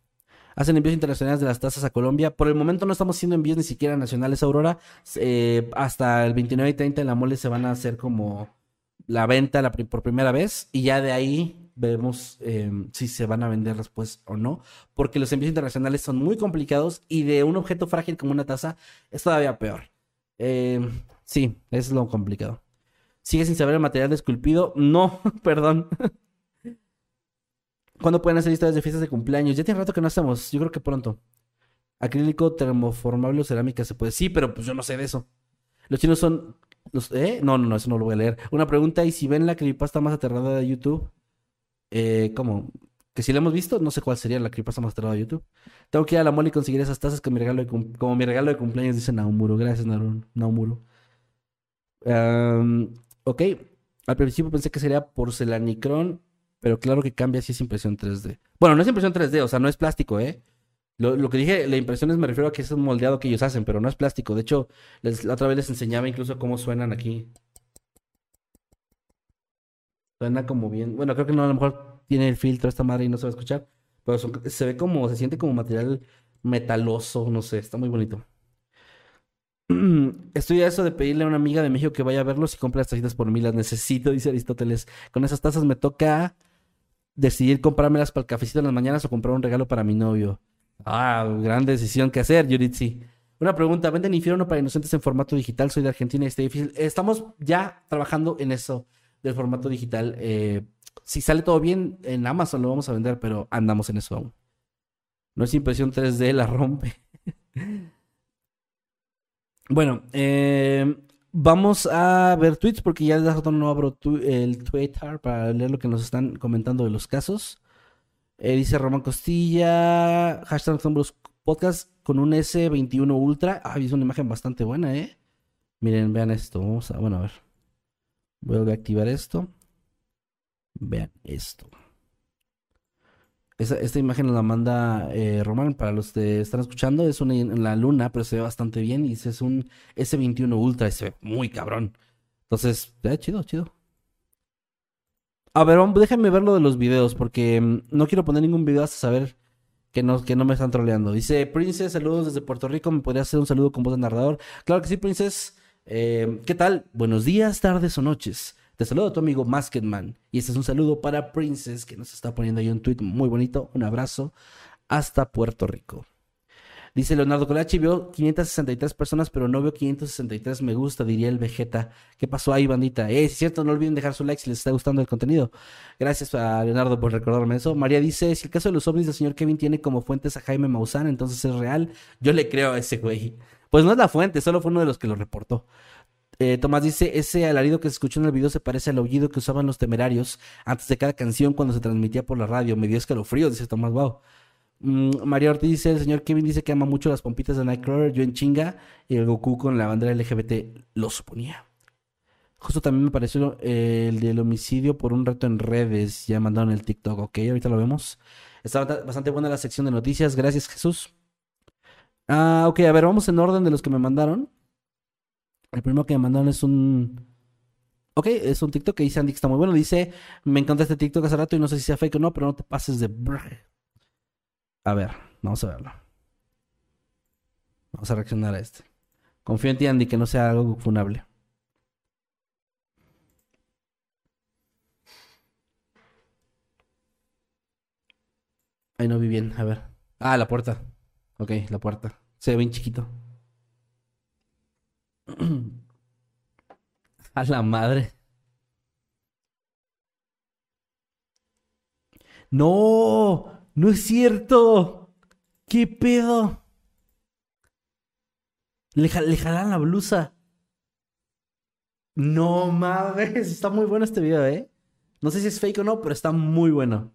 Speaker 1: Hacen envíos internacionales de las tazas a Colombia. Por el momento no estamos haciendo envíos ni siquiera nacionales, Aurora. Eh, hasta el 29 y 30 en la mole se van a hacer como la venta por primera vez. Y ya de ahí vemos eh, si se van a vender después o no. Porque los envíos internacionales son muy complicados y de un objeto frágil como una taza es todavía peor. Eh, sí, es lo complicado. ¿Sigue sin saber el material de esculpido? No, perdón. ¿Cuándo pueden hacer historias de fiestas de cumpleaños? Ya tiene rato que no hacemos. Yo creo que pronto. Acrílico termoformable o cerámica se puede. Sí, pero pues yo no sé de eso. Los chinos son. Los, ¿eh? No, no, no, eso no lo voy a leer. Una pregunta: ¿y si ven la creepypasta más aterrada de YouTube? Eh, ¿Cómo? Que si la hemos visto, no sé cuál sería la creepypasta más aterrada de YouTube. Tengo que ir a la mole y conseguir esas tazas como mi regalo de, como mi regalo de cumpleaños, dice Naumuro. Gracias, Naumuro. Am, ok. Al principio pensé que sería porcelanicrón, pero claro que cambia si es impresión 3D. Bueno, no es impresión 3D, o sea, no es plástico, ¿eh? Lo, que dije, la impresión es, me refiero a que es un moldeado que ellos hacen, pero no es plástico. De hecho, la otra vez les enseñaba incluso cómo suenan aquí. Suena como bien. Bueno, creo que no, a lo mejor tiene el filtro esta madre y no se va a escuchar. Pero se ve como, se siente como material metaloso, no sé, está muy bonito. Estoy a eso de pedirle a una amiga de México que vaya a verlos y compre las tacitas por mí, las necesito, dice Aristóteles. Con esas tazas me toca decidir comprármelas para el cafecito en las mañanas o comprar un regalo para mi novio. Ah, gran decisión que hacer, Yuritsi. Una pregunta, ¿venden infierno para inocentes en formato digital? Soy de Argentina y está difícil. Estamos ya trabajando en eso del formato digital. Eh, si sale todo bien, en Amazon lo vamos a vender, pero andamos en eso aún. No es impresión 3D, la rompe. bueno, eh, vamos a ver tweets porque ya rato no abro el Twitter para leer lo que nos están comentando de los casos. Eh, dice Román Costilla, hashtag Noctámbulos Podcast con un S21 Ultra. Ah, es una imagen bastante buena, ¿eh? Miren, vean esto. Vamos a, bueno, a ver. Vuelve a activar esto. Vean esto. Esta imagen la manda eh, Román para los que están escuchando. Es una en la luna, pero se ve bastante bien. Y es un S21 Ultra y se ve muy cabrón. Entonces, eh, chido, chido. A ver, déjenme ver lo de los videos porque mm, no quiero poner ningún video hasta saber que no, que no me están troleando. Dice, Princess, saludos desde Puerto Rico. ¿Me podría hacer un saludo con voz de narrador? Claro que sí, Princess. Eh, ¿Qué tal? Buenos días, tardes o noches. Te saludo tu amigo Masketman. Y este es un saludo para Princess, que nos está poniendo ahí un tweet muy bonito. Un abrazo hasta Puerto Rico. Dice Leonardo Colachi, veo 563 personas, pero no veo 563 me gusta, diría el Vegeta. ¿Qué pasó ahí, bandita? Eh, es cierto, no olviden dejar su like si les está gustando el contenido. Gracias a Leonardo por recordarme eso. María dice, si el caso de los ovnis del señor Kevin tiene como fuentes a Jaime Maussan, entonces es real. Yo le creo a ese güey. Pues no es la fuente, solo fue uno de los que lo reportó. Eh, Tomás dice, ese alarido que se escuchó en el video se parece al aullido que usaban los temerarios antes de cada canción cuando se transmitía por la radio. Me dio escalofrío, dice Tomás, wow. Mm, María Ortiz dice, el señor Kevin dice que ama mucho las pompitas de Nightcrawler, yo en chinga, y el Goku con la bandera LGBT, lo suponía. Justo también me pareció eh, el del homicidio por un reto en redes, ya mandaron el TikTok, ok, ahorita lo vemos. Está bastante buena la sección de noticias, gracias Jesús. Ah, ok, a ver, vamos en orden de los que me mandaron. El primero que me mandaron es un... Ok, es un TikTok que dice Andy que está muy bueno. Dice, me encanta este TikTok hace rato y no sé si sea fake o no, pero no te pases de... brr". A ver, vamos a verlo. Vamos a reaccionar a este. Confío en ti, Andy, que no sea algo funable. Ahí no vi bien, a ver. Ah, la puerta. Ok, la puerta. Se ve bien chiquito. A la madre. No, no es cierto. ¿Qué pedo? Le, le jalan la blusa. No mames, está muy bueno este video, ¿eh? No sé si es fake o no, pero está muy bueno.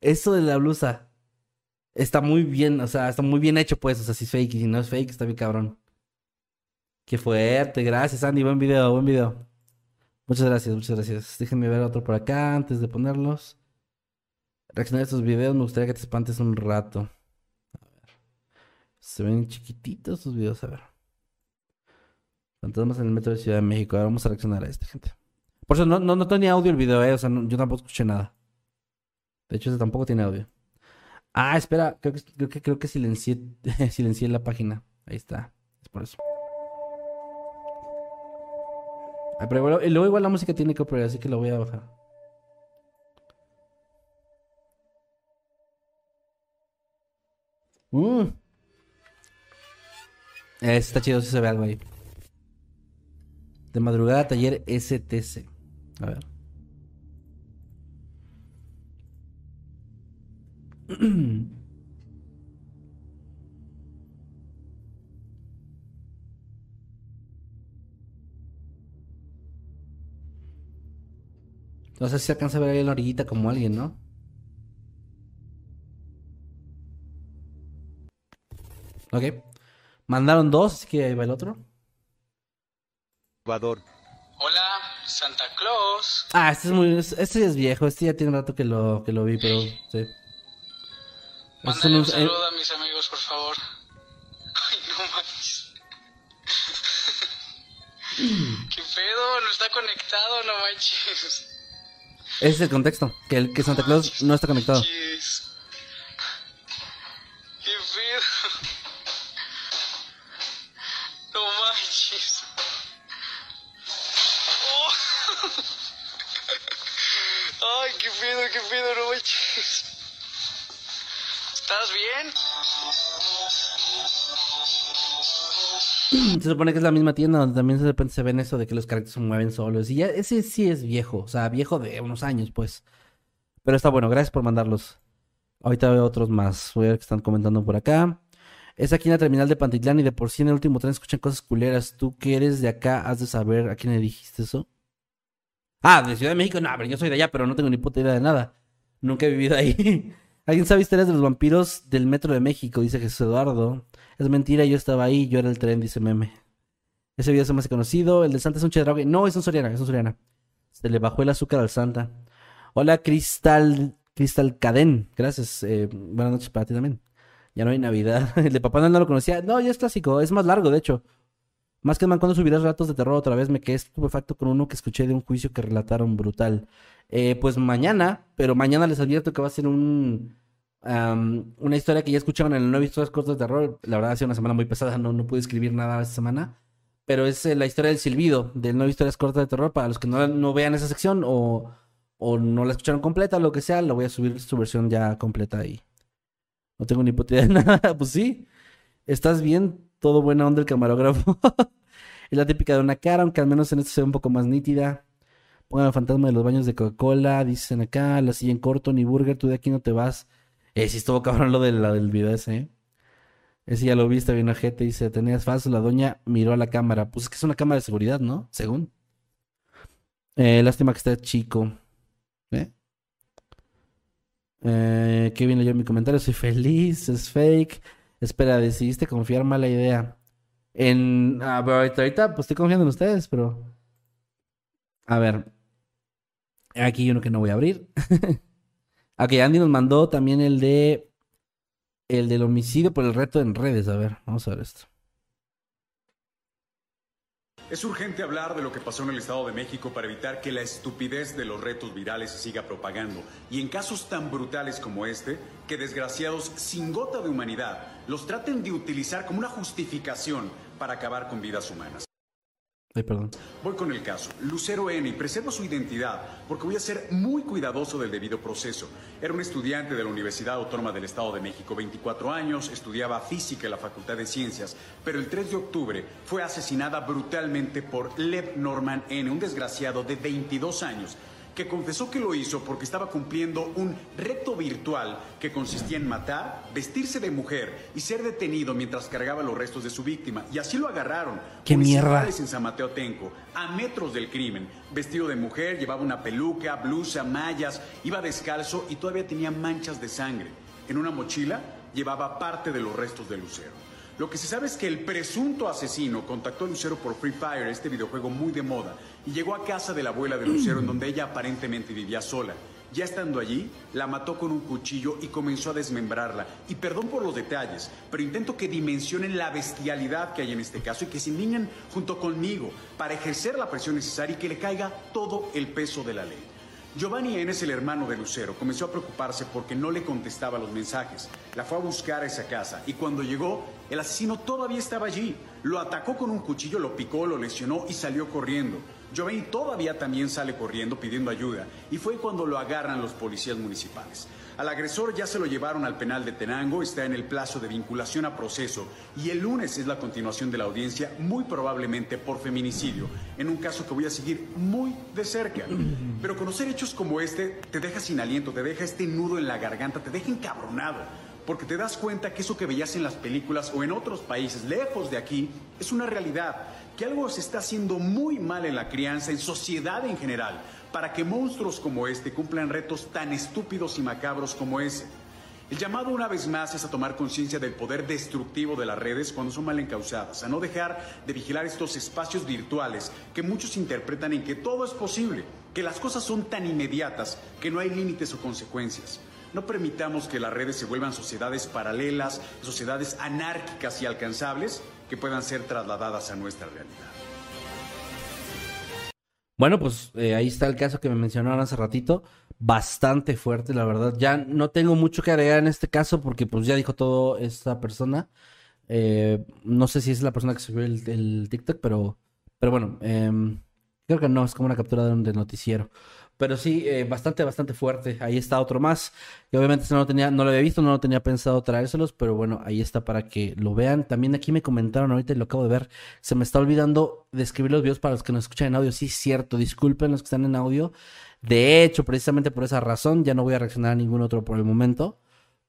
Speaker 1: Eso de la blusa. Está muy bien, o sea, está muy bien hecho, pues. O sea, si es fake y si no es fake, está bien cabrón. Qué fuerte, gracias, Andy. Buen video, buen video. Muchas gracias, muchas gracias. Déjenme ver otro por acá antes de ponerlos. Reaccionar a estos videos, me gustaría que te espantes un rato. A ver. Se ven chiquititos estos videos, a ver. Fantasmas en el metro de Ciudad de México. Ahora vamos a reaccionar a este, gente. Por eso no, no, no tenía audio el video, eh. O sea, yo tampoco escuché nada. De hecho, ese tampoco tiene audio. Ah, espera, creo que, creo que, creo que silencié la página. Ahí está. Es por eso. Pero luego igual la música tiene copyright, así que lo voy a bajar. Mm. Eh, está chido si se ve algo ahí. De madrugada, taller STC. A ver. No sé si alcanza a ver ahí en la orillita como alguien, ¿no? Ok. Mandaron dos, así que ahí va el otro.
Speaker 3: Ecuador.
Speaker 5: Hola, Santa Claus.
Speaker 1: Ah, este es muy. Este es viejo, este ya tiene un rato que lo, que lo vi, pero sí.
Speaker 5: Mándale un
Speaker 1: eh,
Speaker 5: saludo a mis amigos, por favor. Ay, no manches. ¿Qué pedo? No está conectado, no manches.
Speaker 1: Ese es el contexto, que, el, que Santa Claus no está conectado.
Speaker 5: ¿Qué pedo? No. Oh. Ay, qué pedo, qué pedo, no manches. ¿Estás bien?
Speaker 1: Se supone que es la misma tienda donde también de repente se ven eso de que los carritos se mueven solos. Y ya ese sí es viejo, o sea, viejo de unos años, pues. Pero está bueno, gracias por mandarlos. Ahorita veo otros más. Voy a ver que están comentando por acá. Es aquí en la terminal de Pantitlán y de por sí en el último tren escuchan cosas culeras. Tú que eres de acá, has de saber a quién le dijiste eso. Ah, de Ciudad de México, no, pero yo soy de allá, pero no tengo ni puta idea de nada. Nunca he vivido ahí. ¿Alguien sabe historias de los vampiros del Metro de México? Dice Jesús Eduardo. Es mentira, yo estaba ahí, yo era el tren, dice Meme. Ese video me hace conocido. El de Santa es un chedraui. No, es un Soriana, es un Soriana. Se le bajó el azúcar al Santa. Hola, Cristal, Cristal Cadén. Gracias. eh, buenas noches para ti también. Ya no hay Navidad. El de Papá no lo conocía. No, ya es clásico. Es más largo, de hecho. Más que man, cuando subirás relatos de terror otra vez, me quedé estupefacto con uno que escuché de un juicio que relataron brutal. Eh, pues mañana, pero mañana les advierto que va a ser un una historia que ya escucharon en el nuevo Historias Cortas de Terror. La verdad ha sido una semana muy pesada, no, no pude escribir nada esta semana. Pero es eh, la historia del silbido, del nuevo Historias Cortas de Terror. Para los que no, no vean esa sección o, o no la escucharon completa, lo que sea, la voy a subir su versión ya completa ahí. No tengo ni puta de nada. Pues sí, estás bien, todo buena onda el camarógrafo. es la típica de una cara, aunque al menos en esto se ve un poco más nítida. Pongan el fantasma de los baños de Coca-Cola, dicen acá, la silla en corto, ni burger, tú de aquí no te vas. Eh, sí estuvo cabrón lo de la del video ese, ¿eh? Ese ya lo viste bien gente dice, tenías falso, la doña miró a la cámara. Pues es que es una cámara de seguridad, ¿no? Según. Eh, lástima que esté chico. ¿Eh? Eh, qué bien leyó mi comentario, soy feliz, es fake. Espera, decidiste confiar mala idea. En... Ah, pero ahorita, ahorita, pues estoy confiando en ustedes, pero... A ver. Aquí hay uno que no voy a abrir. ok, Andy nos mandó también el de... El del homicidio por el reto en redes. A ver, vamos a ver esto.
Speaker 6: Es urgente hablar de lo que pasó en el Estado de México para evitar que la estupidez de los retos virales se siga propagando. Y en casos tan brutales como este, que desgraciados sin gota de humanidad los traten de utilizar como una justificación para acabar con vidas humanas. Voy con el caso. Lucero N. preservo su identidad porque voy a ser muy cuidadoso del debido proceso. Era un estudiante de la Universidad Autónoma del Estado de México, 24 años, estudiaba física en la Facultad de Ciencias, pero el 3 de octubre fue asesinada brutalmente por Lev Norman N., un desgraciado de 22 años que confesó que lo hizo porque estaba cumpliendo un reto virtual que consistía en matar, vestirse de mujer y ser detenido mientras cargaba los restos de su víctima. Y así lo agarraron.
Speaker 1: ¡Qué mierda!
Speaker 6: En San Mateo Tenco, a metros del crimen. Vestido de mujer, llevaba una peluca, blusa, mallas, iba descalzo y todavía tenía manchas de sangre. En una mochila llevaba parte de los restos de Lucero. Lo que se sabe es que el presunto asesino contactó a Lucero por Free Fire, este videojuego muy de moda, y llegó a casa de la abuela de Lucero, en donde ella aparentemente vivía sola. Ya estando allí, la mató con un cuchillo y comenzó a desmembrarla. Y perdón por los detalles, pero intento que dimensionen la bestialidad que hay en este caso y que se indignen junto conmigo para ejercer la presión necesaria y que le caiga todo el peso de la ley. Giovanni N. es el hermano de Lucero. Comenzó a preocuparse porque no le contestaba los mensajes. La fue a buscar a esa casa y cuando llegó, el asesino todavía estaba allí. Lo atacó con un cuchillo, lo picó, lo lesionó y salió corriendo. Giovanni todavía también sale corriendo pidiendo ayuda y fue cuando lo agarran los policías municipales. Al agresor ya se lo llevaron al penal de Tenango, está en el plazo de vinculación a proceso y el lunes es la continuación de la audiencia, muy probablemente por feminicidio, en un caso que voy a seguir muy de cerca. Pero conocer hechos como este te deja sin aliento, te deja este nudo en la garganta, te deja encabronado, porque te das cuenta que eso que veías en las películas o en otros países lejos de aquí es una realidad, que algo se está haciendo muy mal en la crianza, en sociedad en general, para que monstruos como este cumplan retos tan estúpidos y macabros como ese. El llamado una vez más es a tomar conciencia del poder destructivo de las redes cuando son mal encausadas, a no dejar de vigilar estos espacios virtuales que muchos interpretan en que todo es posible, que las cosas son tan inmediatas que no hay límites o consecuencias. No permitamos que las redes se vuelvan sociedades paralelas, sociedades anárquicas y alcanzables que puedan ser trasladadas a nuestra realidad.
Speaker 1: Bueno, pues eh, ahí está el caso que me mencionaron hace ratito. Bastante fuerte, la verdad. Ya no tengo mucho que agregar en este caso porque pues ya dijo todo esta persona. Eh, no sé si es la persona que subió el, TikTok, pero, pero bueno, em, creo que no, es como una captura de noticiero. Pero sí, eh, bastante, bastante fuerte. Ahí está otro más. Que obviamente no lo tenía, no lo había visto, no lo tenía pensado traérselos, pero bueno, ahí está para que lo vean. También aquí me comentaron ahorita y lo acabo de ver. Se me está olvidando de escribir los videos para los que nos escuchan en audio. Sí, cierto, disculpen los que están en audio. De hecho, precisamente por esa razón, ya no voy a reaccionar a ningún otro por el momento.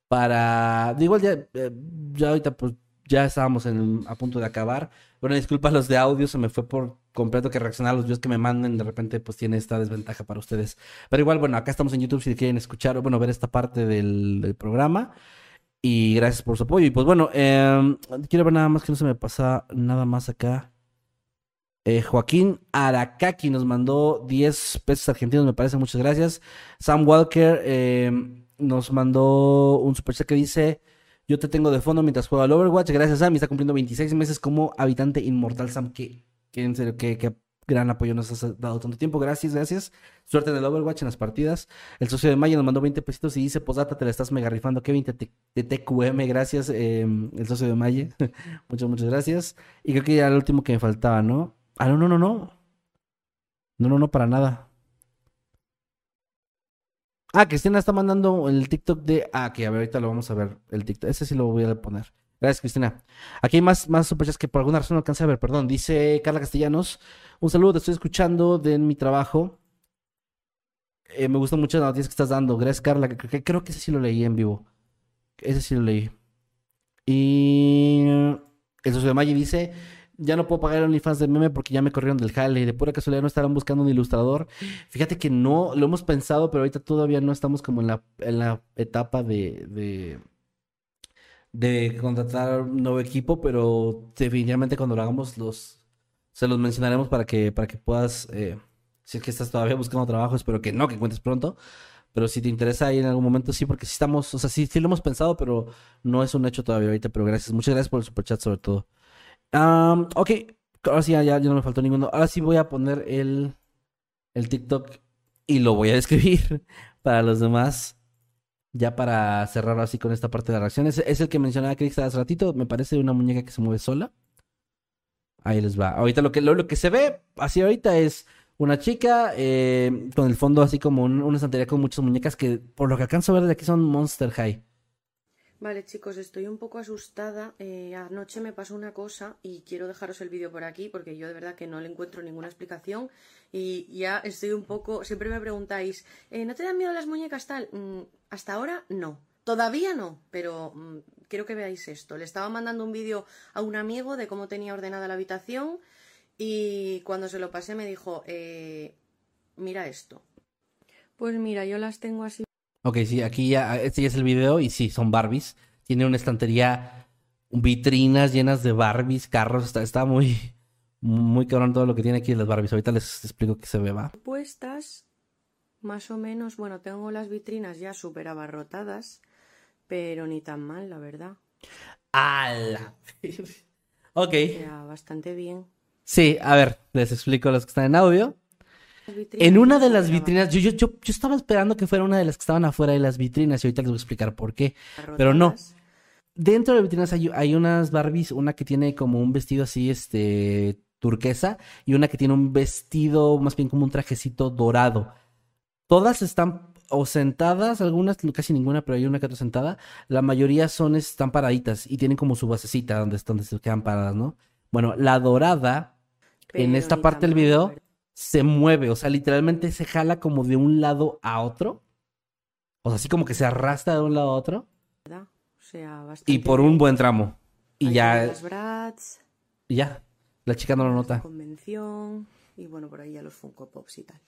Speaker 1: Para. Igual ya, eh, ya ahorita pues ya estábamos en- a punto de acabar. Bueno, disculpa los de audio, se me fue por completo que reaccionar a los videos que me manden. De repente, pues tiene esta desventaja para ustedes. Pero igual, bueno, acá estamos en YouTube si quieren escuchar o, bueno, ver esta parte del, programa. Y gracias por su apoyo. Y pues bueno, em, quiero ver nada más que no se me pasa nada más acá. Eh, Joaquín Aracaki nos mandó 10 pesos argentinos, me parece, muchas gracias. Sam Walker em, nos mandó un superchat que dice: Yo te tengo de fondo mientras juego al Overwatch. Gracias, Sam. Y está cumpliendo 26 meses como habitante inmortal, Sam. Que, que en que, que gran apoyo nos has dado tanto tiempo. Gracias, gracias. Suerte en el Overwatch en las partidas. El socio de Maya nos mandó 20 pesitos y dice: Posdata, te la estás mega rifando. Kevin de TQM, gracias. em, el socio de Maya. muchas, muchas gracias. Y creo que ya era el último que me faltaba, ¿no? Ah, no, no, no, no. No, no, no, para nada. Ah, Cristina está mandando el TikTok de. Ah, que a ver, ahorita lo vamos a ver. El TikTok. Ese sí lo voy a poner. Gracias, Cristina. Aquí hay más, más superchats que por alguna razón no alcancé a ver, perdón. Dice Carla Castellanos. Un saludo, te estoy escuchando de mi trabajo. Eh, me gustan mucho las noticias que estás dando. Gracias, Carla. creo que ese sí lo leí en vivo. Ese sí lo leí. Y el socio de Maggi dice, ya no puedo pagar OnlyFans de meme porque ya me corrieron del jale. De pura casualidad no estarán buscando un ilustrador. Fíjate que no, lo hemos pensado, pero ahorita todavía no estamos como en la, en la etapa de, de, de contratar un nuevo equipo, pero definitivamente cuando lo hagamos los, se los mencionaremos para que, para que puedas, eh, si es que estás todavía buscando trabajo, espero que no, que encuentres pronto. Pero si te interesa ahí en algún momento, sí, porque sí estamos, o sea, sí, sí lo hemos pensado, pero no es un hecho todavía ahorita, pero gracias. Muchas gracias por el superchat sobre todo. Am, ok, ahora sí, ya, ya no me faltó ninguno. Ahora sí voy a poner el, el TikTok y lo voy a describir para los demás. Ya para cerrar así con esta parte de las reacciones. Es el que mencionaba Chris hace ratito. Me parece una muñeca que se mueve sola. Ahí les va. Ahorita lo que, lo, lo que se ve así ahorita es una chica eh, con el fondo así como un- una estantería con muchas muñecas que por lo que alcanzo a ver de aquí son Monster High.
Speaker 7: Vale, chicos, estoy un poco asustada. Eh, anoche me pasó una cosa y quiero dejaros el vídeo por aquí porque yo de verdad que no le encuentro ninguna explicación y ya estoy un poco... Siempre me preguntáis, eh, ¿no te dan miedo las muñecas tal? Mm, hasta ahora no. Todavía no, pero mm, quiero que veáis esto. Le estaba mandando un vídeo a un amigo de cómo tenía ordenada la habitación y cuando se lo pasé me dijo, eh, mira esto. Pues mira, yo las tengo así
Speaker 1: Ok, sí, aquí ya, este ya es el video y sí, son Barbies. Tiene una estantería, vitrinas llenas de Barbies, carros, está, está muy, muy cabrón todo lo que tiene aquí de las Barbies. Ahorita les explico qué se ve, va.
Speaker 7: puestas, más o menos, bueno, tengo las vitrinas ya súper abarrotadas, pero ni tan mal, la verdad.
Speaker 1: ¡Hala! ok.
Speaker 7: Sea, bastante bien.
Speaker 1: Sí, a ver, les explico a los que están en audio. En una de las vitrinas, yo, yo, yo, yo estaba esperando que fuera una de las que estaban afuera de las vitrinas y ahorita les voy a explicar por qué. Pero no. Dentro de las vitrinas hay, hay unas Barbies, una que tiene como un vestido así, este, turquesa, y una que tiene un vestido, más bien como un trajecito dorado. Todas están o sentadas, algunas, casi ninguna, pero hay una que otra sentada. La mayoría son, están paraditas y tienen como su basecita donde, donde se quedan paradas, ¿no? Bueno, la dorada, en esta parte del video. Se mueve, o sea, literalmente se jala como de un lado a otro. O sea, así como que se arrastra de un lado a otro.
Speaker 7: O sea, bastante
Speaker 1: Y por un buen tramo. Y ya,
Speaker 7: Las
Speaker 1: y ya. La chica no lo nota.
Speaker 7: convención, y bueno, por ahí ya los Funko Pops y tal.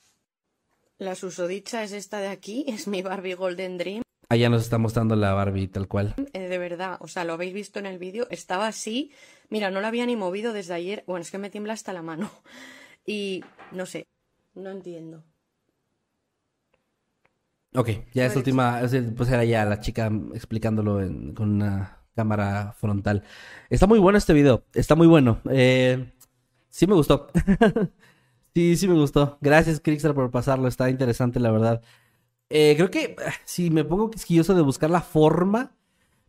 Speaker 7: La susodicha es esta de aquí, es mi Barbie Golden Dream.
Speaker 1: Allá nos está mostrando la Barbie tal cual.
Speaker 7: Eh, de verdad, o sea, lo habéis visto en el vídeo, estaba así. Mira, no la había ni movido desde ayer. Bueno, es que me tiembla hasta la mano. Y no sé, no entiendo.
Speaker 1: Ok, ya esta
Speaker 7: Vale.
Speaker 1: última, es pues era ya la chica explicándolo en- con una cámara frontal. Está muy bueno este video, está muy bueno. Eh, sí me gustó. sí, sí me gustó. Gracias, Crickstar, por pasarlo. Está interesante, la verdad. Eh, creo que ah, si me pongo quisquilloso de buscar la forma.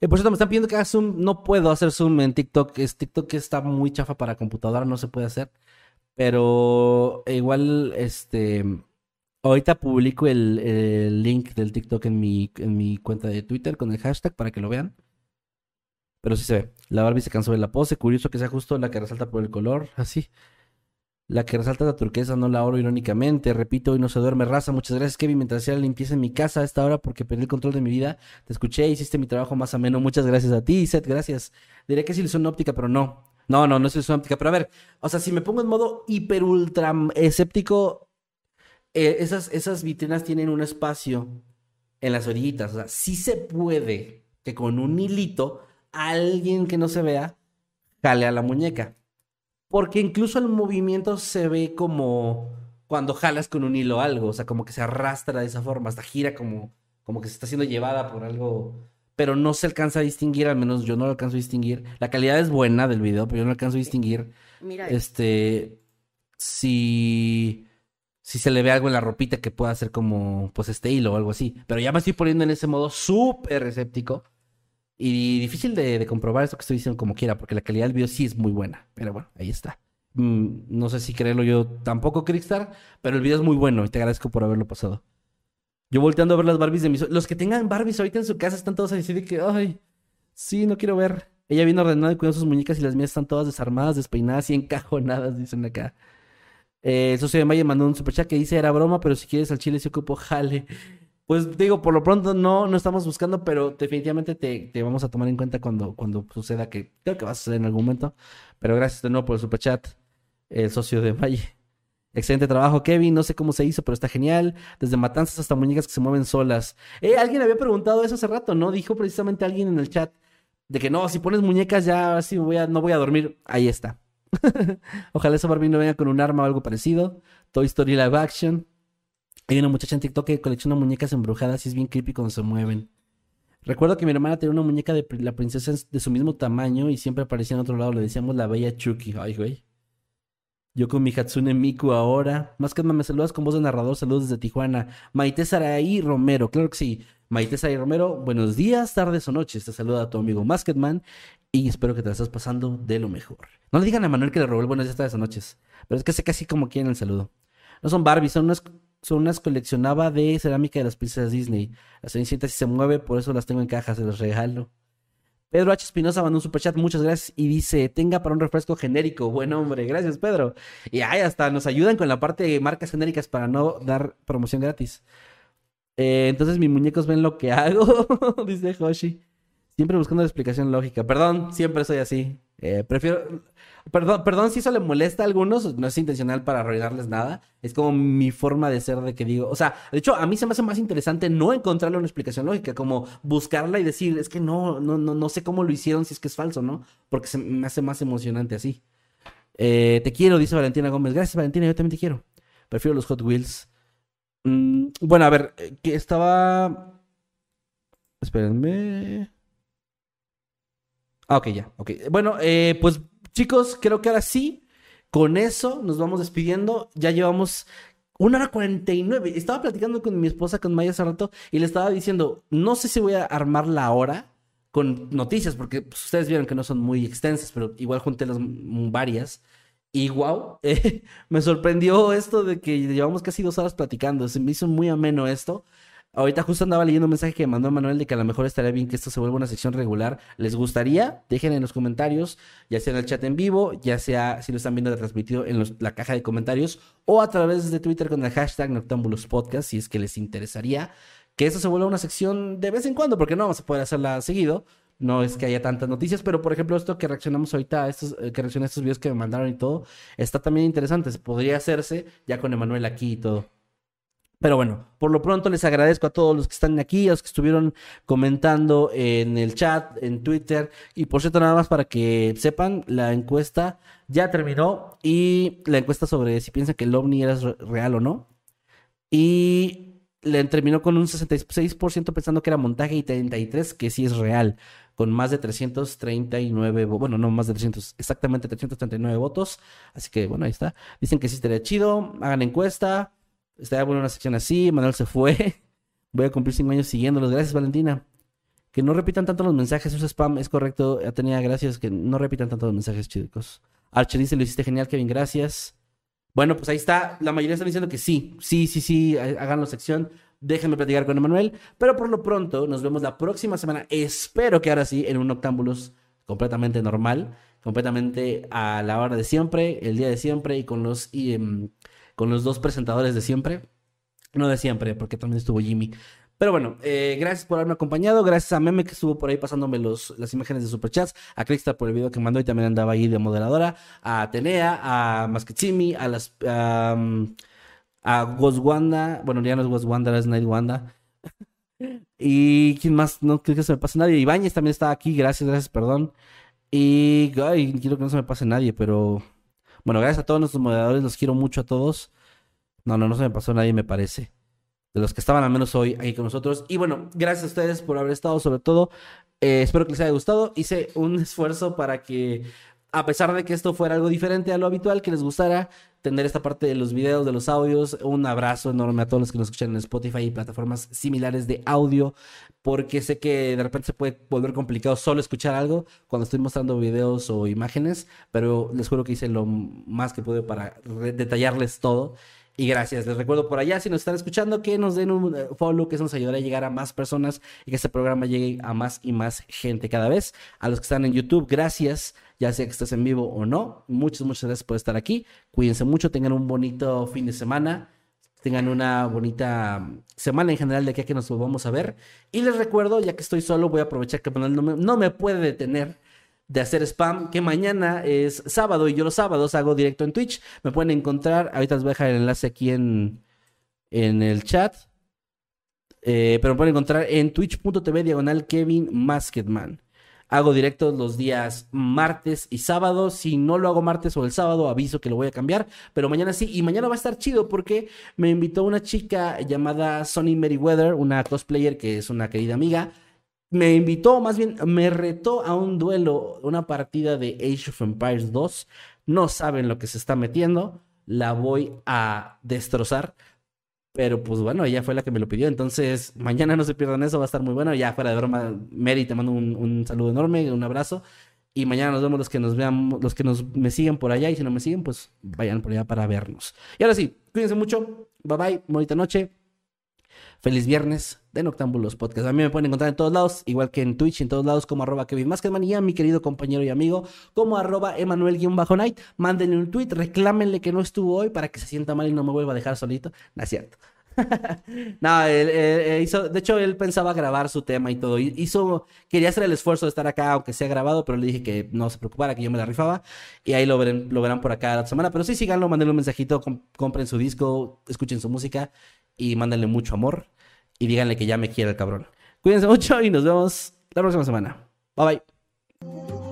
Speaker 1: Eh, por cierto, me están pidiendo que haga zoom. No puedo hacer zoom en TikTok. Es, TikTok está muy chafa para computadora, no se puede hacer. Pero igual, este. Ahorita publico el, el link del TikTok en mi, en mi cuenta de Twitter con el hashtag para que lo vean. Pero sí se ve. La Barbie se cansó de la pose. Curioso que sea justo la que resalta por el color. Así. La que resalta la turquesa, no la oro irónicamente. Repito, hoy no se duerme raza. Muchas gracias, Kevin. Mientras hacía la limpieza en mi casa a esta hora porque perdí el control de mi vida. Te escuché, hiciste mi trabajo más ameno. Muchas gracias a ti, Seth. Gracias. Diré que es ilusión óptica, pero no. No, no, no es ilusión óptica. Pero a ver, o sea, si me pongo en modo hiper ultra escéptico, eh, esas, esas vitrinas tienen un espacio en las orillitas. O sea, sí se puede que con un hilito alguien que no se vea jale a la muñeca. Porque incluso el movimiento se ve como cuando jalas con un hilo algo. O sea, como que se arrastra de esa forma. Hasta gira como, como que se está siendo llevada por algo. Pero no se alcanza a distinguir, al menos yo no lo alcanzo a distinguir. La calidad es buena del video, pero yo no alcanzo a distinguir
Speaker 7: Mira,
Speaker 1: este, si, si se le ve algo en la ropita que pueda ser como, pues, este hilo o algo así. Pero ya me estoy poniendo en ese modo súper escéptico y difícil de, de comprobar esto que estoy diciendo como quiera, porque la calidad del video sí es muy buena. Pero bueno, ahí está. Mm, no sé si creerlo yo tampoco, Crickstar, pero el video es muy bueno y te agradezco por haberlo pasado. Yo volteando a ver las Barbies de mis... Los que tengan Barbies ahorita en su casa están todos así de que, ay, sí, no quiero ver. Ella viene ordenada y cuidando sus muñecas y las mías están todas desarmadas, despeinadas y encajonadas, dicen acá. Eh, el socio de Maya mandó un superchat que dice, era broma, pero si quieres al chile se ocupo, jale. Pues digo, por lo pronto no, no estamos buscando, pero definitivamente te, te vamos a tomar en cuenta cuando, cuando suceda, que creo que va a suceder en algún momento. Pero gracias de nuevo por el superchat, el socio de Maya. Excelente trabajo, Kevin. No sé cómo se hizo, pero está genial. Desde matanzas hasta muñecas que se mueven solas. Eh, alguien había preguntado eso hace rato, ¿no? Dijo precisamente alguien en el chat de que no, si pones muñecas ya voy a, no voy a dormir. Ahí está. Ojalá esa Barbie no venga con un arma o algo parecido. Toy Story Live Action. Hay una muchacha en TikTok que colecciona muñecas embrujadas y es bien creepy cuando se mueven. Recuerdo que mi hermana tenía una muñeca de la princesa de su mismo tamaño y siempre aparecía en otro lado. Le decíamos la bella Chucky. Ay, güey. Yo con mi Hatsune Miku ahora. Más me saludas con voz de narrador. Saludos desde Tijuana. Maite Saraí Romero. Claro que sí. Maite Saraí Romero. Buenos días, tardes o noches. Te saluda tu amigo Masketman. Y espero que te la estés pasando de lo mejor. No le digan a Manuel que le robó el buenos días, tardes o noches. Pero es que sé casi como quieren el saludo. No son Barbie, son unas, son unas coleccionaba de cerámica de las princesas Disney. La Cenicienta sí se mueve, por eso las tengo en cajas, se las regalo. Pedro H. Espinosa mandó un superchat, muchas gracias, y dice, tenga para un refresco genérico. Buen hombre, gracias Pedro. Y ay, hasta nos ayudan con la parte de marcas genéricas para no dar promoción gratis. Eh, entonces mis muñecos ven lo que hago, dice Hoshi. Siempre buscando la explicación lógica. Perdón, siempre soy así. Eh, prefiero... Perdón, perdón si eso le molesta a algunos, no es intencional para arruinarles nada. Es como mi forma de ser de que digo, o sea, de hecho a mí se me hace más interesante no encontrarle una explicación lógica, como buscarla y decir, es que no, no, no, no sé cómo lo hicieron, si es que es falso, ¿no? Porque se me hace más emocionante así. Eh, te quiero, dice Valentina Gómez. Gracias, Valentina, yo también te quiero. Prefiero los Hot Wheels. Mm, bueno, a ver, eh, que estaba... Espérenme. Ah, ok, ya, ok. Bueno, eh, pues chicos, creo que ahora sí, con eso nos vamos despidiendo. Ya llevamos una hora cuarenta y nueve. Estaba platicando con mi esposa, con Maya hace rato, y le estaba diciendo, no sé si voy a armar la hora con noticias, porque pues, ustedes vieron que no son muy extensas, pero igual junté las varias. Y wow, me sorprendió esto de que llevamos casi dos horas platicando. Se me hizo muy ameno esto. Ahorita justo andaba leyendo un mensaje que mandó Manuel de que a lo mejor estaría bien que esto se vuelva una sección regular. ¿Les gustaría? Dejen en los comentarios, ya sea en el chat en vivo, ya sea si lo están viendo transmitido en los- la caja de comentarios o a través de Twitter con el hashtag Noctambulos Podcast, si es que les interesaría que esto se vuelva una sección de vez en cuando, porque no vamos a poder hacerla seguido. No es que haya tantas noticias, pero por ejemplo, esto que reaccionamos ahorita estos, eh, que reacciona a estos videos que me mandaron y todo, está también interesante. Podría hacerse ya con Emanuel aquí y todo. Pero bueno, por lo pronto les agradezco a todos los que están aquí, a los que estuvieron comentando en el chat, en Twitter. Y por cierto, nada más para que sepan, la encuesta ya terminó. Y la encuesta sobre si piensan que el ovni era real o no. Y le terminó con un 66% pensando que era montaje y 33% que sí es real. Con más de 339, bueno, no más de 300, exactamente 339 votos. Así que bueno, ahí está. Dicen que sí estaría chido. Hagan encuesta Estaría bueno una sección así. Manuel se fue. Voy a cumplir cinco años siguiéndolos. Gracias, Valentina. Que no repitan tanto los mensajes. Es spam. Es correcto. Tenía gracias. Que no repitan tanto los mensajes, chicos. Archer dice, lo hiciste genial, Kevin. Gracias. Bueno, pues ahí está. La mayoría están diciendo que sí. Sí, sí, sí. Hagan la sección. Déjenme platicar con Emanuel. Pero por lo pronto, nos vemos la próxima semana. Espero que ahora sí, en un Octámbulos completamente normal. Completamente a la hora de siempre, el día de siempre y con los... Em, con los dos presentadores de siempre. No de siempre, porque también estuvo Jimmy. Pero bueno, eh, gracias por haberme acompañado. Gracias a Meme que estuvo por ahí pasándome los, las imágenes de superchats. A Crystal por el video que mandó y también andaba ahí de moderadora. A Atenea, a Masketsimi, a las. A, a Goswanda. Bueno, ya no es Goswanda, es Night Wanda. y quién más, no creo que se me pase nadie. Ibáñez también está aquí. Gracias, gracias, perdón. Y ay, quiero que no se me pase nadie, pero bueno, gracias a todos nuestros moderadores, los quiero mucho a todos. No, no, no se me pasó nadie, me parece. De los que estaban al menos hoy aquí con nosotros. Y bueno, gracias a ustedes por haber estado, sobre todo. Eh, espero que les haya gustado. Hice un esfuerzo para que a pesar de que esto fuera algo diferente a lo habitual, que les gustara tener esta parte de los videos, de los audios. Un abrazo enorme a todos los que nos escuchan en Spotify y plataformas similares de audio, porque sé que de repente se puede volver complicado solo escuchar algo cuando estoy mostrando videos o imágenes, pero les juro que hice lo más que pude para detallarles todo. Y gracias. Les recuerdo por allá, si nos están escuchando, que nos den un eh, follow, que eso nos ayudará a llegar a más personas y que este programa llegue a más y más gente cada vez. A los que están en YouTube, gracias ya sea que estés en vivo o no. Muchas, muchas gracias por estar aquí. Cuídense mucho, tengan un bonito fin de semana. Tengan una bonita semana en general de aquí a que nos volvamos a ver. Y les recuerdo, ya que estoy solo, voy a aprovechar que no me, no me puede detener de hacer spam, que mañana es sábado y yo los sábados hago directo en Twitch. Me pueden encontrar, ahorita les voy a dejar el enlace aquí en, en el chat. Eh, pero me pueden encontrar en twitch.tv diagonal Kevin Masketman. Hago directos los días martes y sábado. Si no lo hago martes o el sábado, aviso que lo voy a cambiar. Pero mañana sí. Y mañana va a estar chido porque me invitó una chica llamada Sonny Meriwether, una cosplayer que es una querida amiga. Me invitó, más bien, me retó a un duelo, una partida de Age of Empires 2. No saben lo que se está metiendo. La voy a destrozar. Pero pues bueno, ella fue la que me lo pidió. Entonces, mañana no se pierdan eso, va a estar muy bueno. Ya fuera de broma, Mary, te mando un, saludo enorme, un abrazo. Y mañana nos vemos los que nos vean, los que nos me siguen por allá. Y si no me siguen, pues vayan por allá para vernos. Y ahora sí, cuídense mucho. Bye bye, bonita noche. Feliz viernes de Noctámbulos Podcast. A mí me pueden encontrar en todos lados, igual que en Twitch, en todos lados, como arroba Kevin Maskedman y a mi querido compañero y amigo, como arroba Emanuel-Night. Mándenle un tweet, reclámenle que no estuvo hoy para que se sienta mal y no me vuelva a dejar solito. No es cierto. no, hizo, de hecho, él pensaba grabar su tema y todo. Hizo, quería hacer el esfuerzo de estar acá, aunque sea grabado, pero le dije que no se preocupara, que yo me la rifaba. Y ahí lo, verán, lo verán por acá la semana. Pero sí, síganlo, mándenle un mensajito, compren su disco, escuchen su música y mándenle mucho amor y díganle que ya me quiere el cabrón. Cuídense mucho y nos vemos la próxima semana. Bye bye.